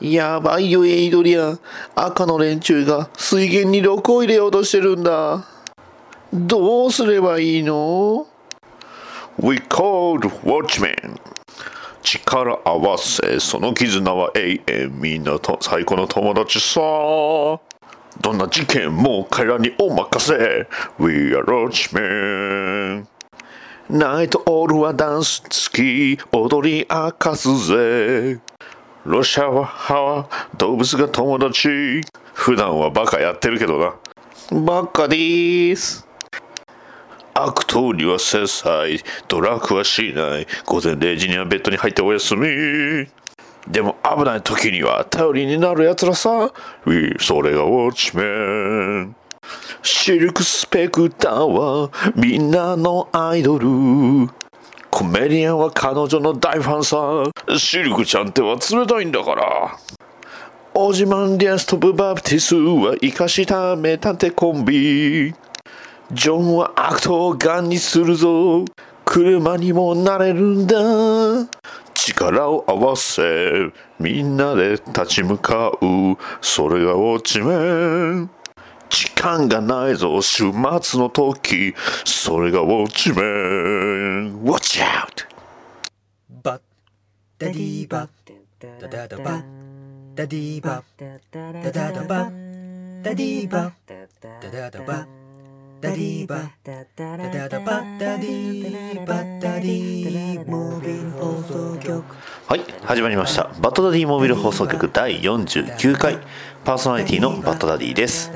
やばいよ、エイドリアン。赤の連中が水源に毒を入れようとしてるんだ。どうすればいいの ?We called Watchmen. 力合わせ、その絆は永遠。みんなと最高の友達さ。どんな事件も彼らにお任せ。We are Watchmen. ナイトオールはダンス好き、踊り明かすぜ。ロシアは歯は動物が友達。普段はバカやってるけどな。バカでーす。悪党には制裁、ドラッグはしない。午前0時にはベッドに入ってお休み。でも危ない時には頼りになる奴らさ。それがウォッチメン。シルクスペクターはみんなのアイドル。コメディアンは彼女の大ファンさ。シルクちゃんっては冷たいんだから。オジマンディアストブバプティスは生かした名探偵コンビ。ジョンは悪党をガンにするぞ。車にもなれるんだ。力を合わせ、みんなで立ち向かう。それがウォッチメン。時間がないぞ、終末の時。それがウォッチメン。Watch out! バッダディバッダダダバッダディバッダダダバッダディバッダダダバッダディバッダダダバッダディバッダディモービル放送局はい始まりましたバッドダディモービル放送局第49回パーソナリティのバッドダディです。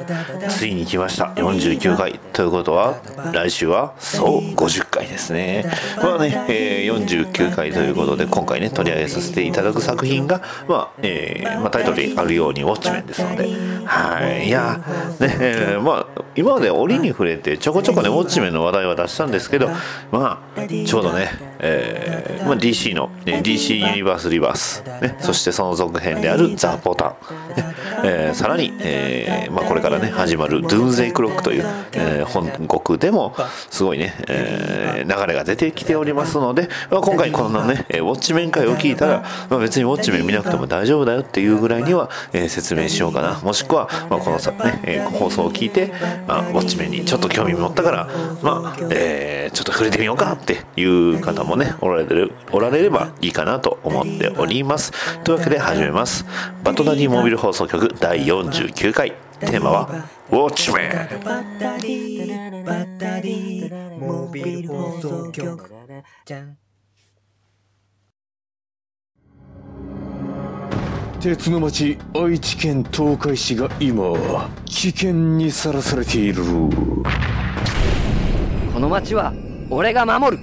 ついに来ました。49回。ということは来週はそう50回ですね。まあね、えー、49回ということで今回ね取り上げさせていただく作品がまあ、えー、まあ、タイトルにあるようにウォッチメンですので。はい。いやね、えー、まあ今まで折に触れてちょこちょこねウォッチメンの話題は出したんですけどまあちょうどね、えーまあ、DC の、ね、DC ユニバースリバース、ね、そしてその続編であるザ・ボタン、ねえーえー、さらに、えーまあ、これからね始まる「ドゥーンゼイ・クロック」という、えー、本国でもすごいね、えー、流れが出てきておりますので、まあ、今回このねウォッチメン会を聞いたら、まあ、別にウォッチメン見なくても大丈夫だよっていうぐらいには、えー、説明しようかな。もしくは、まあ、このさ、ねえー、放送を聞いて、まあ、ウォッチメンにちょっと興味持ったから、まあえー、ちょっと触れてみようかっていう方もねおられるおられればいいかなと思っております。というわけで始めます。バトダディモービル放送局第49回。テーマはウォッチメン。バッタリーバッタリーモービル放送局。じゃん。鉄の町愛知県東海市が今危険にさらされている。この町は俺が守る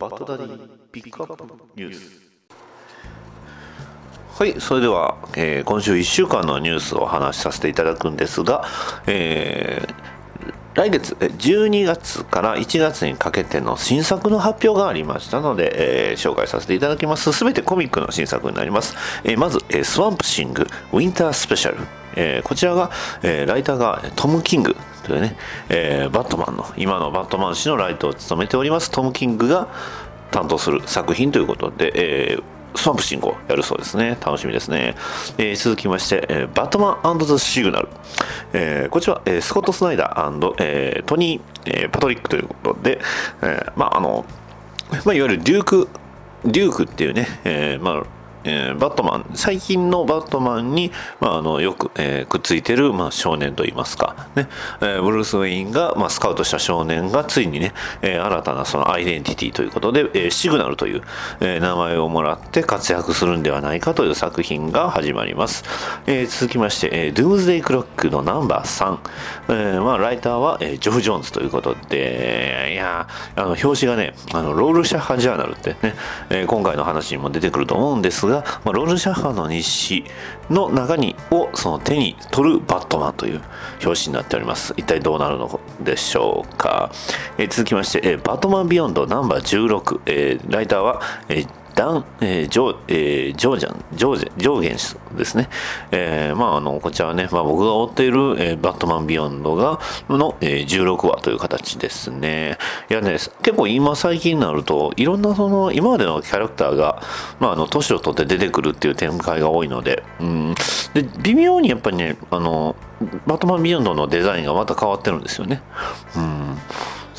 バトダディピックアップニュース。はいそれでは、えー、今週1週間のニュースをお話しさせていただくんですが、えー、来月12月から1月にかけての新作の発表がありましたので、えー、紹介させていただきます。すべてコミックの新作になります、えー、まず、えー、スワンプシングウィンタースペシャル、えー、こちらが、えー、ライターがトム・キングというね、えー、バットマンの今のバットマン誌のライトを務めております。トム・キングが担当する作品ということで、えー、スワンプシングをやるそうですね。楽しみですね。えー、続きまして、えー、バットマンザ・シグナル。えー、こちら、えー、スコット・スナイダー、えー、トニー、えー、パトリックということで、えー、まあ、あの、まあ、いわゆるデューク、デュークっていうね、えー、まあ、えー、バットマン、最近のバットマンに、まあ、あのよく、えー、くっついてる、まあ、少年といいますか、ねえー、ブルース・ウェインが、まあ、スカウトした少年がついにね、えー、新たなそのアイデンティティということで、えー、シグナルという、えー、名前をもらって活躍するんではないかという作品が始まります。えー、続きまして、えー、ドゥーズデイ・クロックのナンバー3、えーまあ、ライターは、えー、ジョフ・ジョーンズということで、いやあの表紙がね、あのロールシャッハ・ジャーナルってね、えー、今回の話にも出てくると思うんですが、が、まあ、ロールシャッハの日誌の中にをその手に取るバットマンという表紙になっております。一体どうなるのでしょうか、えー続きまして、えーバットマンビヨンドナンバー16、えーライターは、えーダン、えージョー、えージョージャン、ジョージ、ジョーゲン氏ですね。えーまあ、あの、こちらはね、まあ、僕が追っている、えーバットマンビヨンドが、の、えー16話という形ですね。いやね、結構今最近になると、いろんなその、今までのキャラクターが、まあ、あの、年を取って出てくるっていう展開が多いので、うん。で、微妙にやっぱりね、あの、バットマンビヨンドのデザインがまた変わってるんですよね。うん。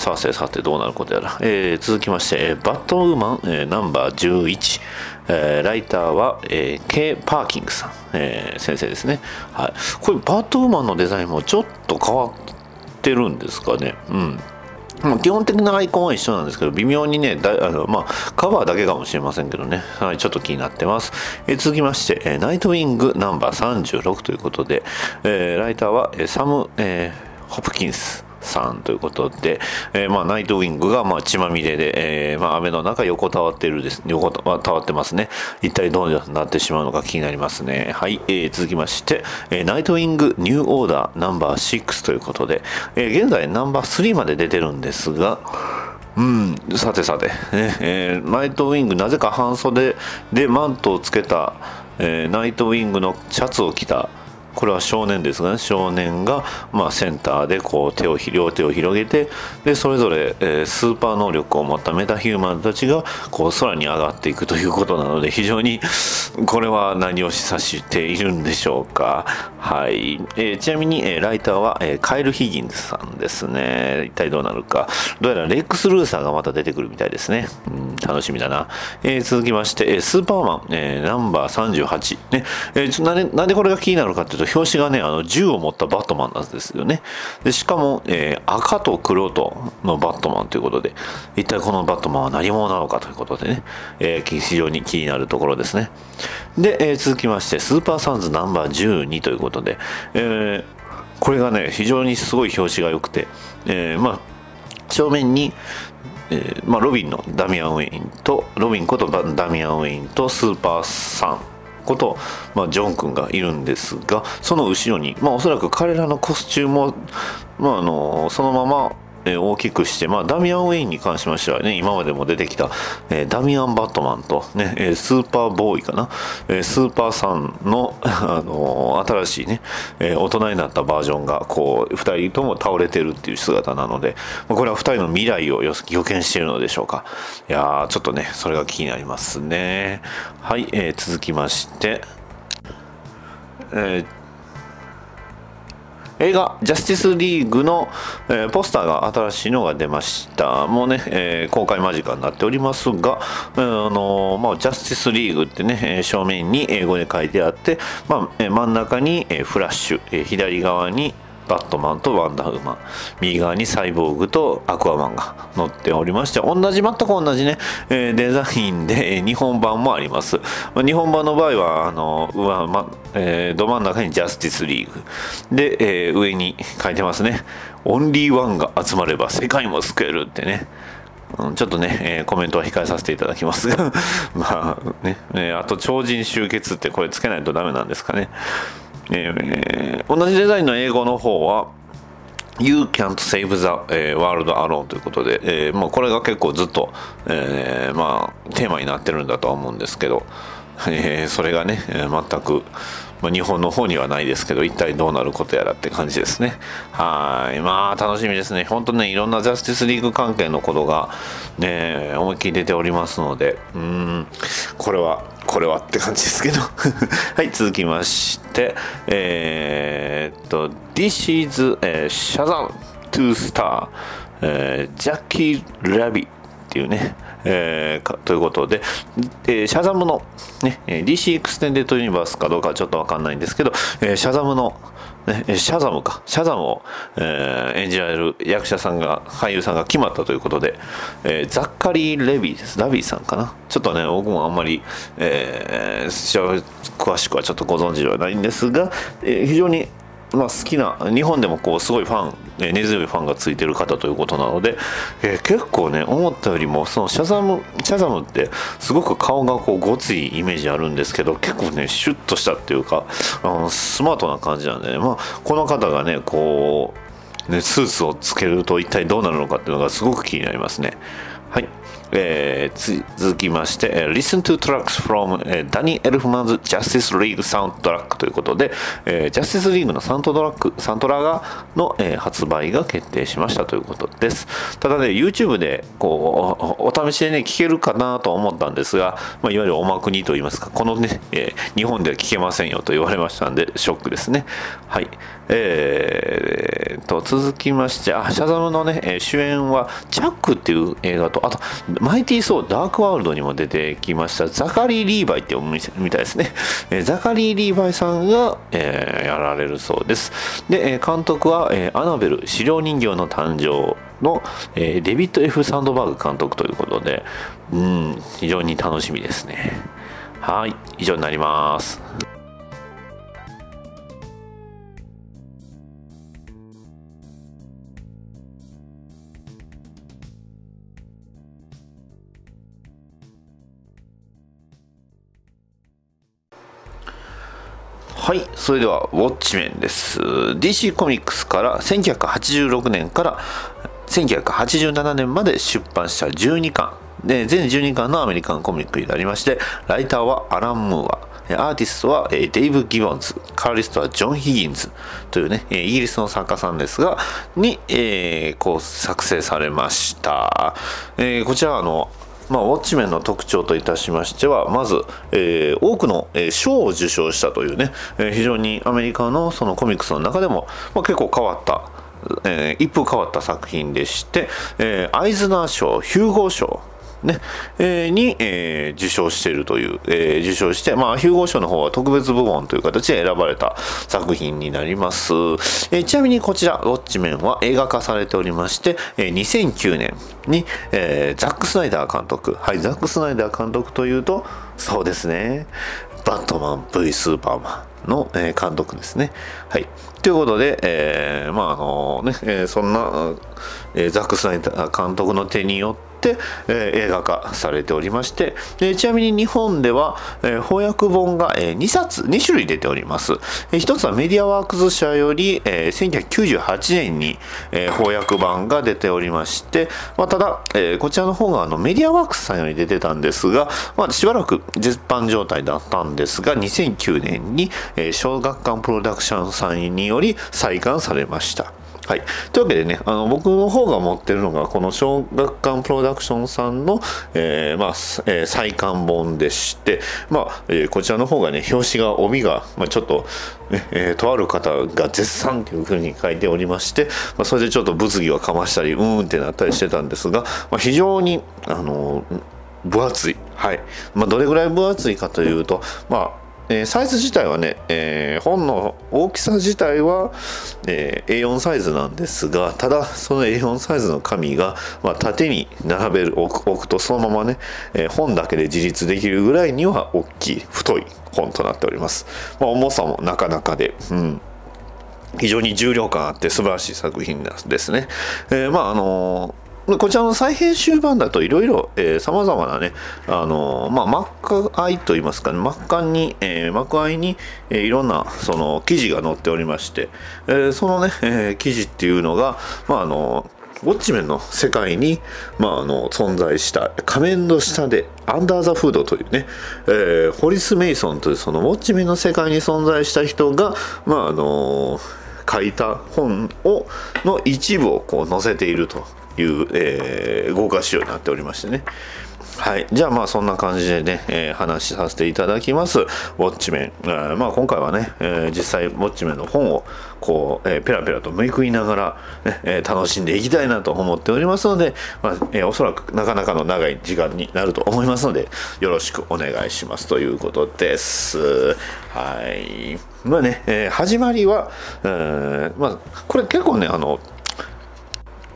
さてさてどうなることやら、えー続きまして、バットウーマン、えーナンバー11、えーライターは、えー、K. パーキンスさん、えー先生ですね、はい、これバットウーマンのデザインもちょっと変わってるんですかね。うん。まあ基本的なアイコンは一緒なんですけど、微妙にね、だあのまあ、カバーだけかもしれませんけどね、はい、ちょっと気になってます。え続きまして、えーナイトウィングナンバー36ということで、えーライターは、えーサム、えーホプキンス。さんということで、えーまあ、ナイトウィングが、まあ、血まみれで、えーまあ、雨の中横たわっているです、横たわってますね。一体どうなってしまうのか気になりますね。はい、えー続きまして、えナイトウィングニューオーダーナンバー6ということで、え現在ナンバー3まで出てるんですが、うん、さてさて、ねえーナイトウィングなぜか半袖でマントをつけた、えナイトウィングのシャツを着たこれは少年ですがね。少年が、まあ、センターでこう手を両手を広げてでそれぞれ、えースーパー能力を持ったメタヒューマンたちがこう空に上がっていくということなので非常にこれは何を示唆しているんでしょうか。はい、えーちなみに、えーライターは、えーカイル・ヒギンズさんですね。一体どうなるか。どうやらレックス・ルーサーがまた出てくるみたいですね、うん、楽しみだな、えー続きまして、えースーパーマン、えーナンバー38ね、えーちょなんでなんでこれが気になるかというと表紙がねあの銃を持ったバットマンなんですよね。でしかも、えー赤と黒とのバットマンということで一体このバットマンは何者なのかということでね、えー非常に気になるところですね。で、えー続きましてスーパーサンズナンバー12ということで、えーこれがね非常にすごい表紙が良くて、えーまあ正面に、えーまあ、ロビンのダミアン・ウェインとロビンことダミアン・ウェインとスーパーサン。こと、まあ、ジョン君がいるんですがその後ろに、まあ、おそらく彼らのコスチュームを、まあ、あのそのままえ大きくして、まあ、ダミアン・ウェインに関しましてはね、今までも出てきた、えーダミアン・バットマンと、ね、えースーパーボーイかな、えースーパーサンの、あの新しいね、え大人になったバージョンが、こう、二人とも倒れてるっていう姿なので、まあこれは二人の未来を予見しているのでしょうか。いやー、ちょっとね、それが気になりますね。はい、え続きまして、えー映画「ジャスティスリーグの」えーポスターが新しいのが出ました。もうね、えー公開間近になっておりますが、あのーまあ、ジャスティスリーグってね、正面に英語で書いてあって、まあ真ん中に、フラッシュ、左側にバットマンとワンダーウーマン。右側にサイボーグとアクアマンが乗っておりまして同じ全く同じね、えーデザインで、えー日本版もあります、まあ、日本版の場合はあの上、まえーど真ん中にジャスティスリーグ。で、えー上に書いてますね。オンリーワンが集まれば世界も救えるってね。うんちょっとね、えーコメントは控えさせていただきますが。まあね、えーあと超人集結ってこれつけないとダメなんですかね、えー同じデザインの英語の方は You can't save the、world alone ということで、えーまあ、これが結構ずっと、えーまあ、テーマになってるんだとは思うんですけど、えーそれがね、え全く、まあ、日本の方にはないですけど一体どうなることやらって感じですね。はい。まあ楽しみですね。本当ねいろんなジャスティスリーグ関係のことがね思いっきり出ておりますのでうんこれはこれはって感じですけど。はい続きましてえーっと This is、えー、Shazam to Star、えー、ジャッキー・ラビっていうね、えーかということで、えーシャザムの、ね、えー DC エクステンデッドユニバースかどうかはちょっとわかんないんですけど、えーシャザムの、ね、シャザムか、シャザムを、えー演じられる役者さんが、俳優さんが決まったということで、えーザッカリー・レビーです。ラビーさんかな。ちょっとね、僕もあんまり、えー詳しくはちょっとご存知ではないんですが、えー非常にまあ、好きな日本でもこうすごいファンえ根強いファンがついてる方ということなので、えー結構ね思ったよりもそのシャザムシャザムってすごく顔がこうごついイメージあるんですけど結構ねシュッとしたっていうかあのスマートな感じなんでね、まあ、この方がねこうねスーツをつけると一体どうなるのかっていうのがすごく気になりますね。はい。えー続きまして、えー Listen to tracks from、えー、 Danny Elfman's Justice League soundtrack ということで、えージャスティス・リーグのサウンドトラック、サントラがの、えー発売が決定しましたということです。ただね、YouTube でこうおお試しでね、聞けるかなと思ったんですが、まあ、いわゆるおまくにといいますか、このね、えー日本では聞けませんよと言われましたんで、ショックですね。はい。えー、と続きましてあシャザムのね主演はチャックっていう映画とあとマイティー・ソーダークワールドにも出てきましたザカリー・リーバイって読むみたいですね、えザカリー・リーバイさんが、えーやられるそうです。で、監督は、えアナベル資料人形の誕生の、えーデビッド・ F・ サンドバーグ監督ということでうん非常に楽しみですね。はい以上になります。はい、それでは、ウォッチメンです。DC コミックスから1986年から1987年まで出版した12巻。で、全12巻のアメリカンコミックになりまして、ライターはアラン・ムーア。アーティストはデイブ・ギボンズ、カーリストはジョン・ヒギンズというね、イギリスの作家さんですが、に、えーこう作成されました。えーこちらはあの、まあ、ウォッチメンの特徴といたしましては、まず、えー多くの、え賞を受賞したというね、えー非常にアメリカのそのコミックスの中でも、まあ、結構変わった、えー一風変わった作品でして、えーアイズナー賞、ヒューゴー賞、ねえーに、えー受賞しているという、えー受賞して、まあ、ヒューゴー賞の方は特別部門という形で選ばれた作品になります。えちなみにこちら、ウォッチメンは映画化されておりまして、えー2009年に、えザック・スナイダー監督、はい、ザック・スナイダー監督というと、そうですね、バットマン V スーパーマンの、え監督ですね。はい。ということで、えまああのね、えそんな、えザック・スナイダー監督の手によって、えー映画化されておりまして、でちなみに日本では、えー翻訳本が、え2冊、2種類出ております。えー一つはメディアワークス社より、えー1998年に、えー翻訳版が出ておりまして、まあ、ただ、えーこちらの方があのメディアワークスさんより出てたんですが、まあ、しばらく絶版状態だったんですが、2009年に、えー小学館プロダクションさんにより再刊されました。はい、というわけでねあの僕の方が持ってるのがこの小学館プロダクションさんの、えーまあえー再刊本でして、まあえーこちらの方がね表紙が帯が、まあ、ちょっと、ねえーとある方が絶賛というふうに書いておりまして、まあ、それでちょっと物議をかましたりうーんってなったりしてたんですが、まあ、非常にあの分厚い、はい。まあ、どれぐらい分厚いかというと、まあえーサイズ自体はね、えー本の大きさ自体は、えー A4 サイズなんですがただその A4 サイズの紙が、まあ、縦に並べる置くとそのままね、え本だけで自立できるぐらいには大きい太い本となっております、まあ、重さもなかなかで、うん、非常に重量感あって素晴らしい作品ですね。えーまああのこちらの再編集版だといろいろさまざまなね、あのまあ、幕愛といいますかね、幕間に、えー幕愛に、えーいろんなその記事が載っておりまして、えーそのね、えー記事っていうのが、まああのウォッチメンの世界に、まあ、あの存在した仮面の下でアンダー・ザ・フードというね、えーホリス・メイソンというそのウォッチメンの世界に存在した人が、まああの書いた本をの一部をこう載せていると。いう、えー豪華仕様になっておりましてね。はい、じゃあまあそんな感じでね、えー話しさせていただきます。ウォッチメン、えーまあ今回はね、えー実際ウォッチメンの本をこう、えーペラペラとめくりながら、ねえ楽しんでいきたいなと思っておりますので、まあえーおそらくなかなかの長い時間になると思いますのでよろしくお願いします。ということです。はい。まあね、えー始まりは、えーまあこれ結構ねあの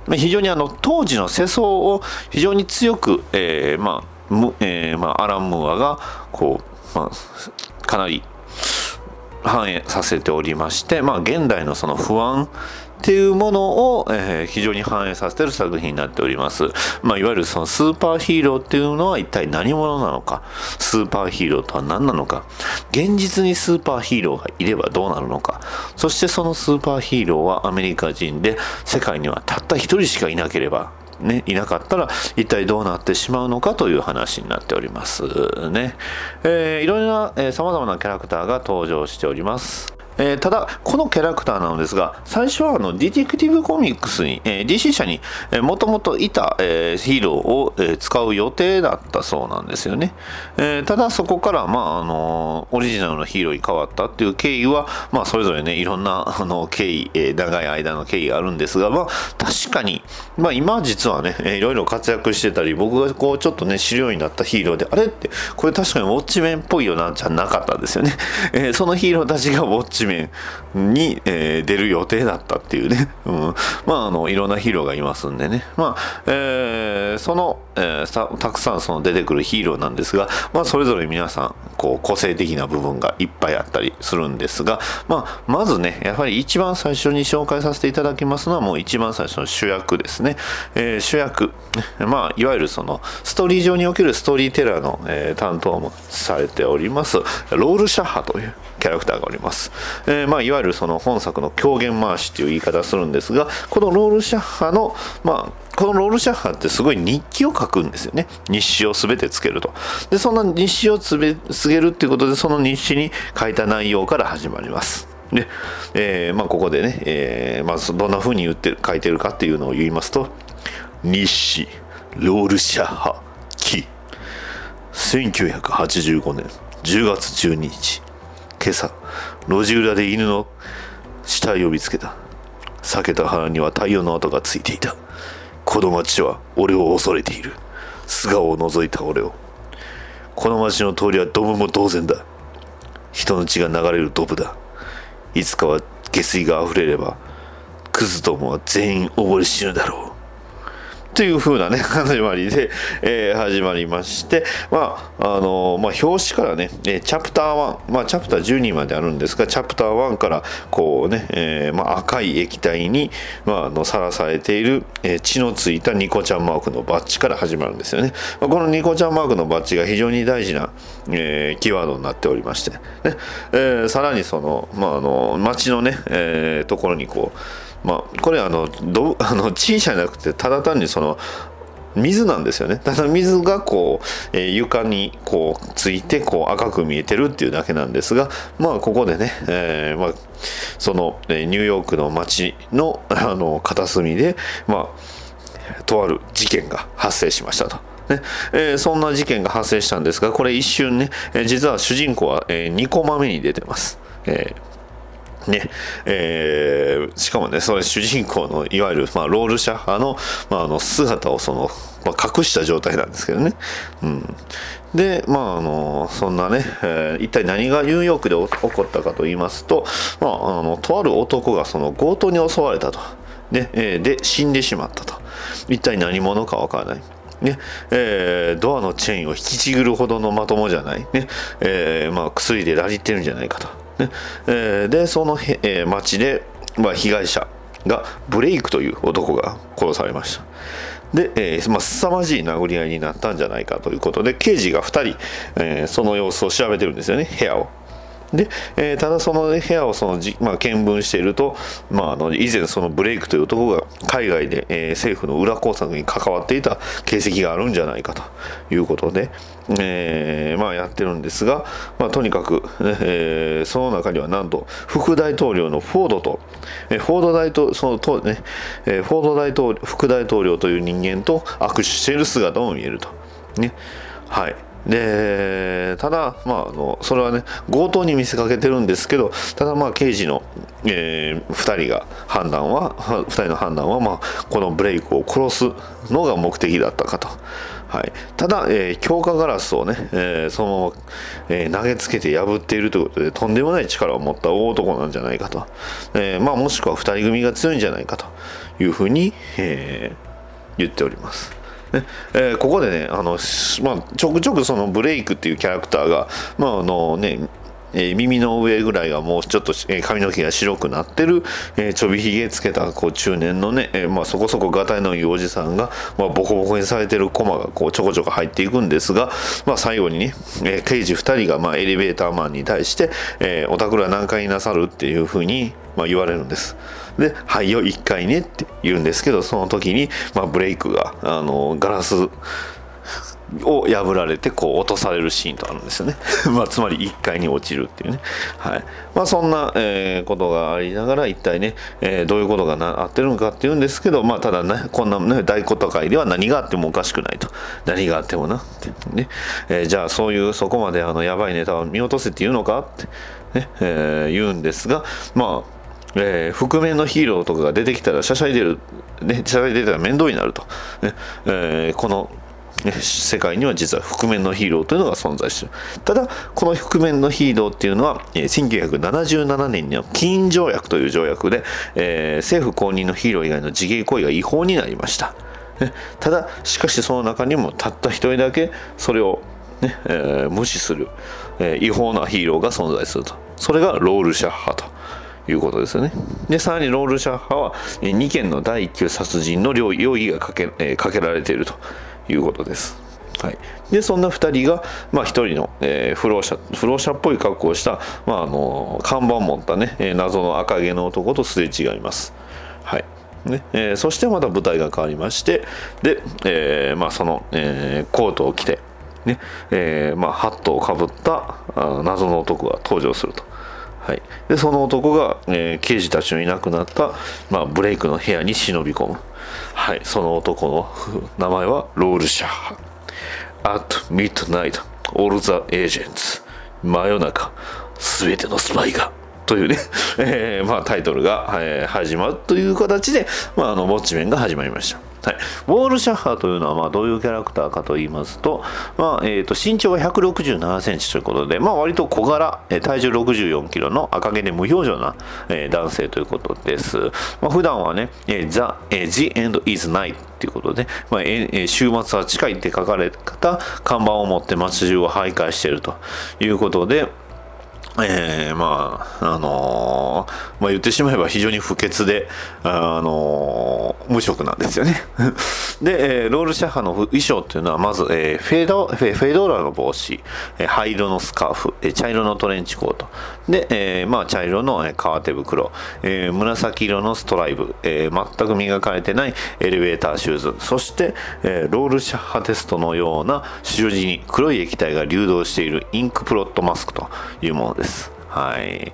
非常にあの当時の世相を非常に強く、えーまあむえーまあ、アラン・ムーアがこう、まあ、かなり反映させておりまして、まあ、現代のその不安っていうものを、えー非常に反映させてる作品になっております。まあ、いわゆるそのスーパーヒーローっていうのは一体何者なのか、スーパーヒーローとは何なのか、現実にスーパーヒーローがいればどうなるのか、そしてそのスーパーヒーローはアメリカ人で世界にはたった一人しかいなければね、いなかったら一体どうなってしまうのかという話になっておりますね。えーいろいろな、えー、様々なキャラクターが登場しております。えーただ、このキャラクターなのですが、最初はあのディティクティブコミックスに、えー DC 社にもともといた、えーヒーローを、えー使う予定だったそうなんですよね。えーただ、そこから、まああのオリジナルのヒーローに変わったっていう経緯は、まあ、それぞれね、いろんなあの経緯、えー長い間の経緯があるんですが、まあ、確かに、まあ、今実はね、いろいろ活躍してたり、僕がこうちょっとね、知るようになったヒーローで、あれって、これ確かにウォッチメンっぽいよな、じゃなかったんですよね。えーそのヒーローたちがウォッチメンに、えー出る予定だったっていうね。うん。まあ、あの、いろんなヒーローがいますんでね。まあ、えーその、えーたくさんその出てくるヒーローなんですが、まあ、それぞれ皆さん、こう、個性的な部分がいっぱいあったりするんですが、まあ、まずね、やはり一番最初に紹介させていただきますのは、もう一番最初の主役ですね。えー主役。まあ、いわゆるその、ストーリー上におけるストーリーテラーの、えー担当もされております、ロールシャッハというキャラクターがおります。えーまあ、いわゆるその本作の狂言回しという言い方をするんですが、このロールシャッハの、まあ、このロールシャッハってすごい日記を書くんですよね。日誌をすべてつけると。で、そんな日誌をつべつけるっていうことで、その日誌に書いた内容から始まります。で、えーまあ、ここでね、えーまあ、どんな風に言って書いてるかっていうのを言いますと、日誌、ロールシャッハ、記。1985年10月12日今朝路地裏で犬の死体を見つけた。裂けた腹には太陽の跡がついていた。この町は俺を恐れている。素顔を覗いた俺を。この町の通りはドブも同然だ。人の血が流れるドブだ。いつかは下水が溢れればクズどもは全員溺れ死ぬだろう。という風なね、始まりで、えー始まりまして、まあ、あのまあ、表紙からね、えチャプター1、まあ、チャプター12まであるんですが、チャプター1から、こうね、えーまあ、赤い液体に、まあ、さらされている、え血のついたニコちゃんマークのバッジから始まるんですよね。まあ、このニコちゃんマークのバッジが非常に大事な、えキーワードになっておりまして、ね、えさらにその、まあ、あの、街のね、えところにこう、まあ、これあのど あの小さじゃなくてただ単にその水なんですよねただ水がこう、えー床にこうついてこう赤く見えてるっていうだけなんですがまあここでね、えーまあ、その、えーニューヨークの街の あの片隅でまあとある事件が発生しましたと。ねえーそんな事件が発生したんですがこれ一瞬ね、えー実は主人公は、え2コマ目に出てます。えーねえーしかもね、それ主人公のいわゆる、まあ、ロールシャッハの,、まあ、あの姿をその、まあ、隠した状態なんですけどね。うん、で、まあ、あのそんなね、えー一体何がニューヨークで起こったかと言いますと、まあ、あのとある男がその強盗に襲われたと。で,、えーで死んでしまったと。一体何者かわからない。ねえードアのチェーンを引きちぐるほどのまともじゃない、ねえーまあ、薬でラリってるんじゃないかと。ねえーでその、えー街で、まあ、被害者がブレイクという男が殺されました。で、えーまあ、凄まじい殴り合いになったんじゃないかということで刑事が2人、えーその様子を調べてるんですよね部屋を。で、えーただその部屋をそのじ、まあ、見聞していると、まあ、あの以前そのブレイクという男が海外で、えー政府の裏工作に関わっていた形跡があるんじゃないかということで、えーまあ、やってるんですが、まあ、とにかく、ねえーその中にはなんと副大統領のフォードと、えーフォード大統そのと、ねえーフォード大統副大統領という人間と握手している姿も見えると。ねはいでただ、まあ、あのそれはね強盗に見せかけてるんですけどただまあ刑事の、え2人が判断は2人の判断は、まあ、このブレイクを殺すのが目的だったかと。はい、ただ、えー強化ガラスをね、えーそのまま、えー投げつけて破っているということでとんでもない力を持った大男なんじゃないかと、えまあ、もしくは2人組が強いんじゃないかと。いうふうに、え言っております。ね。えーここでねあの、まあ、ちょくちょくそのブレイクっていうキャラクターが、まああのねえー耳の上ぐらいがもうちょっと、えー髪の毛が白くなってる、えーちょびひげつけたこう中年のね、えまあ、そこそこがたいのいいおじさんが、まあ、ボコボコにされてるコマがこうちょこちょこ入っていくんですが、まあ、最後にね、え刑事2人が、まあ、エレベーターマンに対して「えーお宅ら何回なさる?」っていうふうに、ま、言われるんです。で「はいよ1回ね」って言うんですけどその時に、ま、ブレイクがあのガラスを破られてこう落とされるシーンとあるんですよね、まあ、つまり1階に落ちるっていうね、はい。まあ、そんな、えーことがありながら一体ね、えーどういうことがなあってるのかっていうんですけど、まあ、ただねこんな、ね、大こと会では何があってもおかしくないと。何があってもなってね、えーじゃあそういうそこまであのやばいネタを見落とせって言うのかって、ねえ言うんですがまあえー覆面のヒーローとかが出てきたら、しゃしゃい出る、ね、しゃしゃい出たら面倒になると。ねえーこの、世界には実は覆面のヒーローというのが存在している。ただ、この覆面のヒーローっていうのは、1977年にはキーン条約という条約で、えー政府公認のヒーロー以外の自芸行為が違法になりました。ねただ、しかしその中にもたった一人だけそれを、ねえー無視する、えー違法なヒーローが存在すると。それがロールシャッハと。いうことですよね。で、さらにロールシャッハは2件の第1級殺人の容容疑がかけ,、えーかけられているということです。はい、でそんな2人が、まあ、1人の、えー不老者不老者っぽい格好をした、まあ、あの看板を持った、ね、えー謎の赤毛の男とすれ違います。はいねえーそしてまた舞台が変わりましてで、えーまあ、その、えーコートを着て、ねえーまあ、ハットをかぶったあ謎の男が登場すると。はい、でその男が、えー刑事たちのいなくなった、まあ、ブレイクの部屋に忍び込む、はい、その男の名前はロールシャッハ。At midnight all the agents 真夜中すべてのスパイが。というね、えーまあ、タイトルが、えー始まるという形で、まあ、あのウォッチメンが始まりました。はい、ウォールシャッハーというのはまあどういうキャラクターかと言いますと,、まあえ、と身長が167センチということで、まあ、割と小柄、え体重64キロの赤毛で無表情な、えー男性ということです。まあ、普段はね、えー The, えー The End is Night ということで、まあえー週末は近いって書かれた看板を持って街中を徘徊しているということで、えー、まあ、あのーまあ言ってしまえば非常に不潔で、あのー無職なんですよね。で、えーロールシャッハの衣装っていうのは、まず、えーフェード、フェフェードーラの帽子、えー灰色のスカーフ、えー茶色のトレンチコート、で、えーまあ茶色のえー革手袋、えー紫色のストライブ、えー全く磨かれてないエレベーターシューズ、そして、えーロールシャッハテストのような十字に黒い液体が流動しているインクプロットマスクというものです。はい。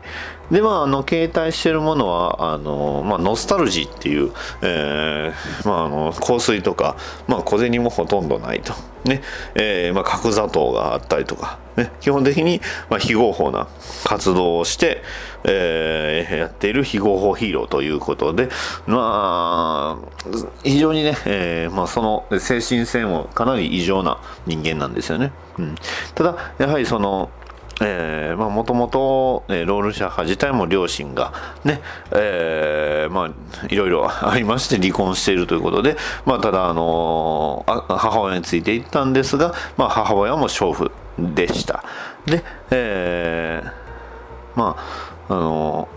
で、まあ、あの、携帯してるものは、あの、まあ、ノスタルジーっていう、えーまあ、あの、香水とか、まあ、小銭もほとんどないと。ね。えーまあ、角砂糖があったりとか、ね。基本的に、まあ、非合法な活動をして、えーやっている非合法ヒーローということで、まあ、非常にね、えーまあ、その精神性もかなり異常な人間なんですよね。うん。ただ、やはりその、えーまあもともとえーロールシャッハ自体も両親がね、えーまあいろいろありまして離婚しているということで、まあただあのーあ母親についていったんですが、まあ母親も娼婦でした。で、えーまああの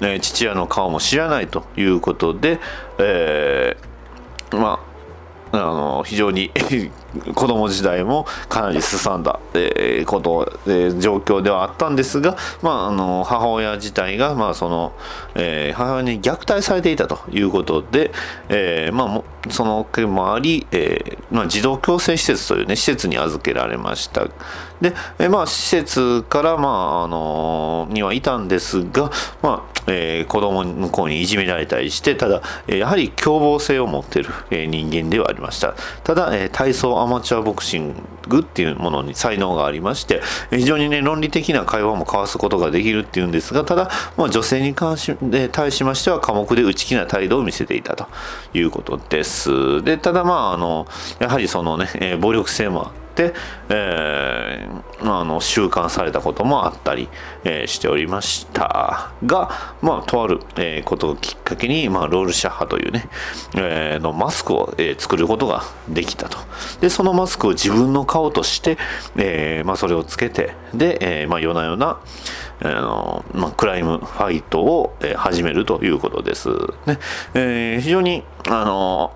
ーえ父親の顔も知らないということで、えーまああの非常に 子供時代もかなりすさんだ、えーこと、えー状況ではあったんですが、まあ、あの母親自体が、まあそのえー母親に虐待されていたということで、えーまあ、その件もあり、えーまあ、児童共生施設という、ね、施設に預けられました。で、えまあ、施設から、まああのにはいたんですが、まあえー子供向こうにいじめられたりして、ただ、えやはり凶暴性を持っている、え人間ではありました。ただ、え体操アマチュアボクシングっていうものに才能がありまして、非常にね、論理的な会話も交わすことができるっていうんですが、ただ、まあ、女性に関しで対しましては、寡黙で内気な態度を見せていたということです。で、ただ、まあ、あの、やはりそのね、え暴力性もあって、えー、あの収監されたこともあったり、えーしておりました。が、まあ、とある、えーことをきっかけに、まあ、ロールシャッハというね、えーのマスクを、えー作ることができたと。でそのマスクを自分の顔として、えーまあ、それをつけてで、えーまあ、夜な夜なあの、まあ、クライムファイトを、えー始めるということです。ねえー非常にあの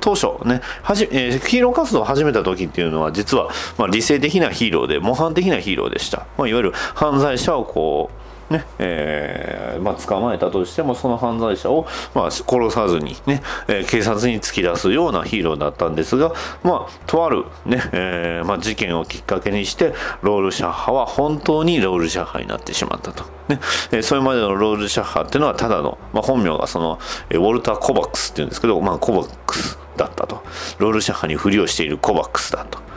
当初ねはじ、えーヒーロー活動を始めた時っていうのは実は、まあ、理性的なヒーローで模範的なヒーローでした、まあ、いわゆる犯罪者をこうねえーまあ、捕まえたとしてもその犯罪者を、まあ、殺さずに、ねえー警察に突き出すようなヒーローだったんですが、まあ、とある、ねえーまあ、事件をきっかけにしてロールシャッハは本当にロールシャッハになってしまったと、ねえーそれまでのロールシャッハっていうのはただの、まあ、本名がその、えーウォルター・コバックスっていうんですけど、まあ、コバックスだったとロールシャッハにふりをしているコバックスだと。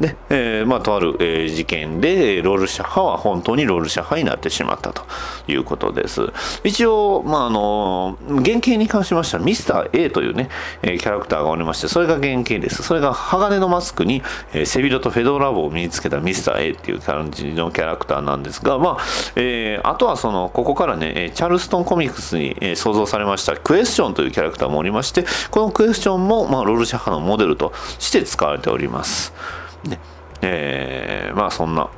で、えーまあ、とある、えー事件で、ロールシャッハは本当にロールシャッハになってしまったということです。一応、まあ、あの、原型に関しましては、ミスター A というね、えーキャラクターがおりまして、それが原型です。それが鋼のマスクに、えー背広とフェドラボを身につけたミスター A っていう感じのキャラクターなんですが、まあ、えーあとはその、ここからね、えチャルストンコミックスに、えー創造されましたクエスチョンというキャラクターもおりまして、このクエスチョンも、まあ、ロールシャッハのモデルとして使われております。ねえーまあそんな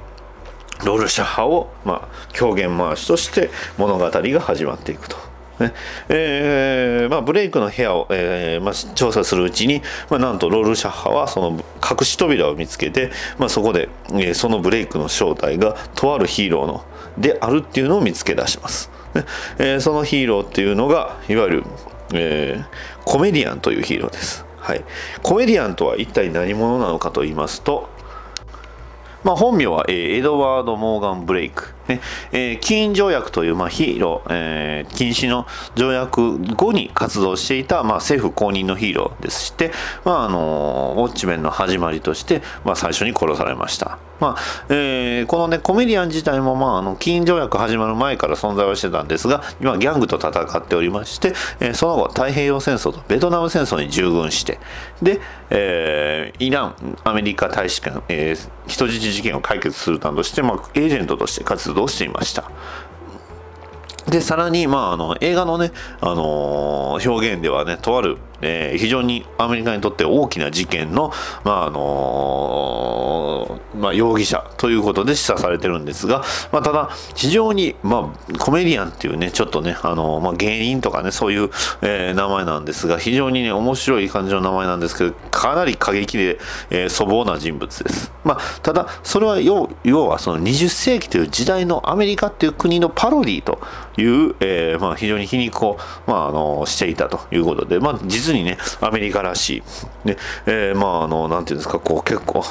ロールシャッハを、まあ、狂言回しとして物語が始まっていくと。ねえーまあ、ブレイクの部屋を、えーまあ、調査するうちに、まあ、なんとロールシャッハはその隠し扉を見つけて、まあ、そこで、えーそのブレイクの正体がとあるヒーローのであるっていうのを見つけ出します。ねえーそのヒーローっていうのがいわゆる、えーコメディアンというヒーローです。はい、コメディアンとは一体何者なのかと言いますと、まあ、本名は、えーエドワード・モーガン・ブレイク。ねえーキーン条約という、まあ、ヒーロー、えー禁止の条約後に活動していた、まあ、政府公認のヒーローでして、まああのーウォッチメンの始まりとして、まあ、最初に殺されました。まあえーこのね、コメディアン自体も、まあ、あの、キーン条約始まる前から存在はしてたんですが、今、ギャングと戦っておりまして、えーその後、太平洋戦争とベトナム戦争に従軍して、で、えーイラン、アメリカ大使館、えー人質事件を解決するなどして、まあ、エージェントとして活動していました。で、さらに、まあ、あの、映画のね、あのー表現ではね、とある、えー非常にアメリカにとって大きな事件の、まあ、あのーまあ、容疑者ということで示唆されてるんですが、まあ、ただ、非常に、まあ、コメディアンっていうね、ちょっとね、あのーまあ、芸人とかね、そういう、えー名前なんですが、非常にね、面白い感じの名前なんですけど、かなり過激で、えー粗暴な人物です。まあ、ただ、それは要要はその20世紀という時代のアメリカっていう国のパロディという、えーまあ、非常に皮肉を、まあ、あのしていたということで、まあ、実にね、アメリカらしい、ねえーまあ、あの、なんていうんですか、こう結構、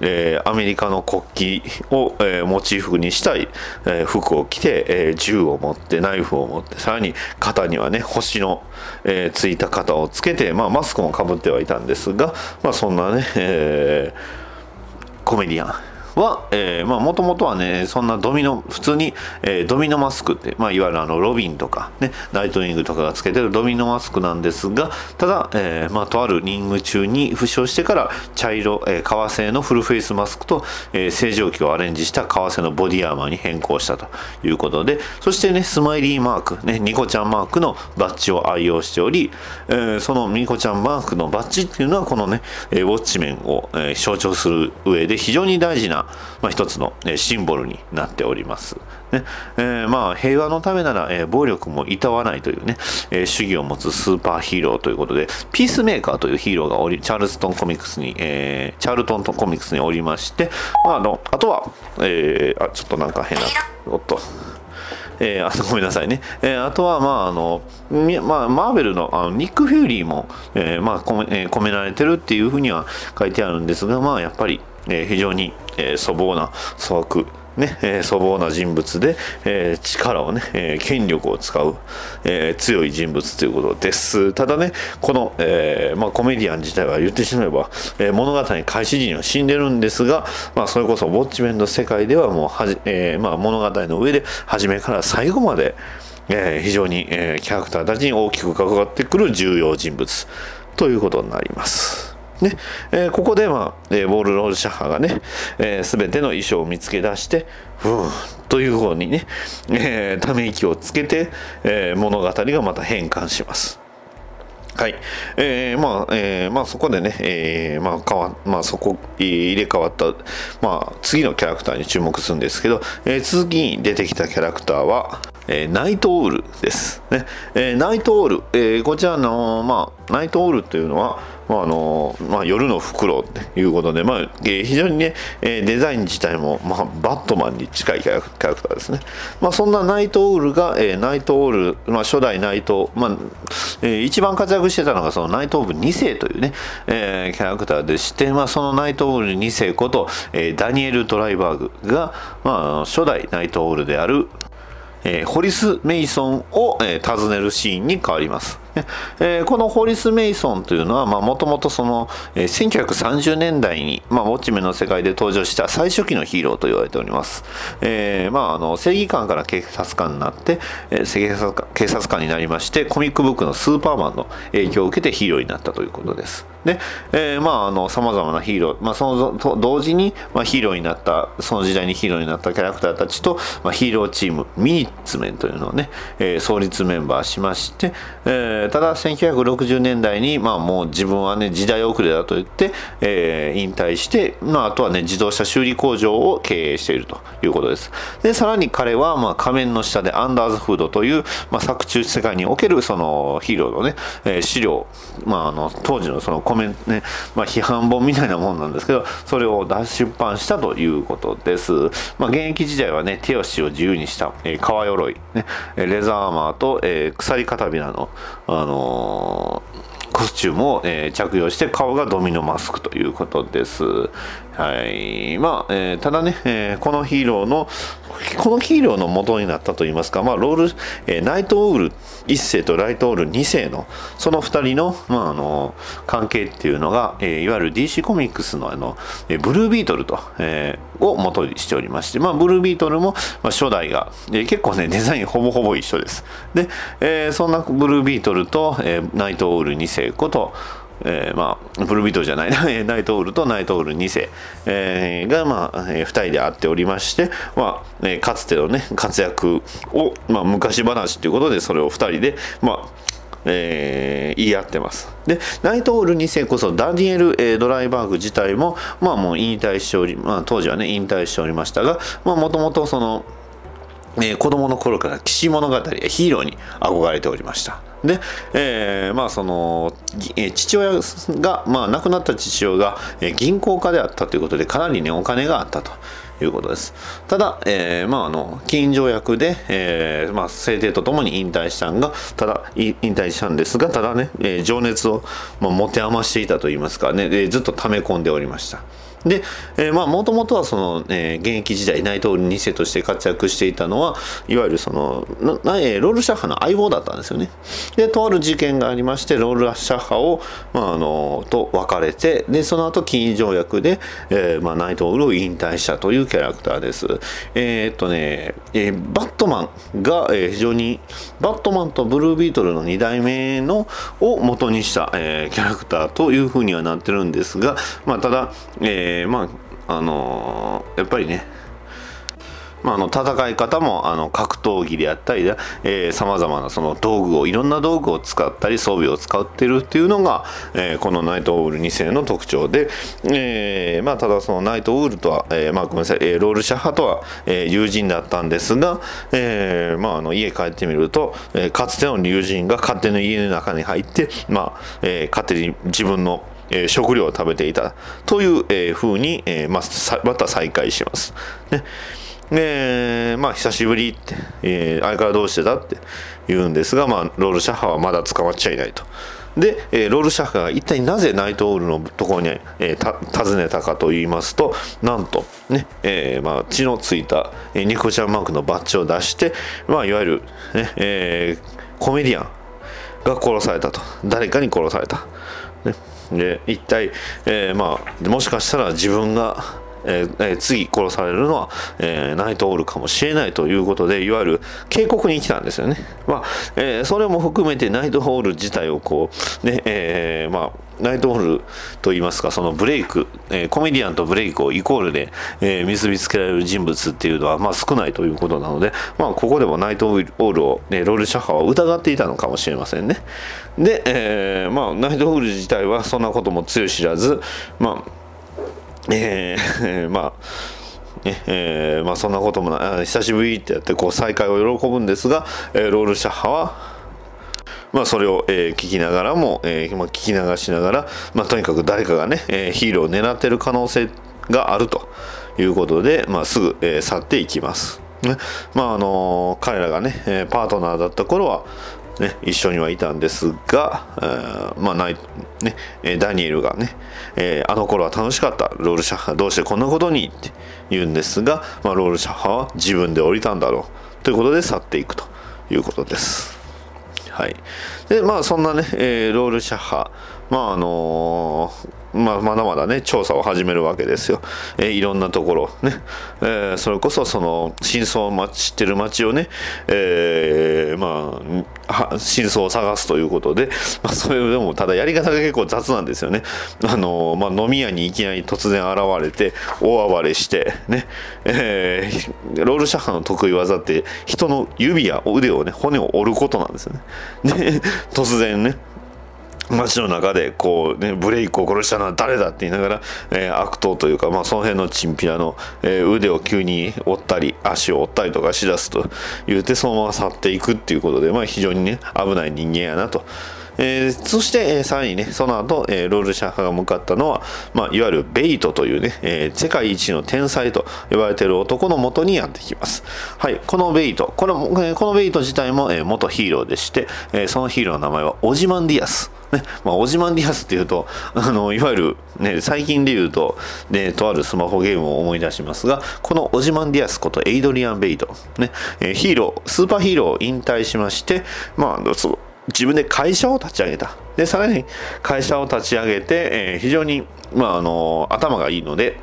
えーアメリカの国旗を、えーモチーフにしたい、えー服を着て、えー銃を持って、ナイフを持って、さらに肩にはね、星の、えーついた肩をつけて、まあ、マスクもかぶってはいたんですが、まあ、そんなね、えーコメディアン。は、えーまあ、もともとはね、そんなドミノ、普通に、えードミノマスクって、まあ、いわゆるあの、ロビンとか、ね、ナイトウィングとかがつけてるドミノマスクなんですが、ただ、えーまあ、とある任務中に負傷してから、茶色、えー革製のフルフェイスマスクと、えー正常期をアレンジした革製のボディアーマーに変更したということで、そしてね、スマイリーマーク、ね、ニコちゃんマークのバッジを愛用しており、えーそのニコちゃんマークのバッジっていうのは、このね、えーウォッチメンを、えー象徴する上で非常に大事な、まあ、一つの、えーシンボルになっております。ねえーまあ、平和のためなら、えー暴力もいたわないというね、えー主義を持つスーパーヒーローということで、ピースメーカーというヒーローがおり、チャールストンコミックスに、えーチャールトンコミックスにおりまして、まあ、あの、あとは、えーあ、ちょっとなんか変な、おっと。えーあとごめんなさいね。えーあとは、まあ、あの、みまあ、マーベルのあのニック・フューリーも、えーまあ込めえー込められてるっていうふうには書いてあるんですが、まあ、やっぱり、えー非常に、えー粗暴な粗悪、ね、えー粗暴な人物で、えー力をね、えー権力を使う、え強い人物ということです。ただね、この、えまあ、コメディアン自体は言ってしまえば、え物語開始時には死んでるんですが、まあ、それこそウォッチメンの世界ではもうはじ、えまあ、物語の上で初めから最後まで、え非常に、えキャラクターたちに大きく関わってくる重要人物ということになります。ねえーここで、まあえーボールロールシャッハがね、えー、全ての衣装を見つけ出して、ふーという方にね、えーため息をつけて、え物語がまた変換します。はい。えー、まあ、えー、まあ、そこでね、えー、まあ、変わ、まあ、そこ、入れ替わった、まあ、次のキャラクターに注目するんですけど、えー、次に出てきたキャラクターは、えーナイトオールです。ね。えーナイトオール、えーこちらの、まあ、ナイトオールというのは、まああのまあ、夜のフクロウっていうことで、まあ非常にね、デザイン自体も、まあ、バットマンに近いキャラクターですね。まあ、そんなナイトオールが、えーナイトオール、まあ、初代ナイト、まあえー一番活躍してたのがそのナイトオール2世というね、えーキャラクターでして、まあ、そのナイトオール2世こと、えーダニエル・ドライバーグが、まあ、初代ナイトオールであるえーホリス・メイソンを、えー訪ねるシーンに変わります。えーこのホリス・メイソンというのは、もともとその、えー1930年代に、まあ、ウォッチメンの世界で登場した最初期のヒーローと言われております。えーまあ、あの正義官から警察官になって、えー警察官になりまして、コミックブックのスーパーマンの影響を受けてヒーローになったということです。で、えーまあ、あの、様々なヒーロー、まあ、そのと同時に、まあ、ヒーローになった、その時代にヒーローになったキャラクターたちと、まあ、ヒーローチーム、ミニッツメンというのをね、えー創立メンバーしまして、えーただ、1960年代に、まあ、もう自分はね、時代遅れだと言って、えー引退して、まあ、あとはね、自動車修理工場を経営しているということです。で、さらに彼は、まあ、仮面の下でアンダーズフードという、まあ、作中世界における、その、ヒーローのね、えー資料、まあ、あの、当時のそのコメントね、まあ、批判本みたいなもんなんですけど、それを出出版したということです。まあ、現役時代はね、手足を自由にした、えー革鎧、ね、レザーアーマーと、えー鎖片びらの、あのーコスチュームを、えー着用して顔がドミノマスクということです。はい。まあ、えーただね、えーこのヒーローの、このヒーローの元になったといいますか、まあ、ロール、えーナイトオール1世とライトオール2世の、その2人の、まあ、あの、関係っていうのが、えーいわゆる DC コミックスのあの、えーブルービートルと、えーを元にしておりまして、まあ、ブルービートルも、まあ、初代が、えー結構ね、デザインほぼほぼ一緒です。で、えーそんなブルービートルと、えーナイトオール2世こと、えーまあ、ブルービートじゃないな、ナイトオールとナイトオール2世、えーが、まあえ2人で会っておりまして、まあえーかつてのね、活躍を、まあ、昔話ということで、それを2人で、まあ、えー言い合ってます。で、ナイトオール2世こそダニエル、えードライバーグ自体も、まあもう引退しており、まあ当時はね、引退しておりましたが、まあもともとその、えー子供の頃から騎士物語やヒーローに憧れておりました。で、えーまあその、父親が、まあ亡くなった父親が、え銀行家であったということで、かなりね、お金があったと。いうことです。ただ、えーまあ、あの、金条約で、えーまあ、制定とともに引退したんが、ただ、引退したんですが、ただね、えー情熱を、まあ、持て余していたといいますかね、でずっと溜め込んでおりました。で、えーまあ、もともとはその、えー現役時代、ナイトオール2世として活躍していたのは、いわゆるその、なえーロールシャッハの相棒だったんですよね。で、とある事件がありまして、ロールシャッハを、まあ、あの、と別れて、で、その後、金条約で、えーまあ、ナイトオールを引退したというキャラクターです。えーっとね、えーバットマンが、えー非常に、バットマンとブルービートルの2代目のを元にした、えーキャラクターというふうにはなってるんですが、まあ、ただ、えーまあ、あのーやっぱりね、まあ、あの戦い方もあの格闘技であったりださまざまなその道具をいろんな道具を使ったり装備を使ってるっていうのが、えーこのナイトオール2世の特徴で、えーまあ、ただそのナイトオールとは、えーまあ、ごめんなさい、えーロールシャッハとは、えー友人だったんですが、えーまあ、あの家帰ってみると、えーかつての友人が勝手に家の中に入って、まあえー勝手に自分のえー食料を食べていたという、えー風に、えーまあ、また再開します。ねで、まあ、久しぶりって、えー相変わらずどうしてたって言うんですが、まあ、ロールシャッハはまだ捕まっちゃいないと。で、えーロールシャッハが一体なぜナイトオールのところに、えーた訪ねたかと言いますと、なんと、ね、えーまあ、血のついた、えーニコちゃんマークのバッジを出して、まあ、いわゆる、ね、えーコメディアンが殺されたと。誰かに殺された。ね、で一体、えーまあ、もしかしたら自分が、えーえー次殺されるのは、えーナイトオールかもしれないということでいわゆる警告に来たんですよね。まあえーそれも含めてナイトオール自体をこう、ねえーまあナイトホールといいますかそのブレイク、えーコメディアンとブレイクをイコールで、えー結びつけられる人物っていうのは、まあ、少ないということなので、まあ、ここでもナイトホールを、ね、ロールシャッハは疑っていたのかもしれませんね。で、えーまあ、ナイトホール自体はそんなこともつゆ知らずまあえー まあねえーまあ、そんなこともない久しぶりってやってこう再会を喜ぶんですが、えーロールシャッハは、まあ、それを、えー聞きながらも、えーまあ、聞き流しながら、まあ、とにかく誰かがね、えーヒーローを狙ってる可能性があるということで、まあ、すぐ、えー去っていきます。ねまああのー彼らがね、えーパートナーだった頃は、ね、一緒にはいたんですが、えーまあないね、えーダニエルがね、えーあの頃は楽しかったロールシャッハどうしてこんなことにって言うんですが、まあ、ロールシャッハは自分で降りたんだろうということで去っていくということです。はい、でまあそんなね、えーロールシャッハ。まああのーまあ、まだまだね調査を始めるわけですよ、えーいろんなところね、えーそれこそその真相をま知ってる街をね、えーまあ真相を探すということで、まあ、それでもただやり方が結構雑なんですよね。あのーまあ、飲み屋にいきなり突然現れて大暴れしてね、えーロールシャッハの得意技って人の指や腕をね骨を折ることなんですよね。で突然ね街の中でこうねブレイクを殺したのは誰だって言いながら、えー悪党というか、まあ、その辺のチンピラの、えー腕を急に折ったり足を折ったりとかしだすと言うてそのまま去っていくっていうことで、まあ、非常にね危ない人間やなと。えーそして、えーさらにねその後、えーロールシャッハが向かったのは、まあ、いわゆるベイトというね、え世界一の天才と呼ばれている男のもとにやってきます。はい、このベイトこの,、えこのベイト自体も、え元ヒーローでして、えそのヒーローの名前はオジマンディアス。ねまあ、オジマンディアスっていうとあのいわゆる、ね、最近で言うと、ね、とあるスマホゲームを思い出しますがこのオジマンディアスことエイドリアン・ベイト、ねえーヒーロースーパーヒーローを引退しまして、まあ、そう自分で会社を立ち上げた。でさらに会社を立ち上げて、えー非常に、まあ、あの頭がいいので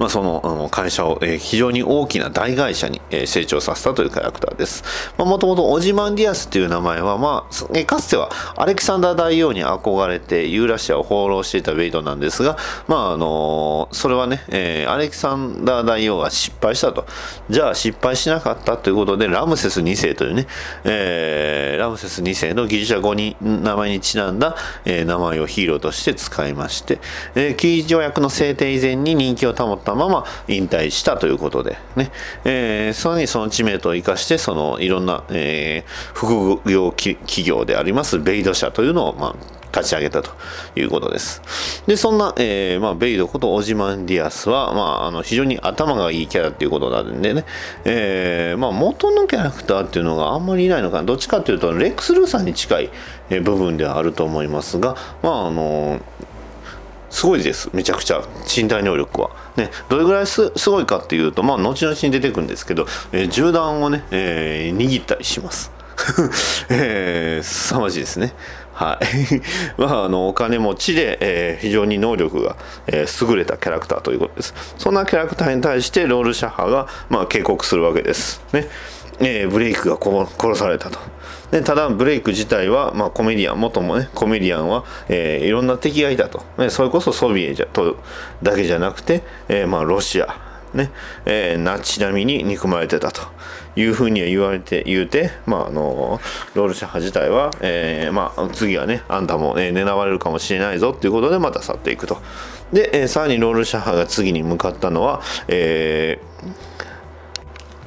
まあ、そのあの会社を、えー非常に大きな大会社に、えー成長させたというキャラクターです。もともとオジマンディアスという名前は、まあえーかつてはアレキサンダー大王に憧れてユーラシアを放浪していたベイトなんですが、まああのそれはね、えーアレキサンダー大王が失敗したと。じゃあ失敗しなかったということで、ラムセス2世というね、えーラムセス2世のギリシャ語に名前にちなんだ、えー名前をヒーローとして使いまして、えーキー条約の制定以前に人気を保ったまま引退したということでね、えーさらにその知名度を生かしてそのいろんな、えー副業企業でありますベイド社というのを、まあ、立ち上げたということです。で、そんな、えーまあ、ベイドことオジマンディアスは、まあ、あの非常に頭がいいキャラっていうことなんでね、えーまあ、元のキャラクターっていうのがあんまりいないのかな、どっちかっていうと、レックス・ルーさんに近い部分ではあると思いますが、まあ、あのすごいです。めちゃくちゃ。身体能力は。ね、どれぐらいすごいかっていうと、まあ、後々に出てくるんですけど、えー銃弾をね、えー握ったりします。えー、凄まじいですね。はい。まあ、あの、お金持ちで、えー非常に能力が、えー優れたキャラクターということです。そんなキャラクターに対して、ロールシャッハが、まあ、警告するわけです。ね。えーブレイクが殺されたと。でただブレイク自体は、まあ、コメディアン元もねコメディアンは、えーいろんな敵がいたと、ね、それこそソビエトとだけじゃなくて、えーまあ、ロシア、ねえーナチ並みに憎まれてたと。いうふうには言われて言うて、まあ、あのロールシャハ自体は、えーまあ、次はねあんたも、えー狙われるかもしれないぞっていうことでまた去っていくと。で、えーさらにロールシャハが次に向かったのは、えー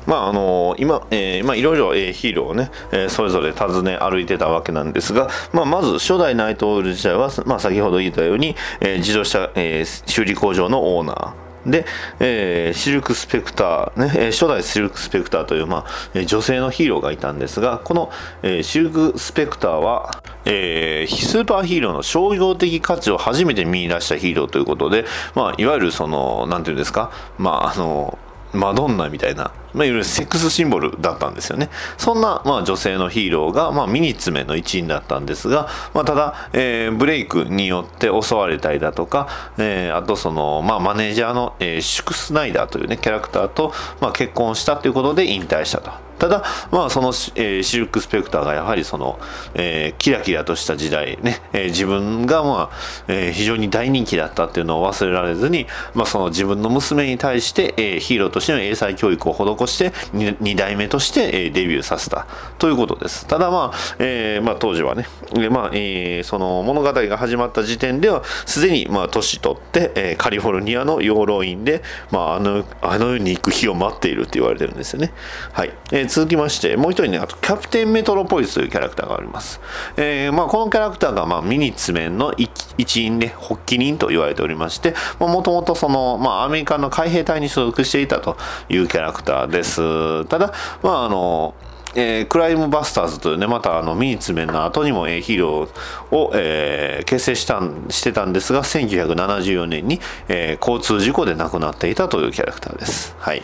まああの今、えーまあ、いろいろ、えーヒーローをね、えーそれぞれ訪ね歩いてたわけなんですが、まあ、まず初代ナイトオール自体は、まあ、先ほど言ったように、えー自動車、えー修理工場のオーナー。で、えーシルクスペクター、ね、えー初代シルクスペクターという、まあ、えー女性のヒーローがいたんですが、この、えーシルクスペクターは、えースーパーヒーローの商業的価値を初めて見出したヒーローということで、まあ、いわゆるその、なんていうんですか、まあ、あの、マドンナみたいな、まあ、いわゆるセックスシンボルだったんですよね。そんな、まあ、女性のヒーローが、まあ、ミニツメの一員だったんですが、まあ、ただ、えーブレイクによって襲われたりだとか、えーあとその、まあ、マネージャーの、えーシュクスナイダーというね、キャラクターと、まあ、結婚したということで引退したと。ただまあその、えーシルク・スペクターがやはりその、えーキラキラとした時代ね、えー自分がまあ、えー非常に大人気だったっていうのを忘れられずに、まあ、その自分の娘に対して、えーヒーローとしての英才教育を施して 2, 代目として、えーデビューさせたということです。ただまあ、えーまあ、当時はね、えーまあえーその物語が始まった時点ではすでにまあ年取って、えーカリフォルニアの養老院で、まあ、あのあの世に行く日を待っているって言われてるんですよね。はい、えー続きましてもう一人ねあとキャプテンメトロポリスというキャラクターがあります、えーまあ、このキャラクターが、まあ、ミニッツメンの一員で発起人と言われておりましてもともとその、まあ、アメリカの海兵隊に所属していたというキャラクターですただまああのえークライムバスターズというね、またあのミニツメンの後にも、えーヒーローを、えー結成したんしてたんですが、1974年に、えー交通事故で亡くなっていたというキャラクターです。はい。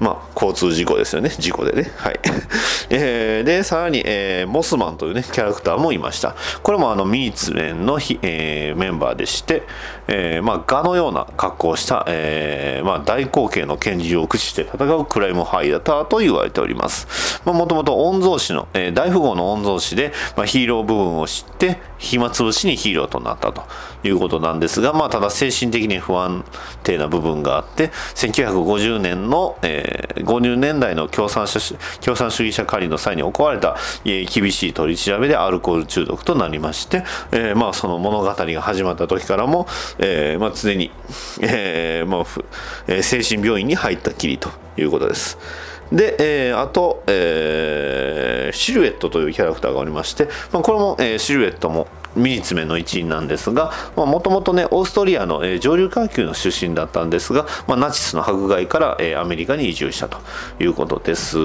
まあ、交通事故ですよね。事故でね。はい。えーで、さらに、えーモスマンというね、キャラクターもいました。これもあの、ミーツメンの、えーメンバーでして、えーまあ、ガのような格好をした、えーまあ、大口径の拳銃を駆使して戦うクライムファイターと言われております。まあ、もともと御曹司の、えー大富豪の御曹司で、まあ、ヒーロー部分を知って、暇つぶしにヒーローとなったということなんですが、まあ、ただ精神的に不安定な部分があって、1950年の、えー50年代の共産主共産主義者狩りの際に行われた、えー厳しい取り調べでアルコール中毒となりまして、えーまあ、その物語が始まった時からも、えーまあ、常に、えーまあえー精神病院に入ったきりということです。で、えーあと、えーシルエットというキャラクターがおりまして、まあ、これも、えーシルエットもミニツメの一員なんですが、もともとね、オーストリアの、えー上流階級の出身だったんですが、まあ、ナチスの迫害から、えーアメリカに移住したということです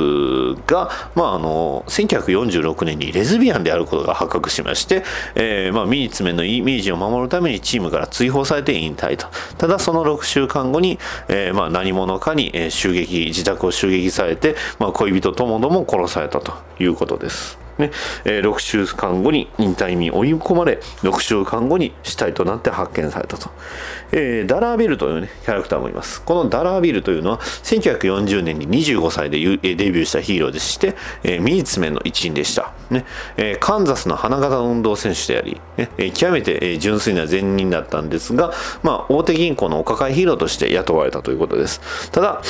が、まあ、あの、1946年にレズビアンであることが発覚しまして、えーまあ、ミニツメのイメージを守るためにチームから追放されて引退と。ただ、その6週間後に、えーまあ、何者かに、え襲撃、自宅を襲撃されて、まあ、恋人ともども殺されたということです。ねえー6週間後に引退に追い込まれ6週間後に死体となって発見されたと、えーダラービルという、ね、キャラクターもいます。このダラービルというのは1940年に25歳でデビューしたヒーローでして、えーミニツメンの一員でした、ねえーカンザスの花形運動選手であり、ねえー極めて純粋な善人だったんですが、まあ、大手銀行のお抱えヒーローとして雇われたということです。ただ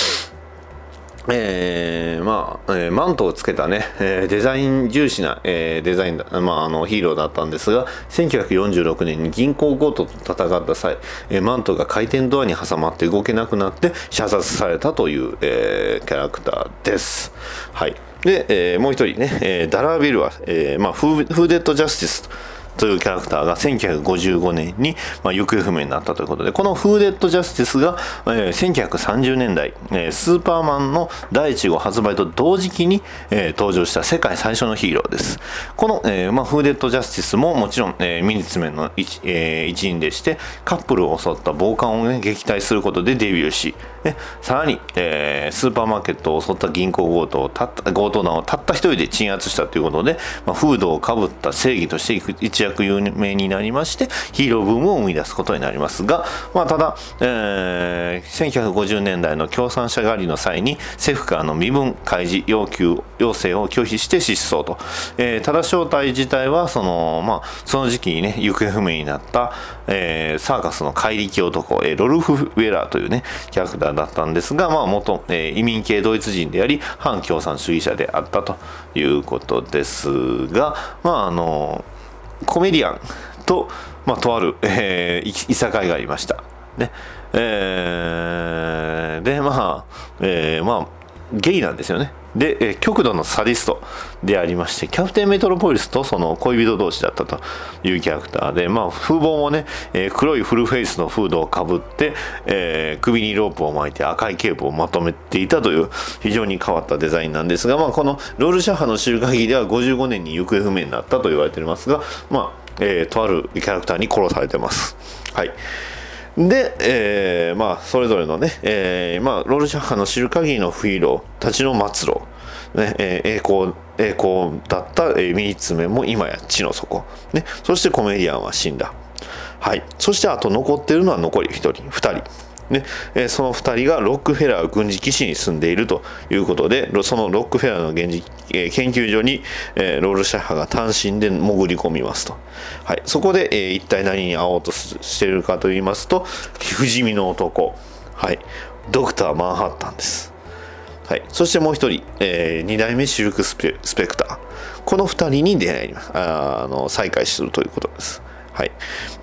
えーまあ、えーマントをつけたね、えーデザイン重視な、えーデザインだ、まあ、あのヒーローだったんですが、1946年に銀行強盗と戦った際、えーマントが回転ドアに挟まって動けなくなって射殺されたという、えーキャラクターです。はい。で、えーもう一人ね、えーダラービルは、えーまあ、フーフーデッド・ジャスティスというキャラクターが1955年に、まあ、行方不明になったということで、このフーデッド・ジャスティスが、えー1930年代、えースーパーマンの第1号発売と同時期に、えー登場した世界最初のヒーローです。この、えーまあ、フーデッド・ジャスティスももちろん、えーミニッツメンの一,、えー一員でして、カップルを襲った暴漢を、ね、撃退することでデビューし、ね、さらに、えースーパーマーケットを襲った銀行強盗たった強盗団をたった一人で鎮圧したということで、まあ、フードをかぶった正義として一躍有名になりましてヒーローブームを生み出すことになりますが、まあ、ただ、えー1950年代の共産者狩りの際に政府からの身分開示要求要請を拒否して失踪と、えーただ正体自体はその,、まあ、その時期にね行方不明になった、えーサーカスの怪力男、えーロルフ・ウェラーというねキャラクターだったんですが、まあ、元、えー移民系ドイツ人であり反共産主義者であったということですがまああのコメディアンと、まあ、とある、えーいいさかいがありました。ねえーでまあ、えーまあゲイなんですよね。で、え極度のサディストでありまして、キャプテンメトロポリスとその恋人同士だったというキャラクターで、まあ、風貌もね、えー黒いフルフェイスのフードをかぶって、えー首にロープを巻いて赤いケープをまとっていたという非常に変わったデザインなんですが、まあ、このロールシャッハの知る限りでは55年に行方不明になったと言われていますが、まあ、えーとあるキャラクターに殺されてます。はい。で、えーまあ、それぞれのね、えーまあ、ロールシャッハの知る限りのヒーローたちの末路、ねえー栄光栄光だった、えー、ミニッツメンも今や地の底、ね、そしてコメディアンは死んだ、はい、そしてあと残ってるのは残り1人2人。ねえその2人がロックフェラー軍事基地に住んでいるということでそのロックフェラーの現実、え研究所に、えロールシャッハが単身で潜り込みますと、はい、そこで、え一体何に会おうとしているかと言いますと不死身の男、はい、ドクター・マンハッタンです。はい、そしてもう一人、え2代目シルクスペスペクター。この2人に出会いあの再会するということです。はい、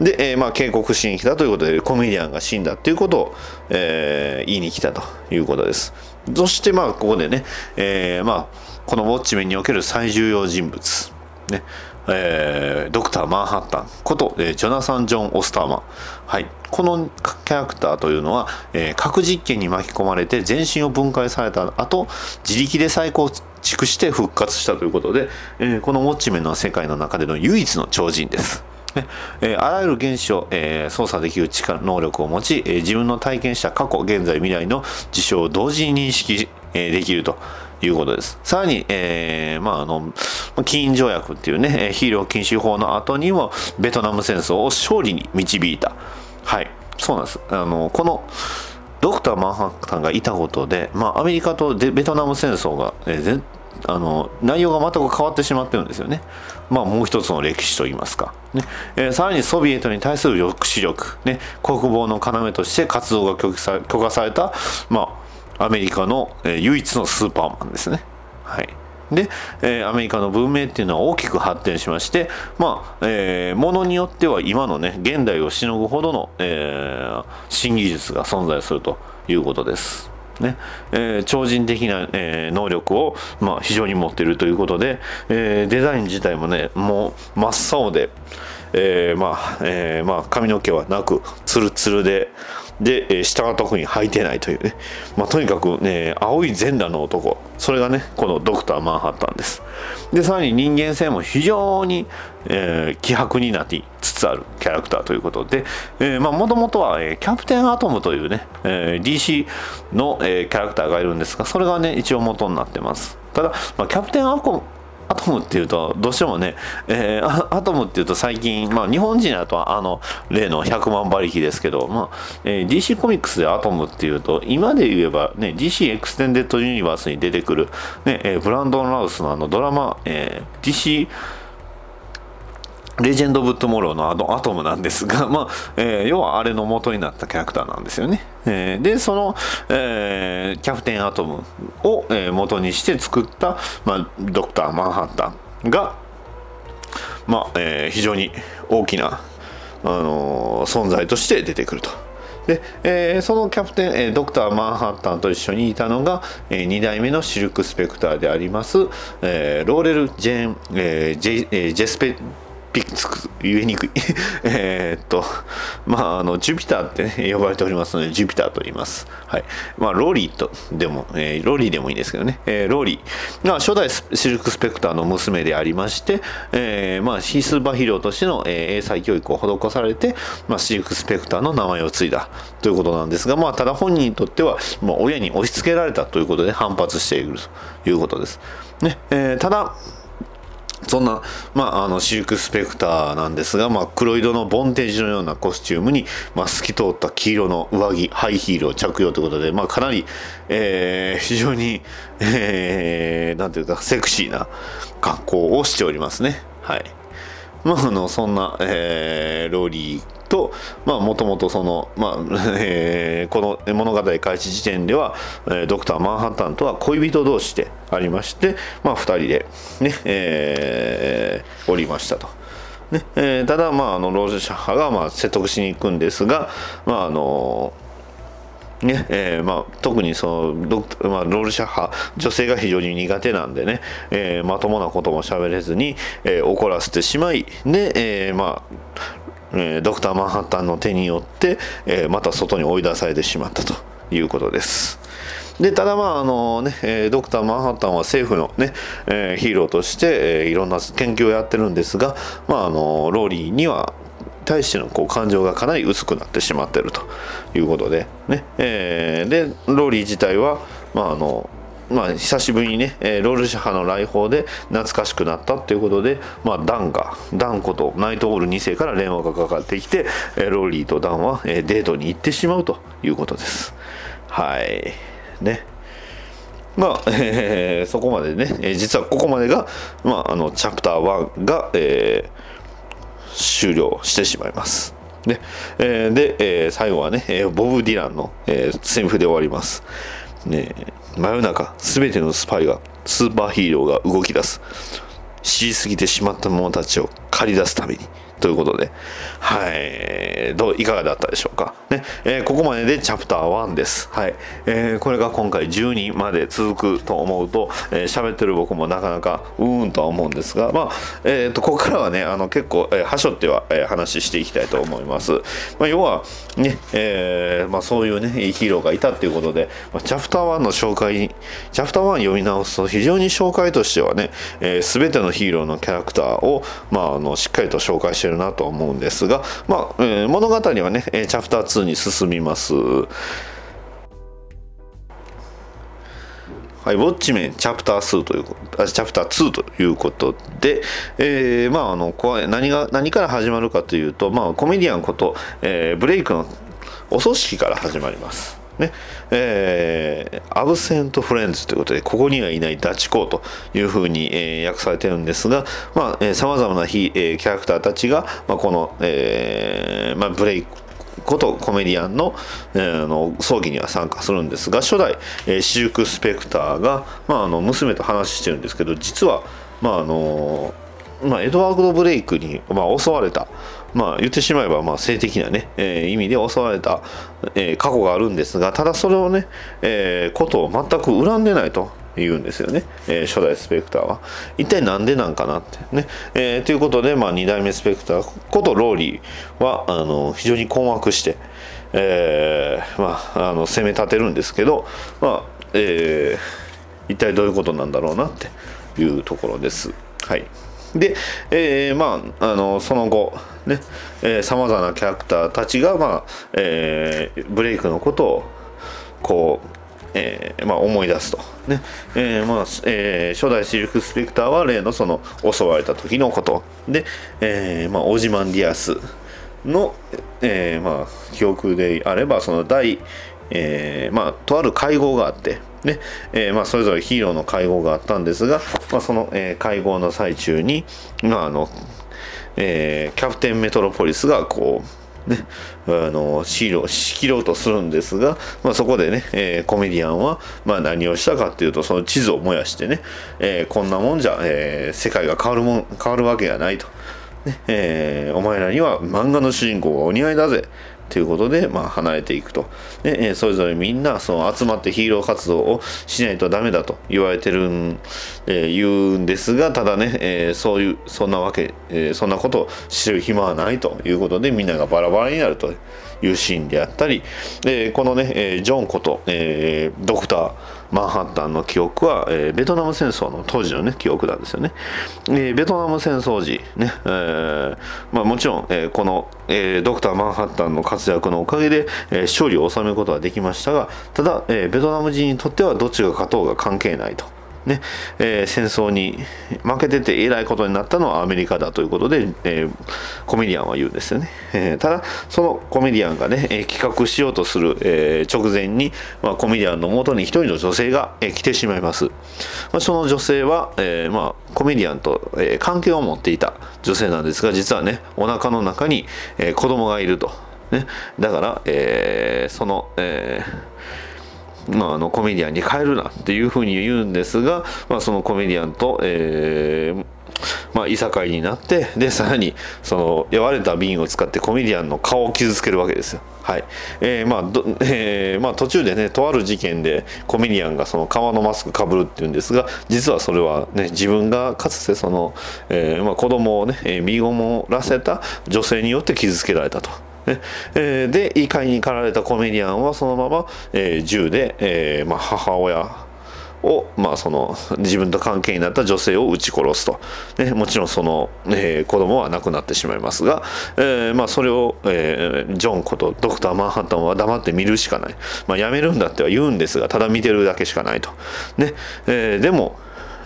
で、えーまあ、警告しに来たということでコメディアンが死んだということを、えー言いに来たということです。そしてまあここでね、えーまあ、このウォッチメンにおける最重要人物ねえードクター・マンハッタンこと、えージョナサン・ジョン・オスターマン、はい、このキャラクターというのは、えー核実験に巻き込まれて全身を分解された後自力で再構築して復活したということで、えーこのウォッチメンの世界の中での唯一の超人です。ね。えーあらゆる原子を、えー操作できる力能力を持ち、えー自分の体験した過去現在未来の事象を同時に認識、えーできるということです。さらに、えーまあ、あのキーン条約っていうねヒーロー禁止法の後にもベトナム戦争を勝利に導いた。はい。そうなんです。あのこのドクター・マンハッタンがいたことで、まあ、アメリカとベトナム戦争が、えーあの内容が全く変わってしまってるんですよね。まあ、もう一つの歴史といいますか、ねえーさらにソビエトに対する抑止力、ね、国防の要として活動が許可された、まあ、アメリカの、えー唯一のスーパーマンですね。はいで、えーアメリカの文明っていうのは大きく発展しまして、まあ、えーものによっては今のね、現代をしのぐほどの、えー新技術が存在するということです。ねえー超人的な、えー能力を、まあ、非常に持っているということで、えーデザイン自体もねもう真っ青で、えーまあえーまあ、髪の毛はなくツルツルでで、えー下は特に履いてないというね、まあ、とにかくね青い全裸の男。それがねこのドクター・マンハッタンです。でさらに人間性も非常に、えー希薄になってつつあるキャラクターということでえ、まぁもともとは、えーキャプテンアトムというね、えー DC の、えーキャラクターがいるんですがそれがね一応元になってます。ただ、まあ、キャプテンアトムアトムっていうとどうしてもね、えー アトムっていうと最近、まあ、日本人だとあの例の100万馬力ですけど、まあえー DC コミックスでアトムっていうと今で言えば、ね、DC エクステンデッドユニバースに出てくる、ねえーブランドン・ラウスのあのドラマ、えー DC レジェンド・オブ・トゥモローのあのアトムなんですが、まあえー要はあれの元になったキャラクターなんですよね。えーで、その、えーキャプテン・アトムを、えー元にして作った、まあ、ドクター・マンハッタンが、まあえー非常に大きな、あのー存在として出てくると。で、えーそのキャプテン、えードクター・マンハッタンと一緒にいたのが、え2代目のシルク・スペクターであります、えーローレル・ジェーン、えージェえージェスペピッツ言いにく。い えっとまああのジュピターって、ね、呼ばれておりますのでジュピターと言います。はい。まあローリーとでも、えーローリーでもいいんですけどね、えーローリ。ーが初代シルクスペクターの娘でありまして、えーまあヒスーパーヒーローとしての、えー英才教育を施されて、まあ、シルクスペクターの名前を継いだということなんですがまあただ本人にとっては、まあ、親に押し付けられたということで反発しているということです。ね、えーただそんな、まあ、あのシルクスペクターなんですが、まあ、黒色のボンテージのようなコスチュームに、まあ、透き通った黄色の上着ハイヒールを着用ということで、まあ、かなり、えー非常に、えーなんていうかセクシーな格好をしておりますね。はいまあ、あのそんな、えーローリーともともとその、まあ えーこの物語開始時点では、えードクター・マンハッタンとは恋人同士でありまして、まあ、2人でね、えーおりましたと。ねえーただ、まあ、あのロージャッハが、まあ、説得しに行くんですが、まああのねえーまあ、特にそのドク、まあ、ロールシャッハ女性が非常に苦手なんでね、えーまともなことも喋れずに、えー怒らせてしまいで、えーまあえードクター・マンハッタンの手によって、えーまた外に追い出されてしまったということです。でただまああのね、えドクター・マンハッタンは政府のね、えーヒーローとして、えーいろんな研究をやってるんですが、まあ、あのローリーには対してのこう感情がかなり薄くなってしまってるということでね、えーでローリー自体は、まあ、あのまあ、久しぶりにね、えーロールシャハの来訪で懐かしくなったということで、まあ、ダンがダンことナイトオール2世から電話がかかってきて、えーローリーとダンは、えーデートに行ってしまうということです。はい。ね。まあ、えーそこまでね、えー実はここまでが、まあ、あのチャプター1が、えー終了してしまいます。で、えーで、えー最後はね、えーボブ・ディランの、えーセリフで終わります。ね。え真夜中、全てのスパイが、スーパーヒーローが動き出す。知りすぎてしまった者たちを駆り出すために。ということで、はい、どう、いかがだったでしょうか？ね、えーここまででチャプター1です。はい、えーこれが今回12まで続くと思うと、えー喋ってる僕もなかなかうーんとは思うんですが、まあ、えっ、と、ここからはね、あの、結構、えー、はしょっては、えー話していきたいと思います。まあ、要は、ね、えーまあ、そういうね、ヒーローがいたっていうことで、まあ、チャプター1の紹介、チャプター1読み直すと非常に紹介としてはね、す、べ、てのヒーローのキャラクターを、まあ、あの、しっかりと紹介しててるなと思うんですが、まあ、えー物語はね、えーチャプター2に進みます。はい、ウォッチメンチャプター2ということあチャプター2ということで、えーまああのこう何が何から始まるかというと、まあコメディアンこと、えーブレイクのお葬式から始まります。ね。えーアブセントフレンズということで、ここにはいないダチ公というふうに、えー訳されてるんですが、まあ、えー、様々な非、えーキャラクターたちが、まあ、この、えーまあ、ブレイクことコメディアンの,、えーの葬儀には参加するんですが初代、えーシルク・スペクターが、まあ、あの娘と話してるんですけど実は、まああのまあ、エドワード・ブレイクに、まあ、襲われた、まあ、言ってしまえば、まあ、性的な、ねえー意味で襲われた、えー過去があるんですがただそれをね、えーことを全く恨んでないと。言うんですよね、えー初代スペクターは一体なんでなんかなってね、えーということで、まあ、2代目スペクターことローリーはあの非常に困惑して、えーまあ、あの攻め立てるんですけど、まあえー一体どういうことなんだろうなっていうところです。はいで、えーまあ、あのその後ねさまざまなキャラクターたちが、まあえーブレイクのことをこう、えーまあ、思い出すと、ねえーまあえー初代シルク・スペクターは例のその襲われた時のこと。で、えーまあ、オジマンディアスの、えーまあ、記憶であればその第、えーまあ、とある会合があって。ねえーまあ、それぞれヒーローの会合があったんですが、まあ、その、えー会合の最中に、まああのえーキャプテンメトロポリスがこうね、あの仕ろ仕切ろうとするんですが、まあ、そこでね、えーコメディアンは、まあ、何をしたかっていうとその地図を燃やしてね、えーこんなもんじゃ、えー世界が変わるもん変わるわけがないと、ねえーお前らには漫画の主人公がお似合いだぜ。ということで、まあ、離れていくとで、えそれぞれみんなその集まってヒーロー活動をしないとダメだと言われてるん、えー言うんですがただね、えーそういうそんなわけ、えーそんなことを知る暇はないということでみんながバラバラになるというシーンであったり、でこのね、えージョンこと、えードクターマンハッタンの記憶は、えーベトナム戦争の当時のね記憶なんですよね。えーベトナム戦争時ね、えーまあ、もちろん、えーこの、えードクターマンハッタンの活躍のおかげで、えー勝利を収めることはできましたがただ、えーベトナム人にとってはどっちが勝とうが関係ないと。ねえー戦争に負けててえらいことになったのはアメリカだということで、えーコメディアンは言うんですよね、えーただそのコメディアンがね、え企画しようとする、え直前に、まあ、コメディアンのもとに一人の女性が、え来てしまいます、まあ、その女性は、えまあ、コメディアンと、え関係を持っていた女性なんですが実はねお腹の中に、えー子供がいると、ね、だから、えその、えーまあ、あのコメディアンに変えるなっていうふうに言うんですが、まあ、そのコメディアンと、えーまあ、いさかいになってでさらにその割れた瓶を使ってコメディアンの顔を傷つけるわけですよ。はいえーまあどえーまあ、途中でねとある事件でコメディアンがその革のマスクかぶるっていうんですが実はそれは、ね、自分がかつてその、えーまあ、子供をね身ごもらせた女性によって傷つけられたと。ねえーで怒りに駆られたコメディアンはそのまま、えー銃で、えーまあ、母親を、まあ、その自分と関係になった女性を撃ち殺すと、ね、もちろんその、えー、子供は亡くなってしまいますが、えーまあ、それを、えー、ジョンことドクター・マンハッタンは黙って見るしかない、まあ、やめるんだっては言うんですがただ見てるだけしかないと、ねえー、でも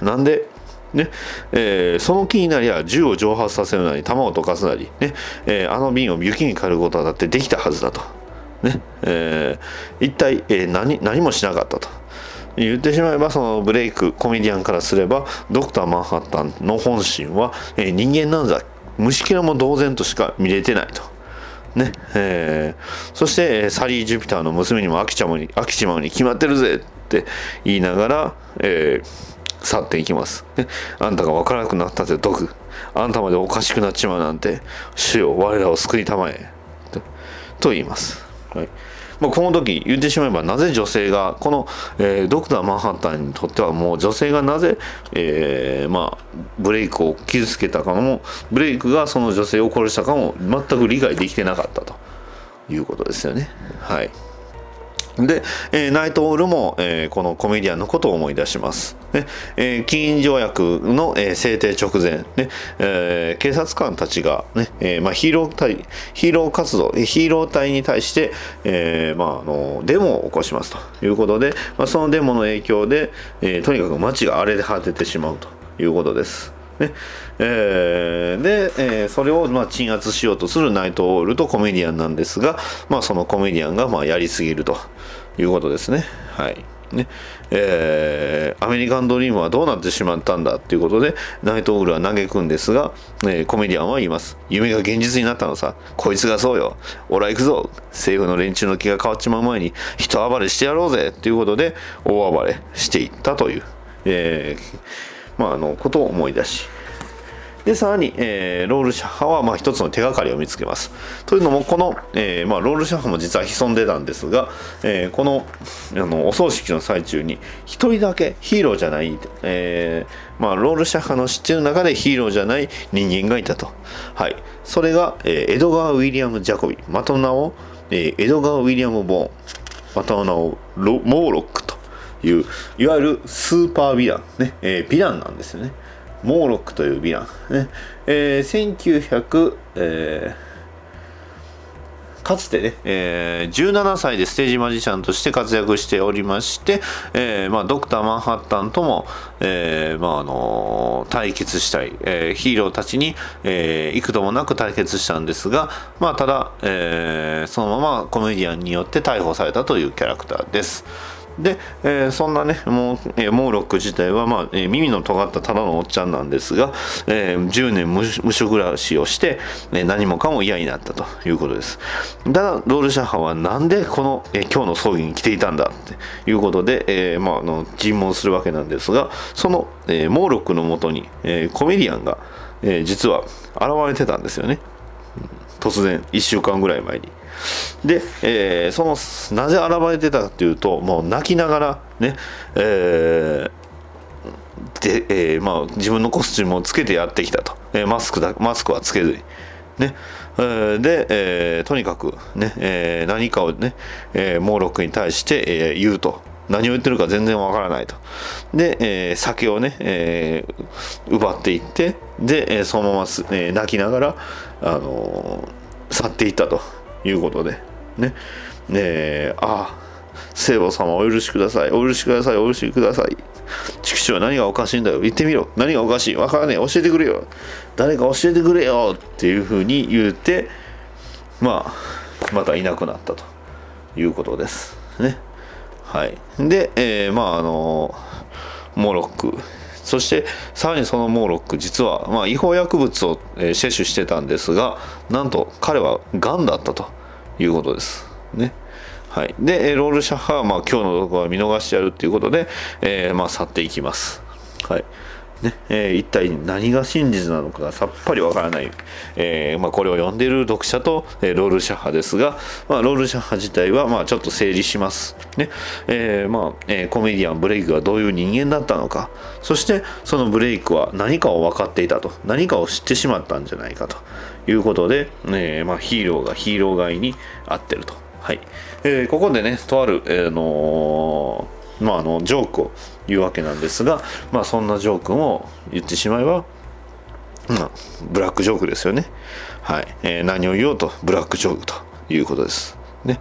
なんでね。えー、その気になりゃ銃を蒸発させるなり弾を溶かすなり、ね。えー、あの瓶を雪に変えることはだってできたはずだと、ね。えー、一体、え、何何もしなかったと。言ってしまえばそのブレイクコメディアンからすればドクター・マンハッタンの本心は、え、人間なんざ虫けらも同然としか見れてないと。ね。えー、そしてサリー・ジュピターの娘にも飽きちゃうに飽きちまうに決まってるぜって言いながら、えー去っていきます。ね、あんたが分からなくなったって毒。あんたまでおかしくなっちまうなんて、主よ、我らを救いたまえ。とと言います。はい。まあ、この時言ってしまえばなぜ女性がこの、えー、ドクター・マンハッタンにとってはもう女性がなぜ、えー、まあ、ブレイクを傷つけたかもブレイクがその女性を殺したかも全く理解できてなかったということですよね。はい。で、えー、ナイトオールも、えー、このコメディアンのことを思い出します。ねえー、禁煙条約の、えー、制定直前、ねえー、警察官たちがね、えーまあ、ヒーロー隊ヒーロー活動ヒーロー隊に対して、えーまあ、あのデモを起こしますということで、まあ、そのデモの影響で、えー、とにかく街が荒れ果ててしまうということです。ねえー、で、えー、それをまあ鎮圧しようとするナイトオールとコメディアンなんですが、まあ、そのコメディアンがまあやりすぎるということですね。はい。ね。えー、アメリカンドリームはどうなってしまったんだっていうことでナイトオールは嘆くんですが、えー、コメディアンは言います。夢が現実になったのさ。こいつがそうよ。俺は行くぞ。政府の連中の気が変わっちまう前に人暴れしてやろうぜ。っていうことで大暴れしていったという、えー、まあ、あのことを思い出しでさらに、えー、ロールシャッハはまあ一つの手がかりを見つけます。というのもこの、えーまあ、ロールシャッハも実は潜んでたんですが、えー、このあのお葬式の最中に一人だけヒーローじゃない、えーまあ、ロールシャッハの知ってる中でヒーローじゃない人間がいたと。はい、それが、えー、エドガー・ウィリアム・ジャコビまたの名を、えー、エドガー・ウィリアム・ボーンまたの名をモーロックといういわゆるスーパーヴィラン、ねえー、ヴィランなんですよね。モーロックというヴィラン、ねえー、1900、えー、かつてね、えー、17歳でステージマジシャンとして活躍しておりまして、えーまあ、ドクター・マンハッタンとも、えーまああのー、対決したい、えー、ヒーローたちに、えー、幾度もなく対決したんですが、まあ、ただ、えー、そのままコメディアンによって逮捕されたというキャラクターです。で、えー、そんなねもう、えー、モーロック自体は、まあえー、耳の尖ったただのおっちゃんなんですが、えー、10年無無所暮らしをして、えー、何もかも嫌になったということです。ただロールシャッハはなんでこの、えー、今日の葬儀に来ていたんだっていうことで、えーまあ、あの尋問するわけなんですがその、えー、モーロックのもとに、えー、コメディアンが、えー、実は現れてたんですよね。突然1週間ぐらい前に。で、えー、そのなぜ現れてたかというともう泣きながらね、えー、で、えー、まあ、自分のコスチュームをつけてやってきたと、えー、マスクだマスクはつけずに。ねえー、で、えー、とにかくね、えー、何かをね、えー、モーロックに対して、えー、言うと。何を言ってるか全然わからないと。で、えー、酒をね、えー、奪っていって、で、えー、そのまま、え、泣きながら、あの、去っていったと。いうことで。ね。えー、ああ聖母様お許しください。お許しください。お許しください。畜生は何がおかしいんだよ。言ってみろ。何がおかしい？わからねえ。教えてくれよ。誰か教えてくれよ。っていうふうに言ってまあまたいなくなったと。いうことです。ね。はい。で、えー、まああのモロックそしてさらにそのモーロック実は、まあ、違法薬物を、え摂取してたんですがなんと彼はがんだったということですね。はい、でロールシャッハは、まあ、今日のところは見逃してやるということで、えー、まあ、去っていきます。はいねえー、一体何が真実なのかがさっぱりわからない、えー、まあ、これを読んでいる読者と、えー、ロールシャッハですが、まあ、ロールシャッハ自体は、まあ、ちょっと整理します、ねえまあえコメディアンブレイクがどういう人間だったのか。そしてそのブレイクは何かを分かっていたと。何かを知ってしまったんじゃないかと。いうことで、えまあ、ヒーローがヒーロー外に合ってると。はい。えここでねとある、えーのまあ、あのジョークを言うわけなんですが、まあ、そんなジョークも言ってしまえば、まあ、ブラックジョークですよね。はいえー、何を言おうとブラックジョークということです。ね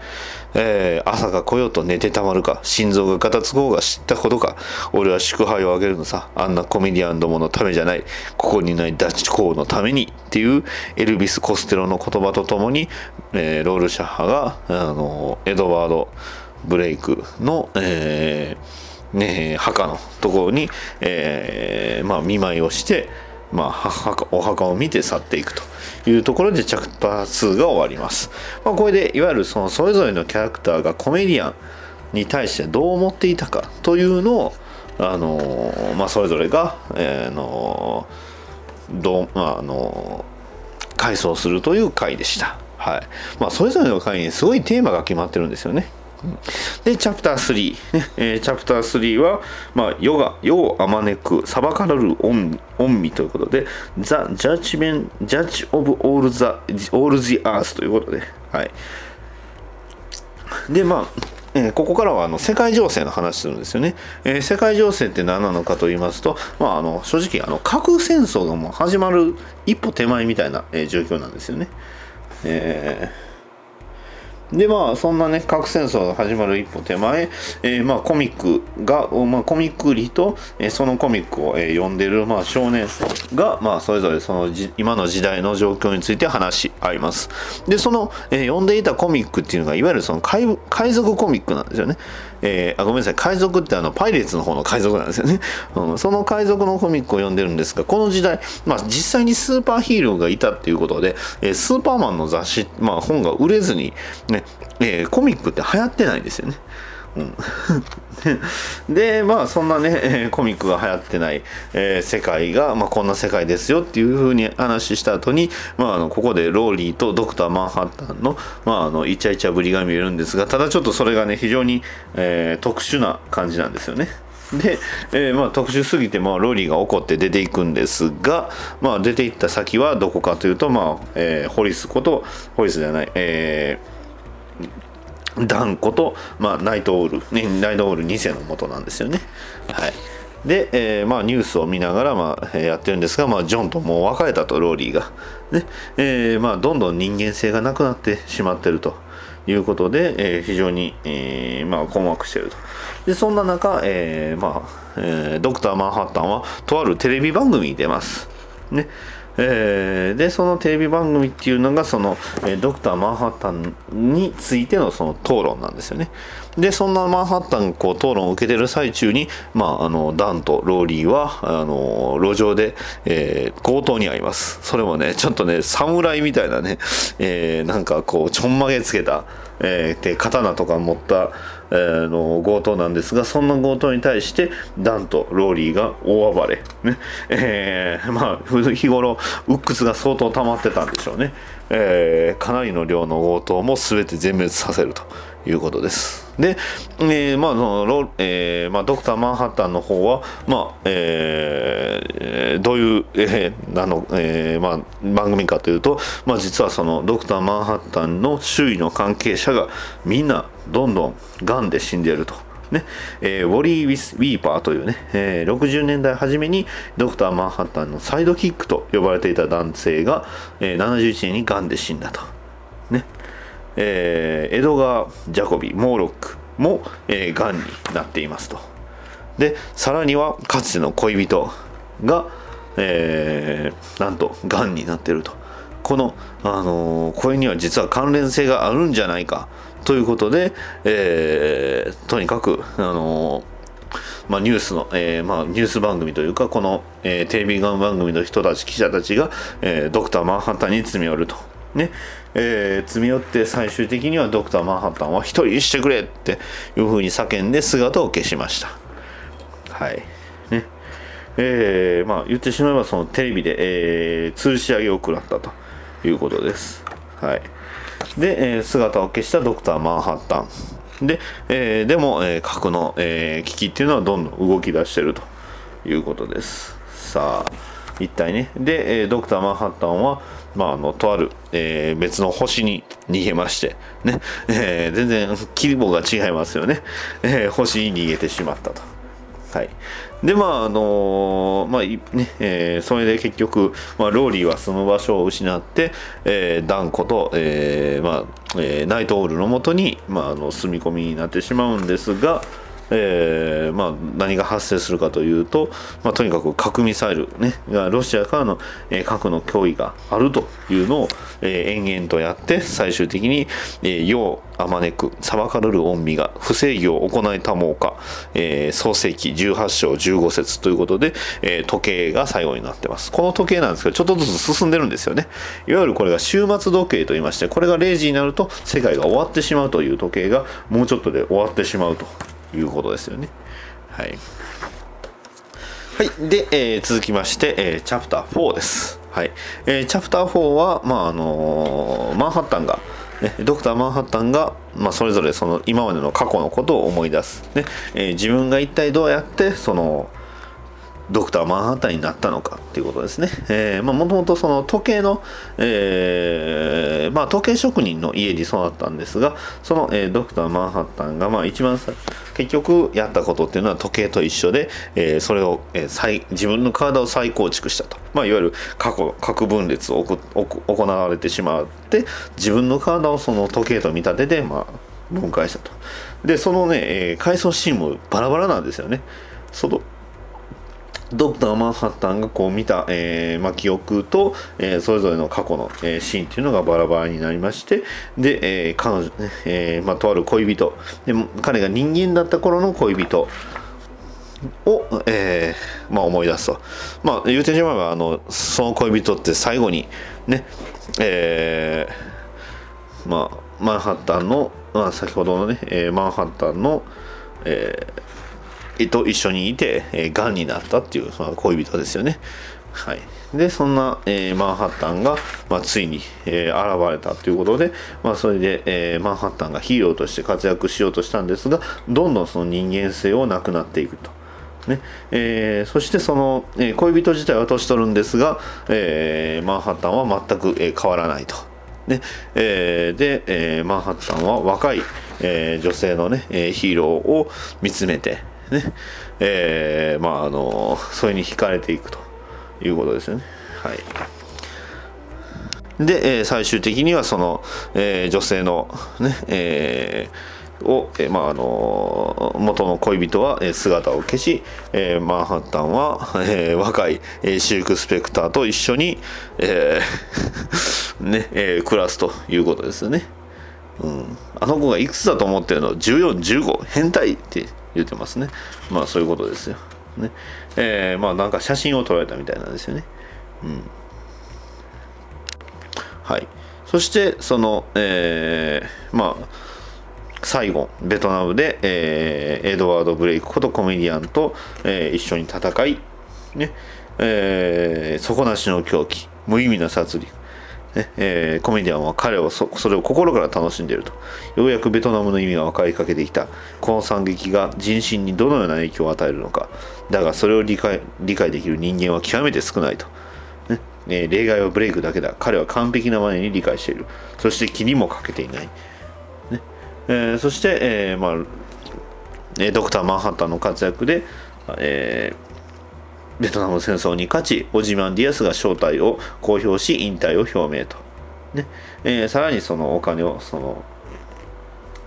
えー朝が来ようと寝てたまるか心臓がガタつこうが知ったことか俺は祝杯をあげるのさあんなコメディアンどものためじゃないここにないダチ公のためにっていうエルビス・コステロの言葉とともに、えーロールシャッハがあのエドワード・ブレイクの、えーね、墓のところに、えーまあ、見舞いをして、まあ、墓お墓を見て去っていくというところでチャプター2が終わります。まあ、これでいわゆるそのそれぞれのキャラクターがコメディアンに対してどう思っていたかというのを、あのーまあ、それぞれが、えーのどうああの回想するという回でした。はいまあ、それぞれの回にすごいテーマが決まってるんですよね。で、チャプター3、えーチャプター3は、まあ、世が、世をあまねく、裁かれる恩恩義ということで、The Judgment, Judge of All the, all the Earth ということで、はい。で、まあ、えーここからはあの世界情勢の話するんですよね。えー世界情勢って何なのかと言いますと、まあ、あの正直あの核戦争がもう始まる一歩手前みたいな、えー状況なんですよね。えーでまあそんなね核戦争が始まる一歩手前、えーまあコミックが、まあ、コミックリと、えーそのコミックを、えー読んでる、まあ、少年が、まあ、それぞれその今の時代の状況について話し合います。でその、えー読んでいたコミックっていうのがいわゆるその海海賊コミックなんですよね。えーあごめんなさい海賊ってあのパイレーツの方の海賊なんですよね、うん、その海賊のコミックを読んでるんですがこの時代、まあ、実際にスーパーヒーローがいたっていうことで、えースーパーマンの雑誌、まあ、本が売れずに、ねえーコミックって流行ってないんですよね。でまあそんなね、コミックが流行ってない、えー世界が、まあ、こんな世界ですよっていうふうに話した後に、まあ、あのここでローリーとドクター・マンハッタンの,、まあ、あのイチャイチャぶりが見えるんですがただちょっとそれがね非常に、えー特殊な感じなんですよね。で、えーまあ、特殊すぎて、まあ、ローリーが怒って出ていくんですが、まあ、出ていった先はどこかというと、まあえーホリスことホリスじゃない、えーダンこと、まあ、ナイトオウル、ね、ナイトオウル2世の元なんですよね。はい。で、えーまあ、ニュースを見ながら、まあ、やってるんですが、まあ、ジョンともう別れたと、ローリーが。ね、えーまあ、どんどん人間性がなくなってしまってるということで、えー非常に、えーまあ、困惑していると。で、そんな中、えーまあ、えードクター・マンハッタンは、とあるテレビ番組に出ます。ね。えーでそのテレビ番組っていうのがその、えドクター・マンハッタンについてのその討論なんですよね。でそんなマンハッタンこう討論を受けてる最中に、まあ、あのダンとローリーはあの路上で、えー強盗に遭います。それもねちょっとね侍みたいなね、えーなんかこうちょんまげつけた、えーで刀とか持った、えーの強盗なんですがそんな強盗に対してダンとローリーが大暴れ、ね。えー まあ日頃鬱屈が相当溜まってたんでしょうね、えーかなりの量の強盗も全て全滅させるということです。で、えーまあそのえーまあ、ドクター・マンハッタンの方は、まあえどういう、えーあのえーまあ、番組かというと、まあ、実はそのドクター・マンハッタンの周囲の関係者がみんなどんどん癌で死んでいると。ねえーウォリー・ウィス・ウィーパーというね、えー60年代初めにドクター・マンハッタンのサイドキックと呼ばれていた男性が、えー71年に癌で死んだと。ねえーエドガー・ジャコビ、モーロックも、えー、癌になっていますと。で、さらにはかつての恋人が、えーなんと癌になっていると。この、あのーこれには実は関連性があるんじゃないかということで、えーとにかく、あのまあ、ニュースの、えーまあ、ニュース番組というかこの、えーテレビ番組の人たち記者たちが、えードクター・マンハッタンに詰め寄ると。ねえー詰め寄って最終的にはドクター・マンハッタンは一人にしてくれっていうふうに叫んで姿を消しました。はいねえーまあ、言ってしまえばそのテレビで、えー吊るし上げを食らったということです。はい、で、えー姿を消したドクター・マンハッタン。で、えーでも、えー核の、えー危機っていうのはどんどん動き出してるということです。さあ、一体ねで、えードクター・マンハッタンは、まあ、あのとある、えー別の星に逃げまして、ねえー全然規模が違いますよね、えー星に逃げてしまったと。はい、でまああのまあねえーそれで結局、まあ、ローリーは住む場所を失って、えーダンコと、えーまあえーナイトオールのもとに、まあ、あの住み込みになってしまうんですが、えーまあ、何が発生するかというと、まあ、とにかく核ミサイル、ね、ロシアからの、核の脅威があるというのを、えー延々とやって最終的に「えー、世あまねく裁かれる御身が不正義を行いたもうか」えー創世紀18章15節ということで、えー時計が最後になってます。この時計なんですけどちょっとずつ進んでるんですよね。いわゆるこれが終末時計と言いましてこれが0時になると世界が終わってしまうという時計がもうちょっとで終わってしまうと。いうことですよねはいはい。で、えー続きまして、えーチャプター4です。はい。えーチャプター4は、まあ、あのーマンハッタンが、ね、ドクター・マンハッタンが、まあ、それぞれその今までの過去のことを思い出す、ねえー自分が一体どうやってそのドクター・マンハッタンになったのかっていうことですね。えーまあ、もともとその時計の、えーまあ、時計職人の家に育ったんですが、その、えードクター・マンハッタンが、まあ、一番さ結局やったことっていうのは時計と一緒で、えーそれを、えー再自分の体を再構築したと。まあ、いわゆる過去、核分裂を行われてしまって、自分の体をその時計と見立てて、まあ、分解したと。で、そのね、えー回想シーンもバラバラなんですよね。そのドクター・マンハッタンがこう見た、えーまあ、記憶と、えーそれぞれの過去の、えーシーンっていうのがバラバラになりましてで、えー彼女ね、えーまあ、とある恋人で彼が人間だった頃の恋人を、えーまあ、思い出すと、まあ、言うてしまえばあのその恋人って最後にねえーまあ、マンハッタンの、まあ、先ほどのね、えーマンハッタンの、えーと一緒にいて、えー、癌になったっていうその恋人ですよね。はい、でそんな、えーマンハッタンが、まあ、ついに、えー現れたということで、まあ、それで、えーマンハッタンがヒーローとして活躍しようとしたんですがどんどんその人間性をなくなっていくと。ねえーそしてその、えー恋人自体は年取るんですが、えーマンハッタンは全く、えー変わらないと。ねえーで、えーマンハッタンは若い、えー女性の、ねえーヒーローを見つめて、ね。えーまああのそれに惹かれていくということですよね。はい。で、えー最終的にはその、えー女性のね、えーを、えーまああの元の恋人は、えー姿を消し、えーマンハッタンは、えー若い、えーシルク・スペクターと一緒に、えー ねえー暮らすということですよね。うん、あの子がいくつだと思ってるの？1415変態って言ってますね。まあそういうことですよ、ね。えーまあなんか写真を撮られたみたいなんですよね。うん。はい。そしてそのえーまあ最後ベトナムで、えーエドワード・ブレイクことコメディアンと、えー一緒に戦い、ね。えー底なしの狂気無意味な殺戮、えーコメディアンは彼をそそれを心から楽しんでいると。ようやくベトナムの意味が分かりかけてきた。この惨劇が人心にどのような影響を与えるのか。だがそれを理解理解できる人間は極めて少ないと。ねえー例外はブレイクだけだ。彼は完璧なまでに理解している。そして気にもかけていない。ねえーそして、えーまあえードクター・マンハッタンの活躍で、えーベトナム戦争に勝ちオジマン・ディアスが正体を公表し引退を表明と、ねえーさらにそのお金をその